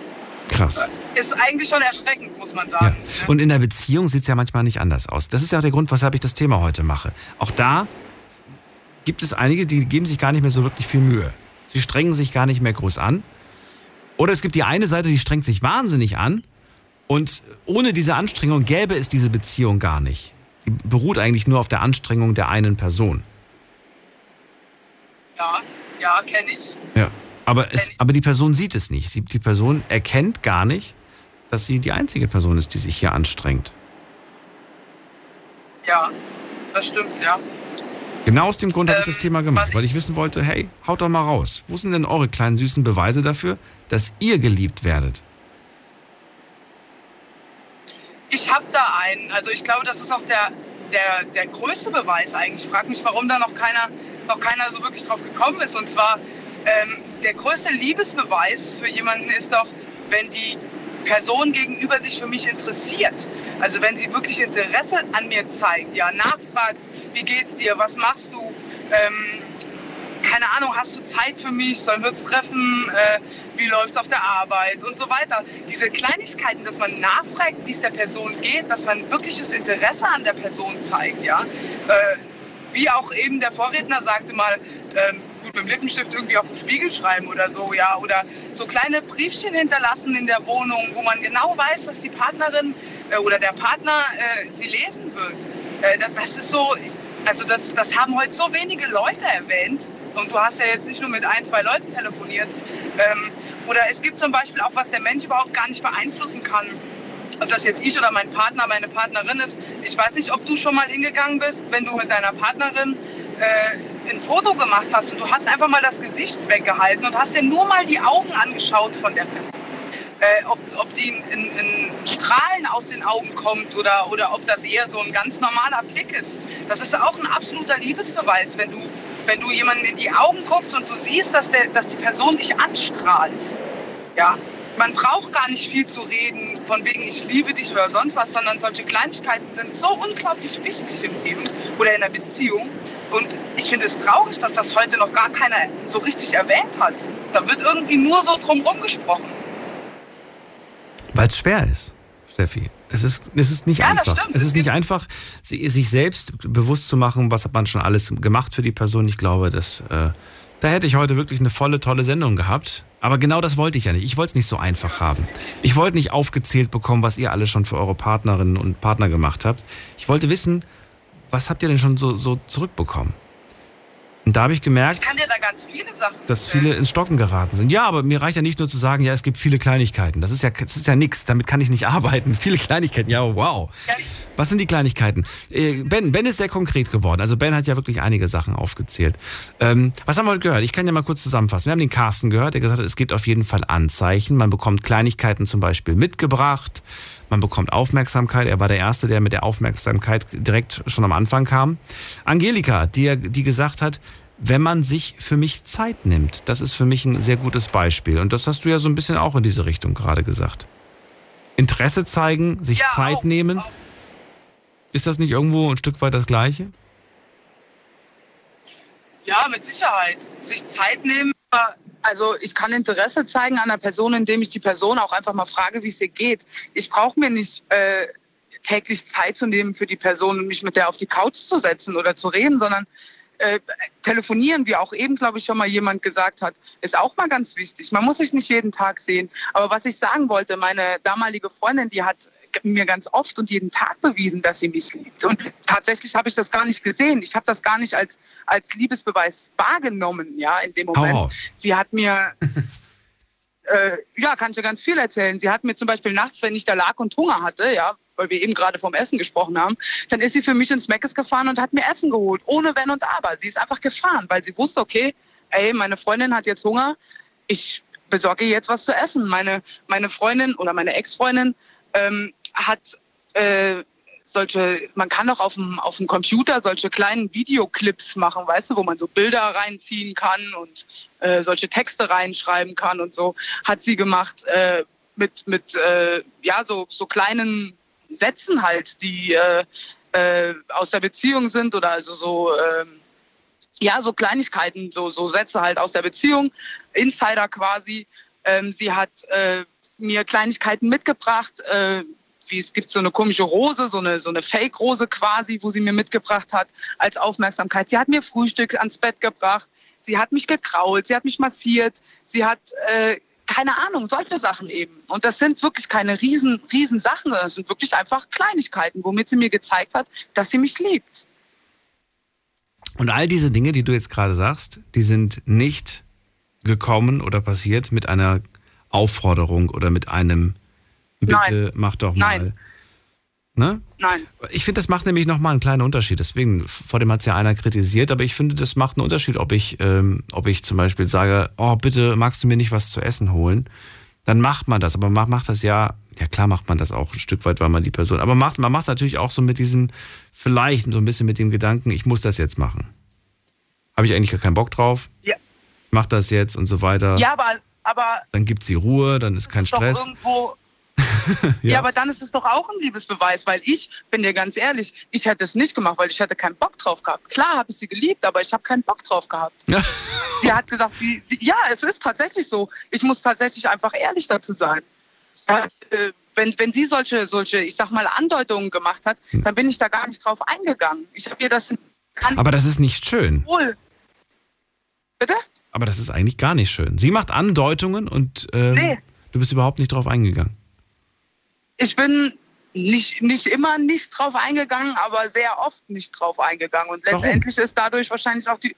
Krass. Ist eigentlich schon erschreckend, muss man sagen. Und in der Beziehung sieht es ja manchmal nicht anders aus. Das ist ja auch der Grund, weshalb ich das Thema heute mache. Auch da gibt es einige, die geben sich gar nicht mehr so wirklich viel Mühe. Sie strengen sich gar nicht mehr groß an. Oder es gibt die eine Seite, die strengt sich wahnsinnig an. Und ohne diese Anstrengung gäbe es diese Beziehung gar nicht. Sie beruht eigentlich nur auf der Anstrengung der einen Person. Ja, ja, kenne ich. Ja. Aber, es, aber die Person sieht es nicht. Sie, die Person erkennt gar nicht, dass sie die einzige Person ist, die sich hier anstrengt. Ja, das stimmt, ja. Genau aus dem Grund habe ich Ähm, das Thema gemacht, weil ich- ich wissen wollte, hey, haut doch mal raus. Wo sind denn eure kleinen süßen Beweise dafür, dass ihr geliebt werdet? Ich habe da einen. Also ich glaube, das ist auch der, der, der größte Beweis eigentlich. Ich frage mich, warum da noch keiner, noch keiner so wirklich drauf gekommen ist. Und zwar, ähm, der größte Liebesbeweis für jemanden ist doch, wenn die Person gegenüber sich für mich interessiert. Also wenn sie wirklich Interesse an mir zeigt, ja, nachfragt, wie geht's dir, was machst du, ähm, keine Ahnung, hast du Zeit für mich, sollen wir uns treffen, äh, wie läuft's auf der Arbeit und so weiter. Diese Kleinigkeiten, dass man nachfragt, wie es der Person geht, dass man wirkliches Interesse an der Person zeigt, ja. Äh, wie auch eben der Vorredner sagte mal, ähm, gut mit dem Lippenstift irgendwie auf den Spiegel schreiben oder so, ja. Oder so kleine Briefchen hinterlassen in der Wohnung, wo man genau weiß, dass die Partnerin äh, oder der Partner äh, sie lesen wird. Äh, das, ist so, also das, das haben heute so wenige Leute erwähnt. Und du hast ja jetzt nicht nur mit ein, zwei Leuten telefoniert. Ähm, oder es gibt zum Beispiel auch, was der Mensch überhaupt gar nicht beeinflussen kann. Ob das jetzt ich oder mein Partner, meine Partnerin ist. Ich weiß nicht, ob du schon mal hingegangen bist, wenn du mit deiner Partnerin äh, ein Foto gemacht hast und du hast einfach mal das Gesicht weggehalten und hast dir nur mal die Augen angeschaut von der Person. Äh, ob, ob die in, in, Strahlen aus den Augen kommt oder, oder ob das eher so ein ganz normaler Blick ist. Das ist auch ein absoluter Liebesbeweis, wenn du, wenn du jemanden in die Augen guckst und du siehst, dass, der, dass die Person dich anstrahlt. Ja, man braucht gar nicht viel zu reden, von wegen ich liebe dich oder sonst was, sondern solche Kleinigkeiten sind so unglaublich wichtig im Leben oder in der Beziehung. Und ich finde es traurig, dass das heute noch gar keiner so richtig erwähnt hat. Da wird irgendwie nur so drumherum gesprochen. Weil es schwer ist, Steffi. Es ist, es ist nicht Ja, einfach. stimmt. Es ist nicht einfach, si- sich selbst bewusst zu machen, was hat man schon alles gemacht für die Person. Ich glaube, dass, äh, da hätte ich heute wirklich eine volle, tolle Sendung gehabt. Aber genau das wollte ich ja nicht. Ich wollte es nicht so einfach haben. Ich wollte nicht aufgezählt bekommen, was ihr alle schon für eure Partnerinnen und Partner gemacht habt. Ich wollte wissen, was habt ihr denn schon so, so zurückbekommen? Und da habe ich gemerkt, Ich da viele dass viele ins Stocken geraten sind. Ja, aber mir reicht ja nicht nur zu sagen, ja, es gibt viele Kleinigkeiten. Das ist ja, das ist ja nix. Damit kann ich nicht arbeiten. [laughs] Viele Kleinigkeiten. Ja, wow. Was sind die Kleinigkeiten? Äh, Ben, Ben ist sehr konkret geworden. Also Ben hat ja wirklich einige Sachen aufgezählt. Ähm, was haben wir heute gehört? Ich kann ja mal kurz zusammenfassen. Wir haben den Carsten gehört, der gesagt hat, es gibt auf jeden Fall Anzeichen. Man bekommt Kleinigkeiten zum Beispiel mitgebracht. Man bekommt Aufmerksamkeit. Er war der Erste, der mit der Aufmerksamkeit direkt schon am Anfang kam. Angelika, die, die gesagt hat, wenn man sich für mich Zeit nimmt, das ist für mich ein sehr gutes Beispiel. Und das hast du ja so ein bisschen auch in diese Richtung gerade gesagt. Interesse zeigen, sich Zeit nehmen. Ist das nicht irgendwo ein Stück weit das Gleiche? Ja, mit Sicherheit. Sich Zeit nehmen. Also ich kann Interesse zeigen an einer Person, indem ich die Person auch einfach mal frage, wie es ihr geht. Ich brauche mir nicht äh, täglich Zeit zu nehmen für die Person und mich mit der auf die Couch zu setzen oder zu reden, sondern äh, telefonieren, wie auch eben, glaube ich, schon mal jemand gesagt hat, ist auch mal ganz wichtig. Man muss sich nicht jeden Tag sehen. Aber was ich sagen wollte, meine damalige Freundin, die hat mir ganz oft und jeden Tag bewiesen, dass sie mich liebt. Und tatsächlich habe ich das gar nicht gesehen. Ich habe das gar nicht als, als Liebesbeweis wahrgenommen, ja, in dem Moment. Sie hat mir, [laughs] äh, ja, kann ich dir ganz viel erzählen. Sie hat mir zum Beispiel nachts, wenn ich da lag und Hunger hatte, ja, weil wir eben gerade vom Essen gesprochen haben, dann ist sie für mich ins Meckes gefahren und hat mir Essen geholt, ohne Wenn und Aber. Sie ist einfach gefahren, weil sie wusste, okay, ey, meine Freundin hat jetzt Hunger, ich besorge ihr jetzt was zu essen. Meine, meine Freundin oder meine Ex-Freundin ähm, hat äh, solche, man kann auch auf dem, auf dem Computer solche kleinen Videoclips machen, weißt du, wo man so Bilder reinziehen kann und äh, solche Texte reinschreiben kann und so, hat sie gemacht äh, mit, mit äh, ja, so, so kleinen Sätzen halt, die äh, äh, aus der Beziehung sind oder also so, ähm, ja, so Kleinigkeiten, so, so Sätze halt aus der Beziehung, Insider quasi. Ähm, sie hat äh, mir Kleinigkeiten mitgebracht, wie es gibt so eine komische Rose, so eine, so eine Fake-Rose quasi, wo sie mir mitgebracht hat als Aufmerksamkeit. Sie hat mir Frühstück ans Bett gebracht, sie hat mich gekrault, sie hat mich massiert, sie hat, äh, keine Ahnung, solche Sachen eben. Und das sind wirklich keine riesen, riesen Sachen, sondern es sind wirklich einfach Kleinigkeiten, womit sie mir gezeigt hat, dass sie mich liebt. Und all diese Dinge, die du jetzt gerade sagst, die sind nicht gekommen oder passiert mit einer Aufforderung oder mit einem Bitte, Nein. mach doch mal. Nein. Ne? Nein. Ich finde, das macht nämlich nochmal einen kleinen Unterschied. Deswegen, vor dem hat es ja einer kritisiert, aber ich finde, das macht einen Unterschied, ob ich, ähm, ob ich zum Beispiel sage, oh, bitte magst du mir nicht was zu essen holen? Dann macht man das, aber man macht das ja, ja klar macht man das auch ein Stück weit, weil man die Person, aber macht, man macht es natürlich auch so mit diesem, vielleicht so ein bisschen mit dem Gedanken, ich muss das jetzt machen. Habe ich eigentlich gar keinen Bock drauf? Ja. Mach das jetzt und so weiter. Ja, aber, aber Dann gibt sie Ruhe, dann ist kein ist Stress. irgendwo. [laughs] ja. aber dann ist es doch auch ein Liebesbeweis, weil ich, bin dir ganz ehrlich, ich hätte es nicht gemacht, weil ich hätte keinen Bock drauf gehabt. Klar habe ich sie geliebt, aber ich habe keinen Bock drauf gehabt. [laughs] Ja. Sie hat gesagt, sie, sie, ja, es ist tatsächlich so. Ich muss tatsächlich einfach ehrlich dazu sein. Ja, äh, wenn, wenn sie solche, solche, ich sag mal, Andeutungen gemacht hat, dann bin ich da gar nicht drauf eingegangen. Ich habe ihr das Aber das ist nicht schön. wohl. Bitte? Aber das ist eigentlich gar nicht schön. Sie macht Andeutungen und ähm, Nee. du bist überhaupt nicht drauf eingegangen. Ich bin nicht, nicht immer nicht drauf eingegangen, aber sehr oft nicht drauf eingegangen. Und Warum? letztendlich ist dadurch wahrscheinlich auch die.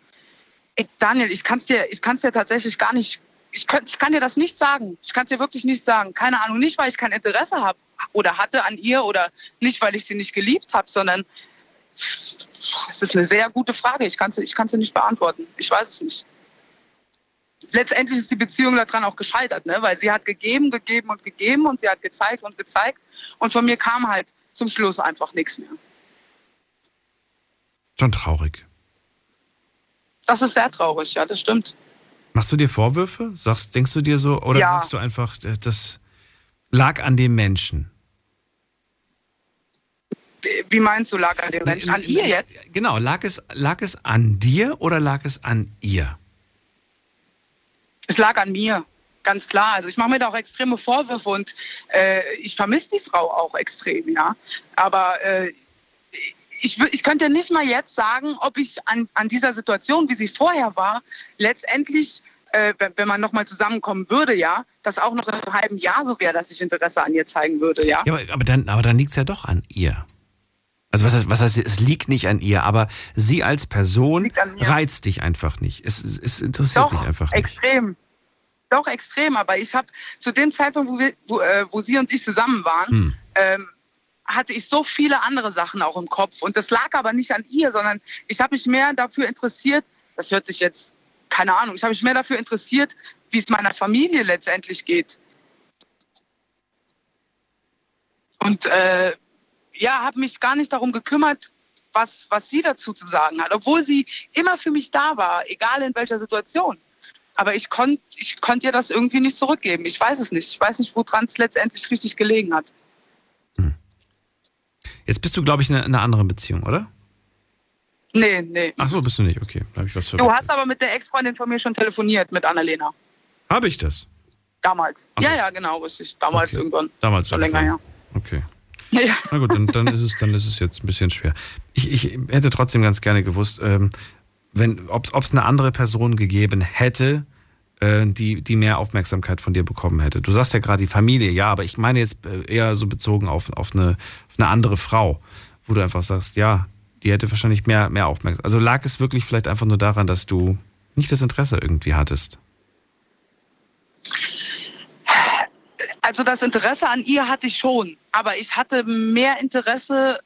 Ey, Daniel, ich kann es dir, ich kann's dir tatsächlich gar nicht. Ich, könnt, ich kann dir das nicht sagen. Ich kann es dir wirklich nicht sagen. Keine Ahnung. Nicht, weil ich kein Interesse habe oder hatte an ihr oder nicht, weil ich sie nicht geliebt habe, sondern Das ist eine sehr gute Frage. Ich kann sie ich kann's nicht beantworten. Ich weiß es nicht. Letztendlich ist die Beziehung daran auch gescheitert, ne? weil sie hat gegeben, gegeben und gegeben und sie hat gezeigt und gezeigt. Und von mir kam halt zum Schluss einfach nichts mehr. Schon traurig. Das ist sehr traurig, ja, das stimmt. Machst du dir Vorwürfe? Sagst, denkst du dir so, oder Ja. sagst du einfach, das, lag an dem Menschen? Wie meinst du, lag an dem Menschen? An ihr jetzt? Genau, lag es, lag es an dir oder lag es an ihr? Es lag an mir, ganz klar. Also ich mache mir da auch extreme Vorwürfe und äh, ich vermisse die Frau auch extrem, ja. Aber äh, ich, ich könnte nicht mal jetzt sagen, ob ich an, an dieser Situation, wie sie vorher war, letztendlich, äh, wenn, wenn man nochmal zusammenkommen würde, ja, das auch noch in einem halben Jahr so wäre, dass ich Interesse an ihr zeigen würde, ja. Ja, aber, aber dann, aber dann liegt es ja doch an ihr. Also was heißt, was heißt, es liegt nicht an ihr, aber sie als Person reizt dich einfach nicht. Es, es, es interessiert Doch, dich einfach nicht. extrem. Doch, extrem. Aber ich habe zu dem Zeitpunkt, wo, wir, wo, äh, wo sie und ich zusammen waren, Hm. ähm, hatte ich so viele andere Sachen auch im Kopf. Und das lag aber nicht an ihr, sondern ich habe mich mehr dafür interessiert, das hört sich jetzt, keine Ahnung, ich habe mich mehr dafür interessiert, wie es meiner Familie letztendlich geht. Und äh, ja, habe mich gar nicht darum gekümmert, was, was sie dazu zu sagen hat, obwohl sie immer für mich da war, egal in welcher Situation. Aber ich konnte ich konnt ihr das irgendwie nicht zurückgeben. Ich weiß es nicht. Ich weiß nicht, woran es letztendlich richtig gelegen hat. Jetzt bist du, glaube ich, in einer- in einer anderen Beziehung, oder? Nee, nee. Ach so, bist du nicht. Okay, habe ich was Du verwechselt. hast aber mit der Ex-Freundin von mir schon telefoniert, mit Annalena. Habe ich das? Damals. Ja, ja, genau, richtig. Damals irgendwann. Damals Schon länger her. Okay. Ja. Na gut, dann, dann, ist es, dann ist es jetzt ein bisschen schwer. Ich, ich hätte trotzdem ganz gerne gewusst, ähm, wenn, ob es eine andere Person gegeben hätte, äh, die, die mehr Aufmerksamkeit von dir bekommen hätte. Du sagst ja gerade die Familie, ja, aber ich meine jetzt äh, eher so bezogen auf, auf, eine, auf eine andere Frau, wo du einfach sagst, ja, die hätte wahrscheinlich mehr, mehr Aufmerksamkeit. Also lag es wirklich vielleicht einfach nur daran, dass du nicht das Interesse irgendwie hattest? Also das Interesse an ihr hatte ich schon, aber ich hatte mehr Interesse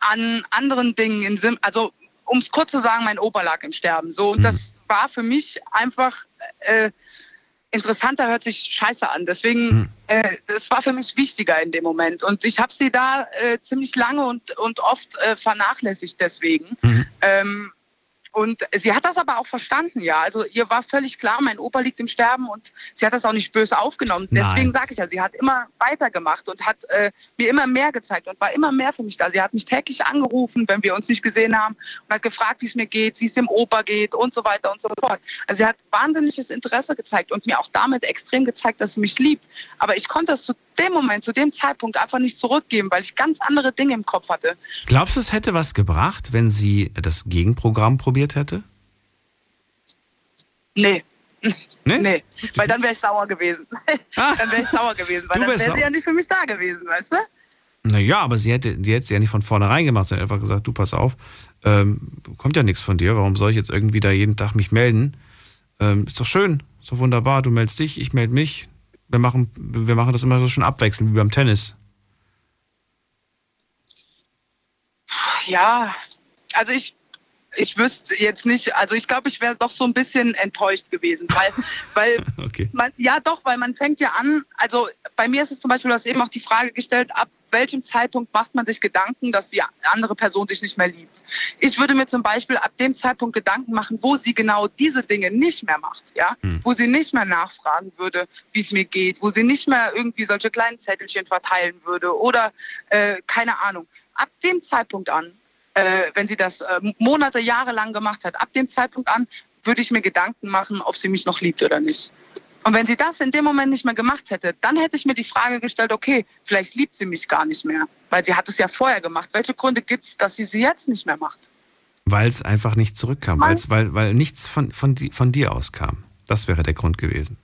an anderen Dingen. Im Sim also um es kurz zu sagen, mein Opa lag im Sterben. So und das war für mich einfach äh, interessanter, hört sich scheiße an. Deswegen, äh, das war für mich wichtiger in dem Moment. Und ich habe sie da äh, ziemlich lange und, und oft äh, vernachlässigt deswegen. Ähm, und sie hat das aber auch verstanden, ja. Also ihr war völlig klar, mein Opa liegt im Sterben und sie hat das auch nicht böse aufgenommen. Deswegen sage ich ja, sie hat immer weitergemacht und hat äh, mir immer mehr gezeigt und war immer mehr für mich da. Sie hat mich täglich angerufen, wenn wir uns nicht gesehen haben und hat gefragt, wie es mir geht, wie es dem Opa geht und so weiter und so fort. Also sie hat wahnsinniges Interesse gezeigt und mir auch damit extrem gezeigt, dass sie mich liebt. Aber ich konnte es zu dem Moment, zu dem Zeitpunkt einfach nicht zurückgeben, weil ich ganz andere Dinge im Kopf hatte. Glaubst du, es hätte was gebracht, wenn sie das Gegenprogramm probiert hätte? Nee. Nee? Nee, weil dann wäre ich sauer gewesen. [laughs] dann wäre ich sauer gewesen, weil Du dann wäre sie ja nicht für mich da gewesen, weißt du? Naja, aber sie hätte die hätte ja nicht von vornherein gemacht, sie hat einfach gesagt, du pass auf, ähm, kommt ja nichts von dir, warum soll ich jetzt irgendwie da jeden Tag mich melden? Ähm, ist doch schön, ist doch wunderbar, du meldest dich, ich melde mich. Wir machen, wir machen das immer so schon abwechselnd wie beim Tennis. Ja, also ich, ich wüsste jetzt nicht, also ich glaube, ich wäre doch so ein bisschen enttäuscht gewesen, weil, [laughs] weil Okay. man, ja doch, weil man fängt ja an, also bei mir ist es zum Beispiel, du hast eben auch die Frage gestellt, ab welchem Zeitpunkt macht man sich Gedanken, dass die andere Person dich nicht mehr liebt. Ich würde mir zum Beispiel ab dem Zeitpunkt Gedanken machen, wo sie genau diese Dinge nicht mehr macht, ja, wo sie nicht mehr nachfragen würde, wie es mir geht, wo sie nicht mehr irgendwie solche kleinen Zettelchen verteilen würde oder äh, keine Ahnung. Ab dem Zeitpunkt an, äh, wenn sie das äh, Monate, Jahre lang gemacht hat, ab dem Zeitpunkt an würde ich mir Gedanken machen, ob sie mich noch liebt oder nicht. Und wenn sie das in dem Moment nicht mehr gemacht hätte, dann hätte ich mir die Frage gestellt, okay, vielleicht liebt sie mich gar nicht mehr, weil sie hat es ja vorher gemacht. Welche Gründe gibt es, dass sie sie jetzt nicht mehr macht? Weil es einfach nicht zurückkam, weil, weil nichts von, von, di- von dir auskam. Das wäre der Grund gewesen.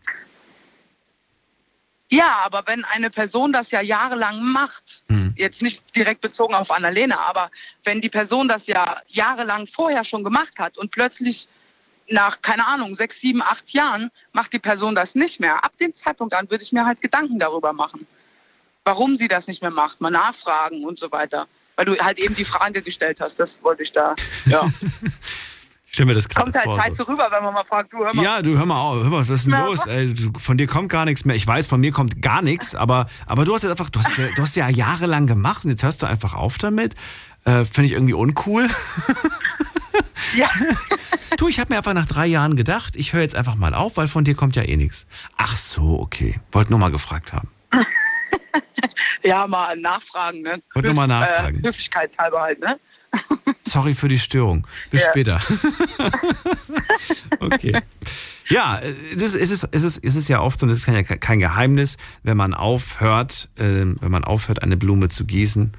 Ja, aber wenn eine Person das ja jahrelang macht, jetzt nicht direkt bezogen auf Annalena, aber wenn die Person das ja jahrelang vorher schon gemacht hat und plötzlich nach, keine Ahnung, sechs, sieben, acht Jahren macht die Person das nicht mehr, ab dem Zeitpunkt an würde ich mir halt Gedanken darüber machen, warum sie das nicht mehr macht, mal nachfragen und so weiter. weil du halt eben die Frage gestellt hast. Das wollte ich da. Ja. [laughs] Ich stelle mir das gerade Kommt halt vor. scheiße so. rüber, wenn man mal fragt, du hör mal. Ja, du hör mal auf, hör mal, was ist denn Na, los? Ey, du, von dir kommt gar nichts mehr. Ich weiß, von mir kommt gar nichts, aber, aber du hast jetzt einfach, du hast, ja, du hast ja jahrelang gemacht und jetzt hörst du einfach auf damit. Äh, Finde ich irgendwie uncool. Ja. Du, ich habe mir einfach nach drei Jahren gedacht, ich höre jetzt einfach mal auf, weil von dir kommt ja eh nichts. Ach so, okay. Wollte nur mal gefragt haben. [laughs] Ja, mal nachfragen, ne? Wollte nur mal nachfragen. Äh, höflichkeitshalber halt, ne? Sorry für die Störung. Bis Ja. später. [laughs] okay. Ja, äh, das ist, es, es, ist, es ist ja oft so, und das ist kein, kein Geheimnis, wenn man aufhört, ähm, wenn man aufhört, eine Blume zu gießen,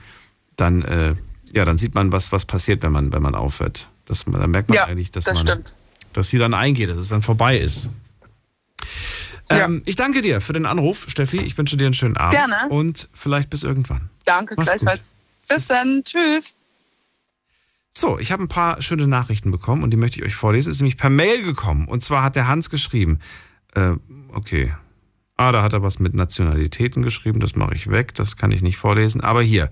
dann, äh, ja, dann sieht man, was, was passiert, wenn man, wenn man aufhört. Das, dann merkt man Ja, eigentlich, dass das man, dass sie dann eingeht, dass es dann vorbei ist. Ähm, Ich danke dir für den Anruf, Steffi. Ich wünsche dir einen schönen Abend Gerne. und vielleicht bis irgendwann. Danke, Mach's gleichfalls. Bis dann. Tschüss. So, ich habe ein paar schöne Nachrichten bekommen und die möchte ich euch vorlesen. Es ist nämlich per Mail gekommen. Und zwar hat der Hans geschrieben. Äh, okay. Ah, da hat er was mit Nationalitäten geschrieben. Das mache ich weg. Das kann ich nicht vorlesen. Aber hier.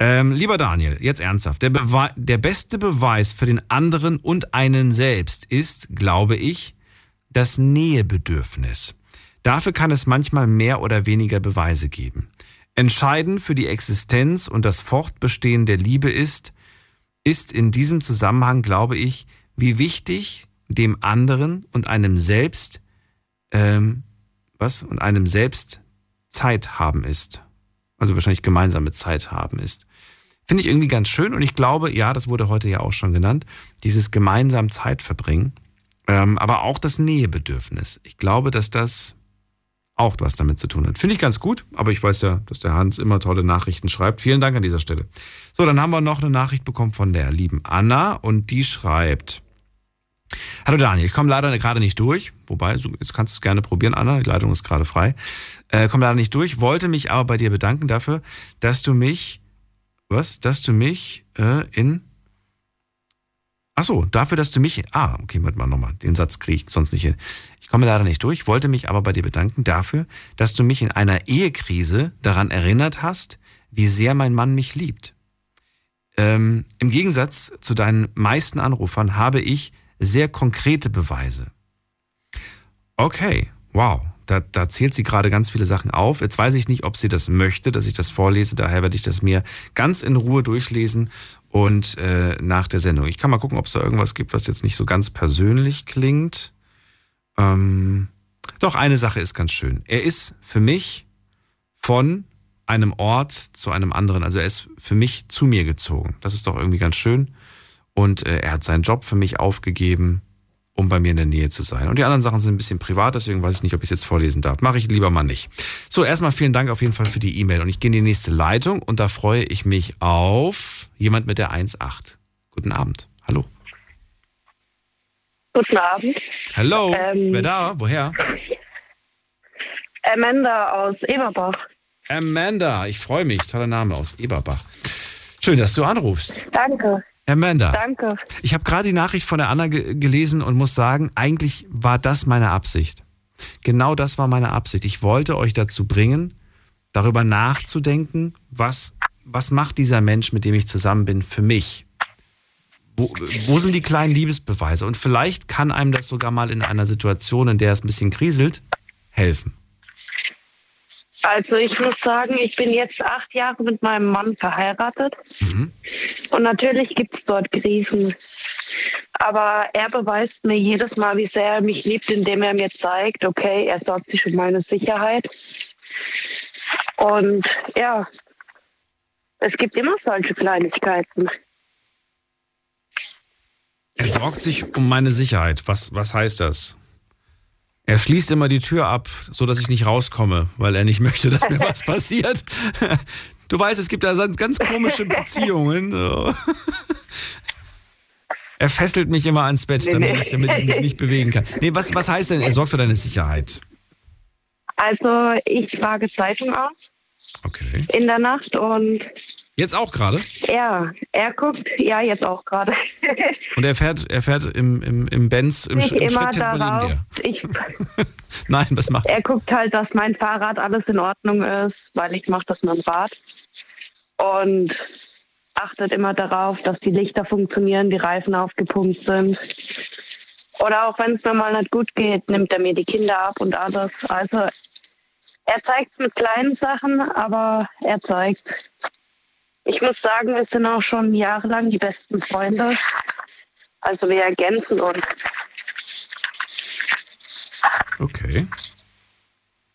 Ähm, lieber Daniel, jetzt ernsthaft. Der, der beste Beweis für den anderen und einen selbst ist, glaube ich, das Nähebedürfnis. Dafür kann es manchmal mehr oder weniger Beweise geben. Entscheidend für die Existenz und das Fortbestehen der Liebe ist, ist in diesem Zusammenhang, glaube ich, wie wichtig dem anderen und einem selbst, ähm, was, und einem selbst Zeit haben ist. Also wahrscheinlich gemeinsame Zeit haben ist. Finde ich irgendwie ganz schön und ich glaube, ja, das wurde heute ja auch schon genannt, dieses gemeinsam Zeit verbringen, ähm, aber auch das Nähebedürfnis. Ich glaube, dass das auch was damit zu tun hat. Finde ich ganz gut, aber ich weiß ja, dass der Hans immer tolle Nachrichten schreibt. Vielen Dank an dieser Stelle. So, dann haben wir noch eine Nachricht bekommen von der lieben Anna und die schreibt: Hallo Daniel, ich komme leider gerade nicht durch. Wobei, jetzt kannst du es gerne probieren, Anna, die Leitung ist gerade frei. Äh, komme leider nicht durch, wollte mich aber bei dir bedanken dafür, dass du mich, was, dass du mich äh, in Ach so, dafür, dass du mich. Ah, okay, warte mal nochmal. Den Satz kriege ich sonst nicht hin. Ich komme leider nicht durch, wollte mich aber bei dir bedanken dafür, dass du mich in einer Ehekrise daran erinnert hast, wie sehr mein Mann mich liebt. Ähm, Im Gegensatz zu deinen meisten Anrufern habe ich sehr konkrete Beweise. Okay, wow. Da, da zählt sie gerade ganz viele Sachen auf. Jetzt weiß ich nicht, ob sie das möchte, dass ich das vorlese. Daher werde ich das mir ganz in Ruhe durchlesen und äh, nach der Sendung. Ich kann mal gucken, ob es da irgendwas gibt, was jetzt nicht so ganz persönlich klingt. Ähm, doch, eine Sache ist ganz schön. Er ist für mich von einem Ort zu einem anderen. Also er ist für mich zu mir gezogen. Das ist doch irgendwie ganz schön. Und äh, er hat seinen Job für mich aufgegeben, um bei mir in der Nähe zu sein. Und die anderen Sachen sind ein bisschen privat, deswegen weiß ich nicht, ob ich es jetzt vorlesen darf. Mache ich lieber mal nicht. So, erstmal vielen Dank auf jeden Fall für die E-Mail. Und ich gehe in die nächste Leitung und da freue ich mich auf jemand mit der 1.8. Guten Abend. Hallo. Guten Abend. Hallo. Ähm, Wer da? Woher? Amanda aus Eberbach. Amanda. Ich freue mich. Toller Name aus Eberbach. Schön, dass du anrufst. Danke. Amanda. Danke. Ich habe gerade die Nachricht von der Anna ge gelesen und muss sagen, eigentlich war das meine Absicht. Genau das war meine Absicht. Ich wollte euch dazu bringen, darüber nachzudenken, was, was macht dieser Mensch, mit dem ich zusammen bin, für mich? Wo, wo sind die kleinen Liebesbeweise? Und vielleicht kann einem das sogar mal in einer Situation, in der es ein bisschen kriselt, helfen. Also ich muss sagen, ich bin jetzt acht Jahre mit meinem Mann verheiratet. Und natürlich gibt es dort Krisen. Aber er beweist mir jedes Mal, wie sehr er mich liebt, indem er mir zeigt, okay, er sorgt sich um meine Sicherheit. Und ja, es gibt immer solche Kleinigkeiten. Er sorgt sich um meine Sicherheit. Was, was heißt das? Er schließt immer die Tür ab, so dass ich nicht rauskomme, weil er nicht [laughs] möchte, dass mir was passiert. [laughs] Du weißt, es gibt da ganz komische [laughs] Beziehungen. So. Er fesselt mich immer ans Bett, damit ich, damit ich mich nicht bewegen kann. Nee, was, was heißt denn, er sorgt für deine Sicherheit? Also ich trage Zeitung aus Okay. in der Nacht und Jetzt auch gerade? ja, er guckt, ja jetzt auch gerade. [laughs] Und er fährt, er fährt im, im, im Benz, im, Nicht im immer darauf. Ich, [laughs] Nein, was macht er guckt halt, dass mein Fahrrad alles in Ordnung ist, weil ich mache das mit dem Rad. Und achtet immer darauf, dass die Lichter funktionieren, die Reifen aufgepumpt sind. Oder auch wenn es mir mal nicht gut geht, nimmt er mir die Kinder ab und alles. Also er zeigt es mit kleinen Sachen, aber er zeigt. Ich muss sagen, wir sind auch schon jahrelang die besten Freunde. Also wir ergänzen uns. Okay.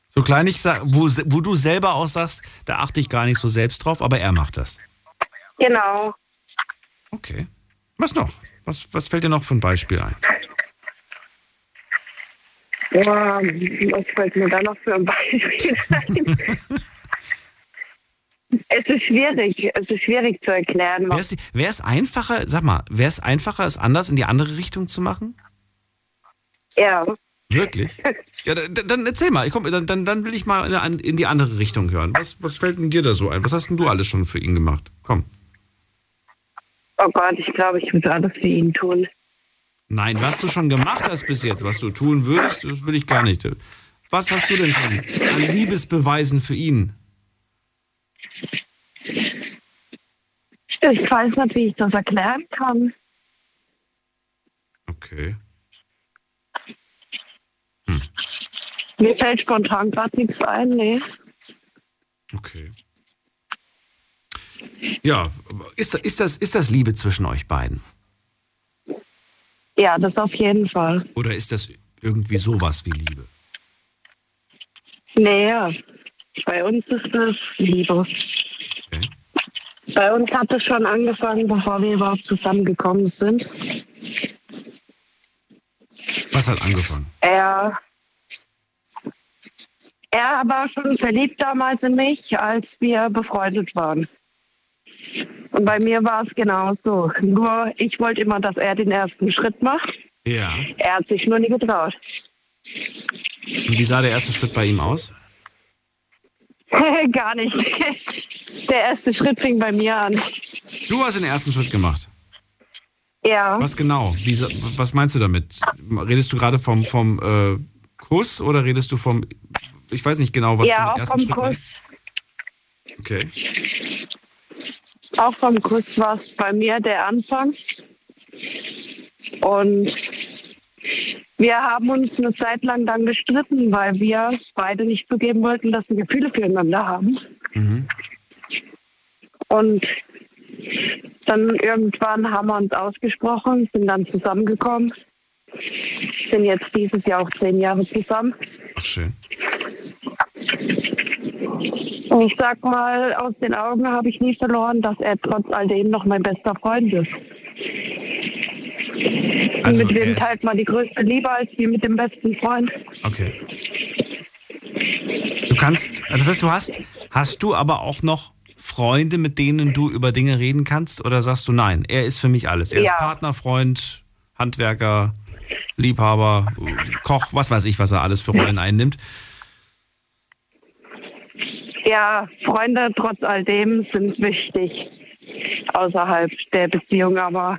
So klein ich sag, wo, wo du selber auch sagst, da achte ich gar nicht so selbst drauf, aber er macht das. Genau. Okay. Was noch? Was, was fällt dir noch für ein Beispiel ein? Ja, was fällt mir da noch für ein Beispiel ein? [laughs] es ist schwierig, es ist schwierig zu erklären. Wäre es, einfacher, sag mal, wäre es einfacher, es anders in die andere Richtung zu machen? Ja. Wirklich? Ja, dann, dann erzähl mal. Ich komm, dann, dann, dann will ich mal in, in die andere Richtung hören. Was, was fällt denn dir da so ein? Was hast denn du alles schon für ihn gemacht? Komm. Oh Gott, ich glaube, ich würde alles für ihn tun. Nein, was du schon gemacht hast bis jetzt, was du tun würdest, das will ich gar nicht. Was hast du denn schon an Liebesbeweisen für ihn? Ich weiß nicht, wie ich das erklären kann. Okay. Hm. Mir fällt spontan gerade nichts ein, nee. Okay. Ja, ist, ist, das, ist das Liebe zwischen euch beiden? Ja, das auf jeden Fall. Oder ist das irgendwie sowas wie Liebe? Naja, bei uns ist das Liebe. Okay. Bei uns hat es schon angefangen, bevor wir überhaupt zusammengekommen sind. Was hat angefangen? Er, er war schon verliebt damals in mich, als wir befreundet waren. Und bei mir war es genauso. Nur ich wollte immer, dass er den ersten Schritt macht. Ja. Er hat sich nur nie getraut. Und wie sah der erste Schritt bei ihm aus? [laughs] Gar nicht. Der erste Schritt fing bei mir an. Du hast den ersten Schritt gemacht. Ja. Was genau? Wie, was meinst du damit? Redest du gerade vom, vom äh, Kuss oder redest du vom. Ich weiß nicht genau, was ja, du mit auch ersten vom Schritt Kuss. meinst. Okay. Auch vom Kuss war es bei mir der Anfang. Und wir haben uns eine Zeit lang dann gestritten, weil wir beide nicht zugeben wollten, dass wir Gefühle füreinander haben. Mhm. Und dann irgendwann haben wir uns ausgesprochen, sind dann zusammengekommen, sind jetzt dieses Jahr auch zehn Jahre zusammen. Ach, schön. Und ich sag mal, aus den Augen habe ich nie verloren, dass er trotz all dem noch mein bester Freund ist. Also mit wem teilt man die größte Liebe als wie mit dem besten Freund? Okay. Du kannst, also das heißt, du hast, hast du aber auch noch Freunde, mit denen du über Dinge reden kannst? Oder sagst du, nein, er ist für mich alles. Er Ja. ist Partner, Freund, Handwerker, Liebhaber, Koch, was weiß ich, was er alles für Rollen [laughs] einnimmt. Ja, Freunde trotz all dem sind wichtig außerhalb der Beziehung, aber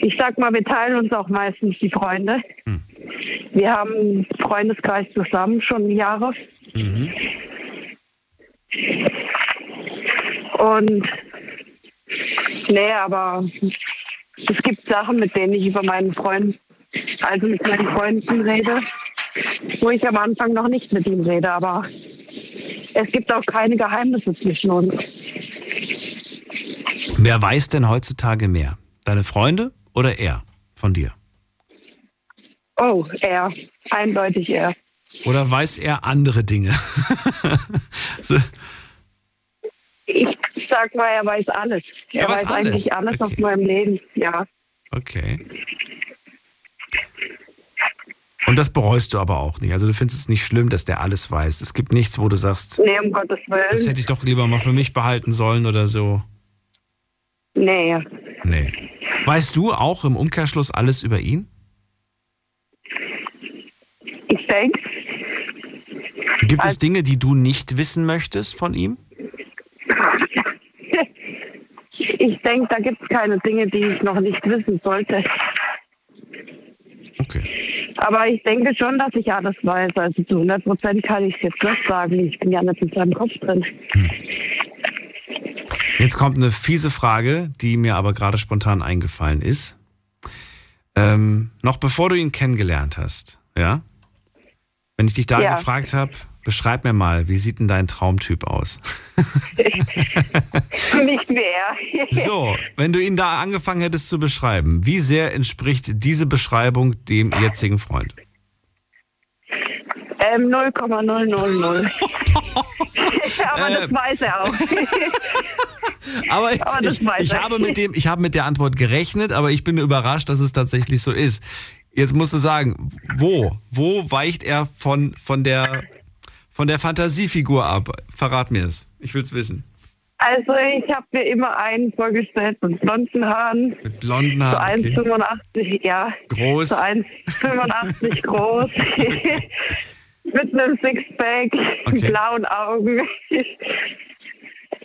ich sag mal, wir teilen uns auch meistens die Freunde. Wir haben einen Freundeskreis zusammen schon Jahre und nee, aber es gibt Sachen, mit denen ich über meinen Freund, also mit meinen Freunden rede, wo ich am Anfang noch nicht mit ihm rede, aber es gibt auch keine Geheimnisse zwischen uns. Wer weiß denn heutzutage mehr? Deine Freunde oder er von dir? Oh, er. Eindeutig er. Oder weiß er andere Dinge? [laughs] so, Ich sag mal, er weiß alles. Er, Er weiß weiß, eigentlich alles? alles aus meinem Leben, ja. okay. Und das bereust du aber auch nicht. Also du findest es nicht schlimm, dass der alles weiß. Es gibt nichts, wo du sagst, Nee, um Gottes das Willen. hätte ich doch lieber mal für mich behalten sollen oder so. Nee. Nee. Weißt du auch im Umkehrschluss alles über ihn? Ich denke, Gibt es Dinge, die du nicht wissen möchtest von ihm? ich denke, da gibt es keine Dinge, die ich noch nicht wissen sollte. Okay. Aber ich denke schon, dass ich alles weiß. Also zu 100 Prozent kann ich es jetzt nicht sagen. Ich bin ja nicht in seinem Kopf drin. Jetzt Jetzt kommt eine fiese Frage, die mir aber gerade spontan eingefallen ist. Ähm, noch bevor du ihn kennengelernt hast, ja? Wenn ich dich da Ja. gefragt habe, beschreib mir mal, wie sieht denn dein Traumtyp aus? [laughs] Nicht mehr. [laughs] So, wenn du ihn da angefangen hättest zu beschreiben, wie sehr entspricht diese Beschreibung dem jetzigen Freund? Ähm, 0,000. [laughs] Aber das weiß er auch. [laughs] Aber ich, Aber ich, ich habe mit dem, ich habe mit der Antwort gerechnet, aber ich bin überrascht, dass es tatsächlich so ist. Jetzt musst du sagen, wo, wo weicht er von, von der, von der Fantasiefigur ab? Verrat mir es. Ich will's wissen. Also ich habe mir immer einen vorgestellt mit blonden Haaren. Mit blonden So Haaren. Okay. 1,85, ja. Groß. So 1,85 groß. [laughs] mit einem Sixpack, Okay. blauen Augen.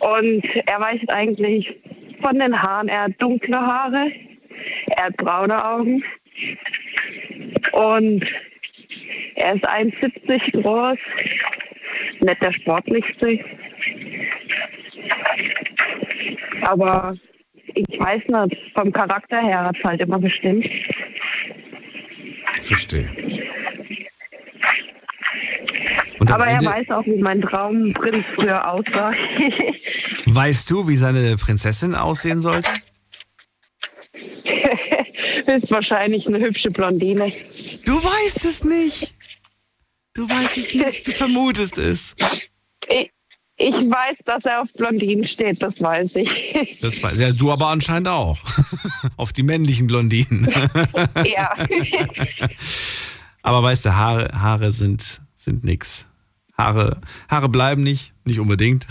Und er weicht eigentlich von den Haaren. Er hat dunkle Haare, er hat braune Augen. Und er ist 1,70 groß, nicht der sportlichste. Aber ich weiß nicht, vom Charakter her hat es halt immer bestimmt. Verstehe. Und Aber er Ende- weiß auch, wie mein Traumprinz früher aussah. [laughs] Weißt du, wie seine Prinzessin aussehen sollte? [laughs] ist wahrscheinlich eine hübsche Blondine. Du weißt es nicht. Du weißt es nicht. Du vermutest es. Ich, ich weiß, dass er auf Blondinen steht, das weiß ich. [laughs] Das weiß ja, du aber anscheinend auch. Auf die männlichen Blondinen. ja. Aber weißt du, Haare, Haare sind, sind nix. Haare, Haare bleiben nicht, nicht unbedingt.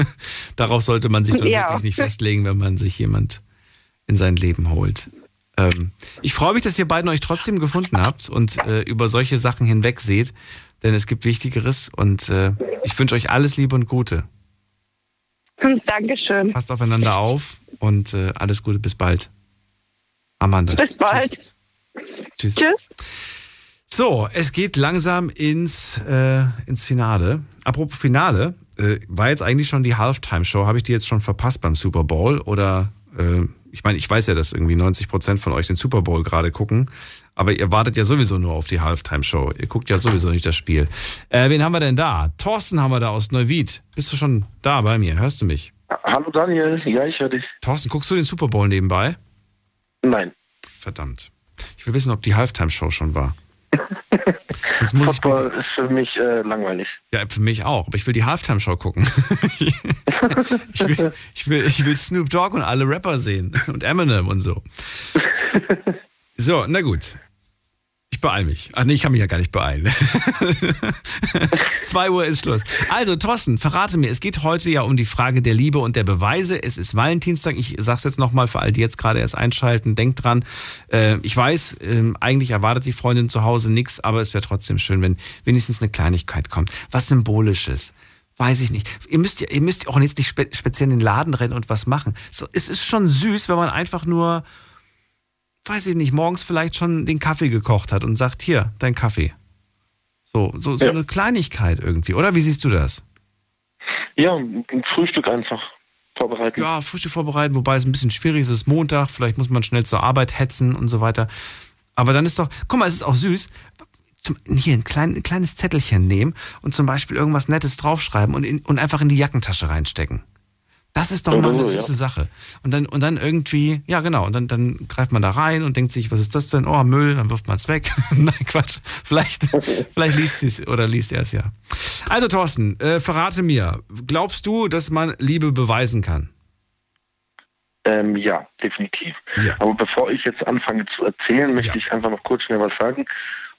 [laughs] Darauf sollte man sich doch Ja. wirklich nicht festlegen, wenn man sich jemand in sein Leben holt. Ähm, ich freue mich, dass ihr beiden euch trotzdem gefunden habt und äh, über solche Sachen hinweg seht, denn es gibt Wichtigeres und äh, ich wünsche euch alles Liebe und Gute. [laughs] Dankeschön. Passt aufeinander auf und äh, alles Gute, bis bald. Amanda. Bis bald. Tschüss. Tschüss. So, es geht langsam ins, äh, ins Finale. Apropos Finale, äh, war jetzt eigentlich schon die Halftime-Show? Habe ich die jetzt schon verpasst beim Super Bowl? Oder, äh, ich meine, ich weiß ja, dass irgendwie 90 Prozent von euch den Super Bowl gerade gucken. Aber ihr wartet ja sowieso nur auf die Halftime-Show. Ihr guckt ja sowieso nicht das Spiel. Äh, wen haben wir denn da? Thorsten haben wir da aus Neuwied. Bist du schon da bei mir? Hörst du mich? Hallo Daniel, ja, ich höre dich. Thorsten, guckst du den Super Bowl nebenbei? Nein. Verdammt. Ich will wissen, ob die Halftime-Show schon war. Football ist für mich äh, langweilig. Ja, für mich auch. Aber ich will die Halftime-Show gucken. [laughs] ich, will, ich, will, ich will Snoop Dogg und alle Rapper sehen. Und Eminem und so. [laughs] So, na gut. Ich beeile mich. Ach nee, ich kann mich ja gar nicht beeilen. [laughs] 2 Uhr ist Schluss. Also, Thorsten, verrate mir, es geht heute ja um die Frage der Liebe und der Beweise. Es ist Valentinstag. Ich sag's jetzt nochmal für all die jetzt gerade erst einschalten. Denkt dran, äh, ich weiß, ähm, eigentlich erwartet die Freundin zu Hause nichts, aber es wäre trotzdem schön, wenn wenigstens eine Kleinigkeit kommt. Was Symbolisches. Weiß ich nicht. Ihr müsst, ja- ihr müsst auch jetzt nicht spe speziell in den Laden rennen und was machen. So, es ist schon süß, wenn man einfach nur, weiß ich nicht, morgens vielleicht schon den Kaffee gekocht hat und sagt, hier, dein Kaffee. So, so, so Ja. eine Kleinigkeit irgendwie, oder? Wie siehst du das? Ja, ein Frühstück einfach vorbereiten. Ja, Frühstück vorbereiten, wobei es ein bisschen schwierig ist. Es ist Montag, vielleicht muss man schnell zur Arbeit hetzen und so weiter. Aber dann ist doch, guck mal, es ist auch süß. Zum, hier ein, klein, ein kleines Zettelchen nehmen und zum Beispiel irgendwas Nettes draufschreiben und, in, und einfach in die Jackentasche reinstecken. Das ist doch mal eine so, ja. süße Sache. Und dann, und dann irgendwie, ja genau, und dann, dann greift man da rein und denkt sich, was ist das denn? Oh, Müll, dann wirft man es weg. [laughs] Nein, Quatsch. Vielleicht, [laughs] vielleicht liest sie es oder liest er es ja. Also Thorsten, äh, verrate mir, glaubst du, dass man Liebe beweisen kann? Ähm, ja, definitiv. Aber bevor ich jetzt anfange zu erzählen, möchte ich einfach noch kurz schnell was sagen.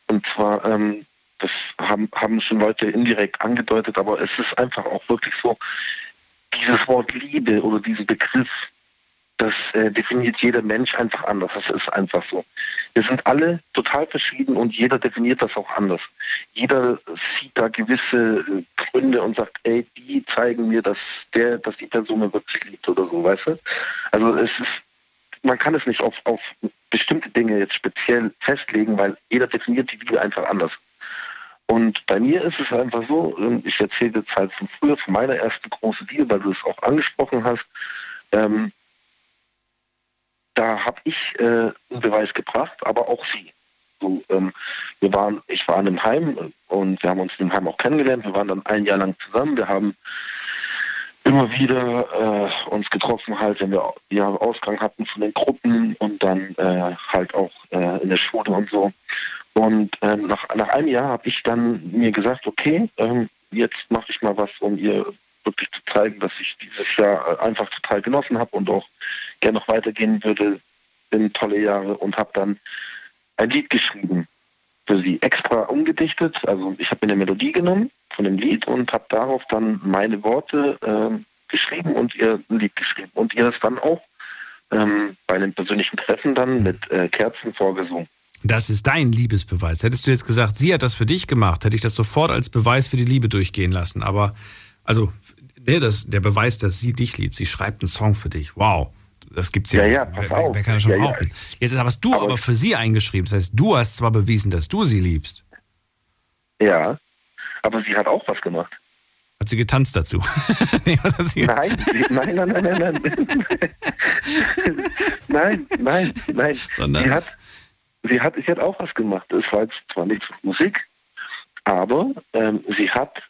Und zwar, ähm, das haben, haben schon Leute indirekt angedeutet, aber es ist einfach auch wirklich so, dieses Wort Liebe oder diesen Begriff, das äh, definiert jeder Mensch einfach anders. Das ist einfach so. Wir sind alle total verschieden und jeder definiert das auch anders. Jeder sieht da gewisse äh, Gründe und sagt, ey, die zeigen mir, dass der, dass die Person mir wirklich liebt oder so, weißt du? Also es ist, man kann es nicht auf, auf bestimmte Dinge jetzt speziell festlegen, weil jeder definiert die Liebe einfach anders. Und bei mir ist es einfach so, ähm, ich erzähle jetzt halt von früher, von meiner ersten großen Liebe, weil du es auch angesprochen hast. ähm, da habe ich äh, einen Beweis gebracht, aber auch sie. So, ähm, wir waren, ich war in einem Heim und wir haben uns in dem Heim auch kennengelernt. Wir waren dann ein Jahr lang zusammen. Wir haben immer wieder äh, uns getroffen, halt, wenn wir ja, Ausgang hatten von den Gruppen und dann äh, halt auch äh, in der Schule und so. Und ähm, nach, nach einem Jahr habe ich dann mir gesagt, okay, ähm, jetzt mache ich mal was, um ihr wirklich zu zeigen, dass ich dieses Jahr äh, einfach total genossen habe und auch gerne noch weitergehen würde in tolle Jahre und habe dann ein Lied geschrieben für sie, extra umgedichtet. Also ich habe mir eine Melodie genommen von dem Lied und habe darauf dann meine Worte äh, geschrieben und ihr ein Lied geschrieben und ihr das dann auch ähm, bei einem persönlichen Treffen dann mit äh, Kerzen vorgesungen. Das ist dein Liebesbeweis. Hättest du jetzt gesagt, sie hat das für dich gemacht, hätte ich das sofort als Beweis für die Liebe durchgehen lassen. Aber, also, nee, das, der Beweis, dass sie dich liebt, sie schreibt einen Song für dich. Wow. Das gibt's ja. Ja, ja, pass wer, auf. wer kann das schon Ja, ja. behaupten? Jetzt hast du aber, für sie eingeschrieben. Das heißt, du hast zwar bewiesen, dass du sie liebst. Ja, aber sie hat auch was gemacht. Hat sie getanzt dazu? [laughs] nee, [laughs] sie Nein, nein, nein, nein, nein, nein. [laughs] nein, nein, nein. Sondern? Sie hat, sie hat, sie hat auch was gemacht. Es war jetzt zwar nichts mit Musik, aber ähm, sie hat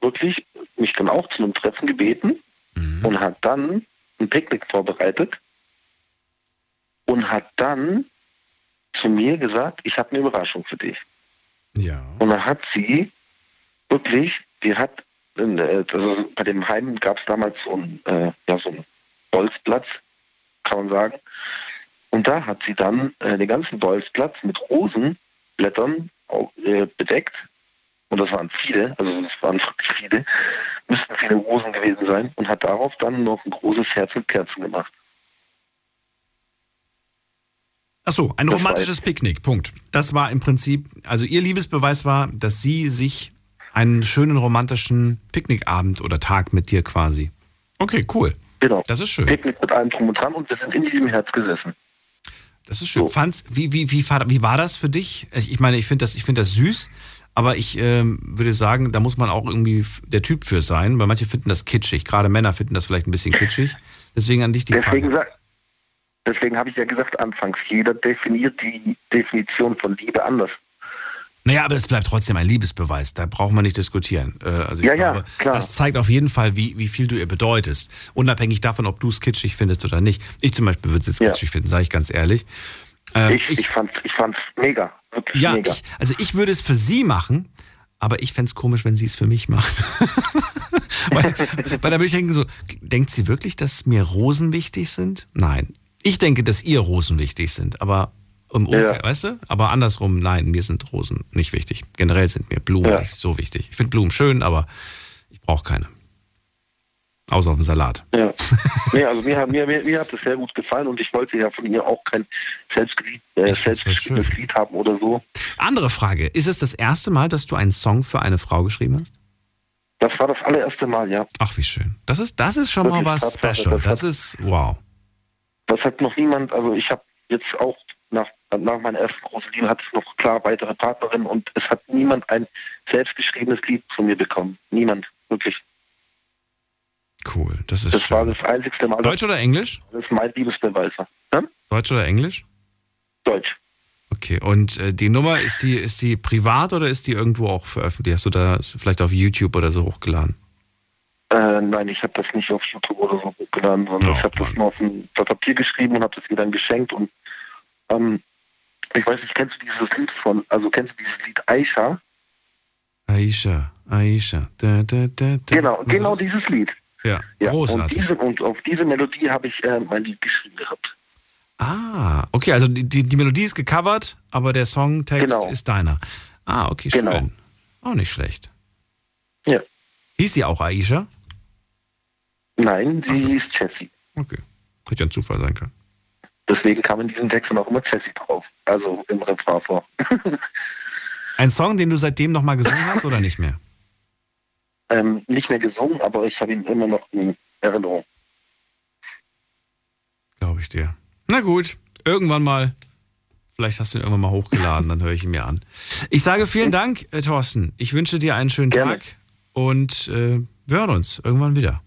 wirklich mich dann auch zu einem Treffen gebeten Mhm. und hat dann ein Picknick vorbereitet und hat dann zu mir gesagt, ich habe eine Überraschung für dich. Ja. Und dann hat sie wirklich, die hat, also bei dem Heim gab es damals so einen, äh, ja, so einen Bolzplatz, kann man sagen. Und da hat sie dann äh, den ganzen Bolzplatz mit Rosenblättern äh, bedeckt. Und das waren viele, also das waren wirklich viele, müssten viele Rosen gewesen sein. Und hat darauf dann noch ein großes Herz mit Kerzen gemacht. Ach so, ein Das romantisches Picknick, Punkt. Das war im Prinzip, also ihr Liebesbeweis war, dass sie sich einen schönen romantischen Picknickabend oder Tag mit dir quasi. Okay, cool. Genau. Das ist schön. Picknick mit allem drum und dran und wir sind in diesem Herz gesessen. Das ist schön. Fand's, wie, wie, wie, war- wie war das für dich? Ich meine, ich finde das, ich finde das süß, aber ich ähm, würde sagen, da muss man auch irgendwie der Typ für sein, weil manche finden das kitschig. Gerade Männer finden das vielleicht ein bisschen kitschig. Deswegen an dich die Deswegen, Frage. deswegen habe ich ja gesagt anfangs, jeder definiert die Definition von Liebe anders. Naja, aber es bleibt trotzdem ein Liebesbeweis. Da braucht man nicht diskutieren. Äh, Also ich Ja, ja, glaube, klar. das zeigt auf jeden Fall, wie, wie viel du ihr bedeutest. Unabhängig davon, ob du es kitschig findest oder nicht. Ich zum Beispiel würde es jetzt kitschig finden, sage ich ganz ehrlich. Ähm, ich ich fand es ich fand's mega, wirklich ja, mega. ich, also ich würde es für sie machen, aber ich fände es komisch, wenn sie es für mich macht. [laughs] weil, weil da würde ich denken, so, denkt sie wirklich, dass mir Rosen wichtig sind? Nein. Ich denke, dass ihr Rosen wichtig sind, aber im Umkehr, weißt du? Aber andersrum, nein, mir sind Rosen nicht wichtig. Generell sind mir Blumen Ja. nicht so wichtig. Ich finde Blumen schön, aber ich brauche keine. Außer auf dem Salat. Ja. nee, also mir, hat- mir, mir, mir hat es sehr gut gefallen und ich wollte ja von ihr auch kein äh, selbstgeschriebenes Lied haben oder so. Andere Frage. Ist es das erste Mal, dass du einen Song für eine Frau geschrieben hast? Das war das allererste Mal, ja. Ach, wie schön. Das ist, das ist schon mal Wirklich was Tatsache, Special. das Das hat- ist, wow. Das hat noch niemand, also ich habe jetzt auch nach, nach meiner ersten großen Liebe hatte ich noch klar weitere Partnerinnen und es hat niemand ein selbstgeschriebenes Lied von mir bekommen. Niemand, wirklich. Cool, das ist Das schön. war das einzigste Mal. Deutsch oder Englisch? Das ist mein Liebesbeweis. war. Ja? Deutsch oder Englisch? Deutsch. Okay, und äh, die Nummer, ist die, ist die privat oder ist die irgendwo auch veröffentlicht? Hast du da vielleicht auf YouTube oder so hochgeladen? Äh, nein, ich habe das nicht auf YouTube oder so hochgeladen, sondern ich habe das nur auf ein Blatt Papier geschrieben und habe das ihr dann geschenkt. Und ähm, ich weiß nicht, kennst du dieses Lied von, also kennst du dieses Lied Aisha? Aisha, Aisha. Da, da, da. Genau, Was genau ist das? dieses Lied. Ja, Ja, und, großartig. diese, und auf diese Melodie habe ich äh, mein Lied geschrieben gehabt. Ah, okay, also die, die, die Melodie ist gecovert, aber der Songtext Genau. ist deiner. Ah, okay, schön. Genau. Auch nicht schlecht. Ja. Hieß sie auch Aisha? Nein, sie ist Jessie. Okay. Hätte ja ein Zufall sein können. Deswegen kam in diesem Text dann auch immer Jessie drauf. Also im Refrain vor. [laughs] Ein Song, den du seitdem nochmal gesungen hast oder nicht mehr? ähm, nicht mehr gesungen, aber ich habe ihn immer noch in Erinnerung. Glaube ich dir. Na gut, irgendwann mal. Vielleicht hast du ihn irgendwann mal hochgeladen, dann höre ich ihn mir an. Ich sage vielen Dank, äh, Thorsten. Ich wünsche dir einen schönen Tag und äh, wir hören uns irgendwann wieder.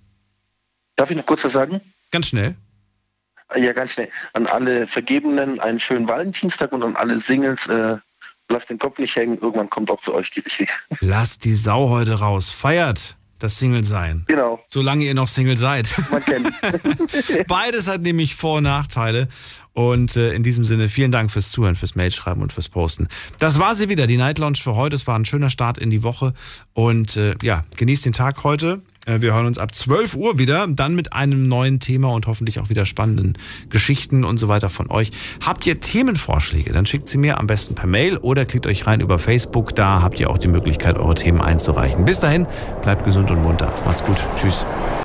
Darf ich noch kurz was sagen? Ganz schnell. Ja, ganz schnell. An alle Vergebenen einen schönen Valentinstag und an alle Singles, äh, lasst den Kopf nicht hängen, irgendwann kommt auch für euch die richtige. Lasst die Sau heute raus. Feiert das Single-Sein. Genau. Solange ihr noch Single seid. Man kennt. [laughs] Beides hat nämlich Vor- und Nachteile. Und äh, in diesem Sinne, vielen Dank fürs Zuhören, fürs Mailschreiben und fürs Posten. Das war sie wieder, die Night Lounge für heute. Es war ein schöner Start in die Woche. Und äh, ja, genießt den Tag heute. Äh, Wir hören uns ab 12 Uhr wieder, dann mit einem neuen Thema und hoffentlich auch wieder spannenden Geschichten und so weiter von euch. Habt ihr Themenvorschläge, dann schickt sie mir am besten per Mail oder klickt euch rein über Facebook. Da habt ihr auch die Möglichkeit, eure Themen einzureichen. Bis dahin, bleibt gesund und munter. Macht's gut. Tschüss.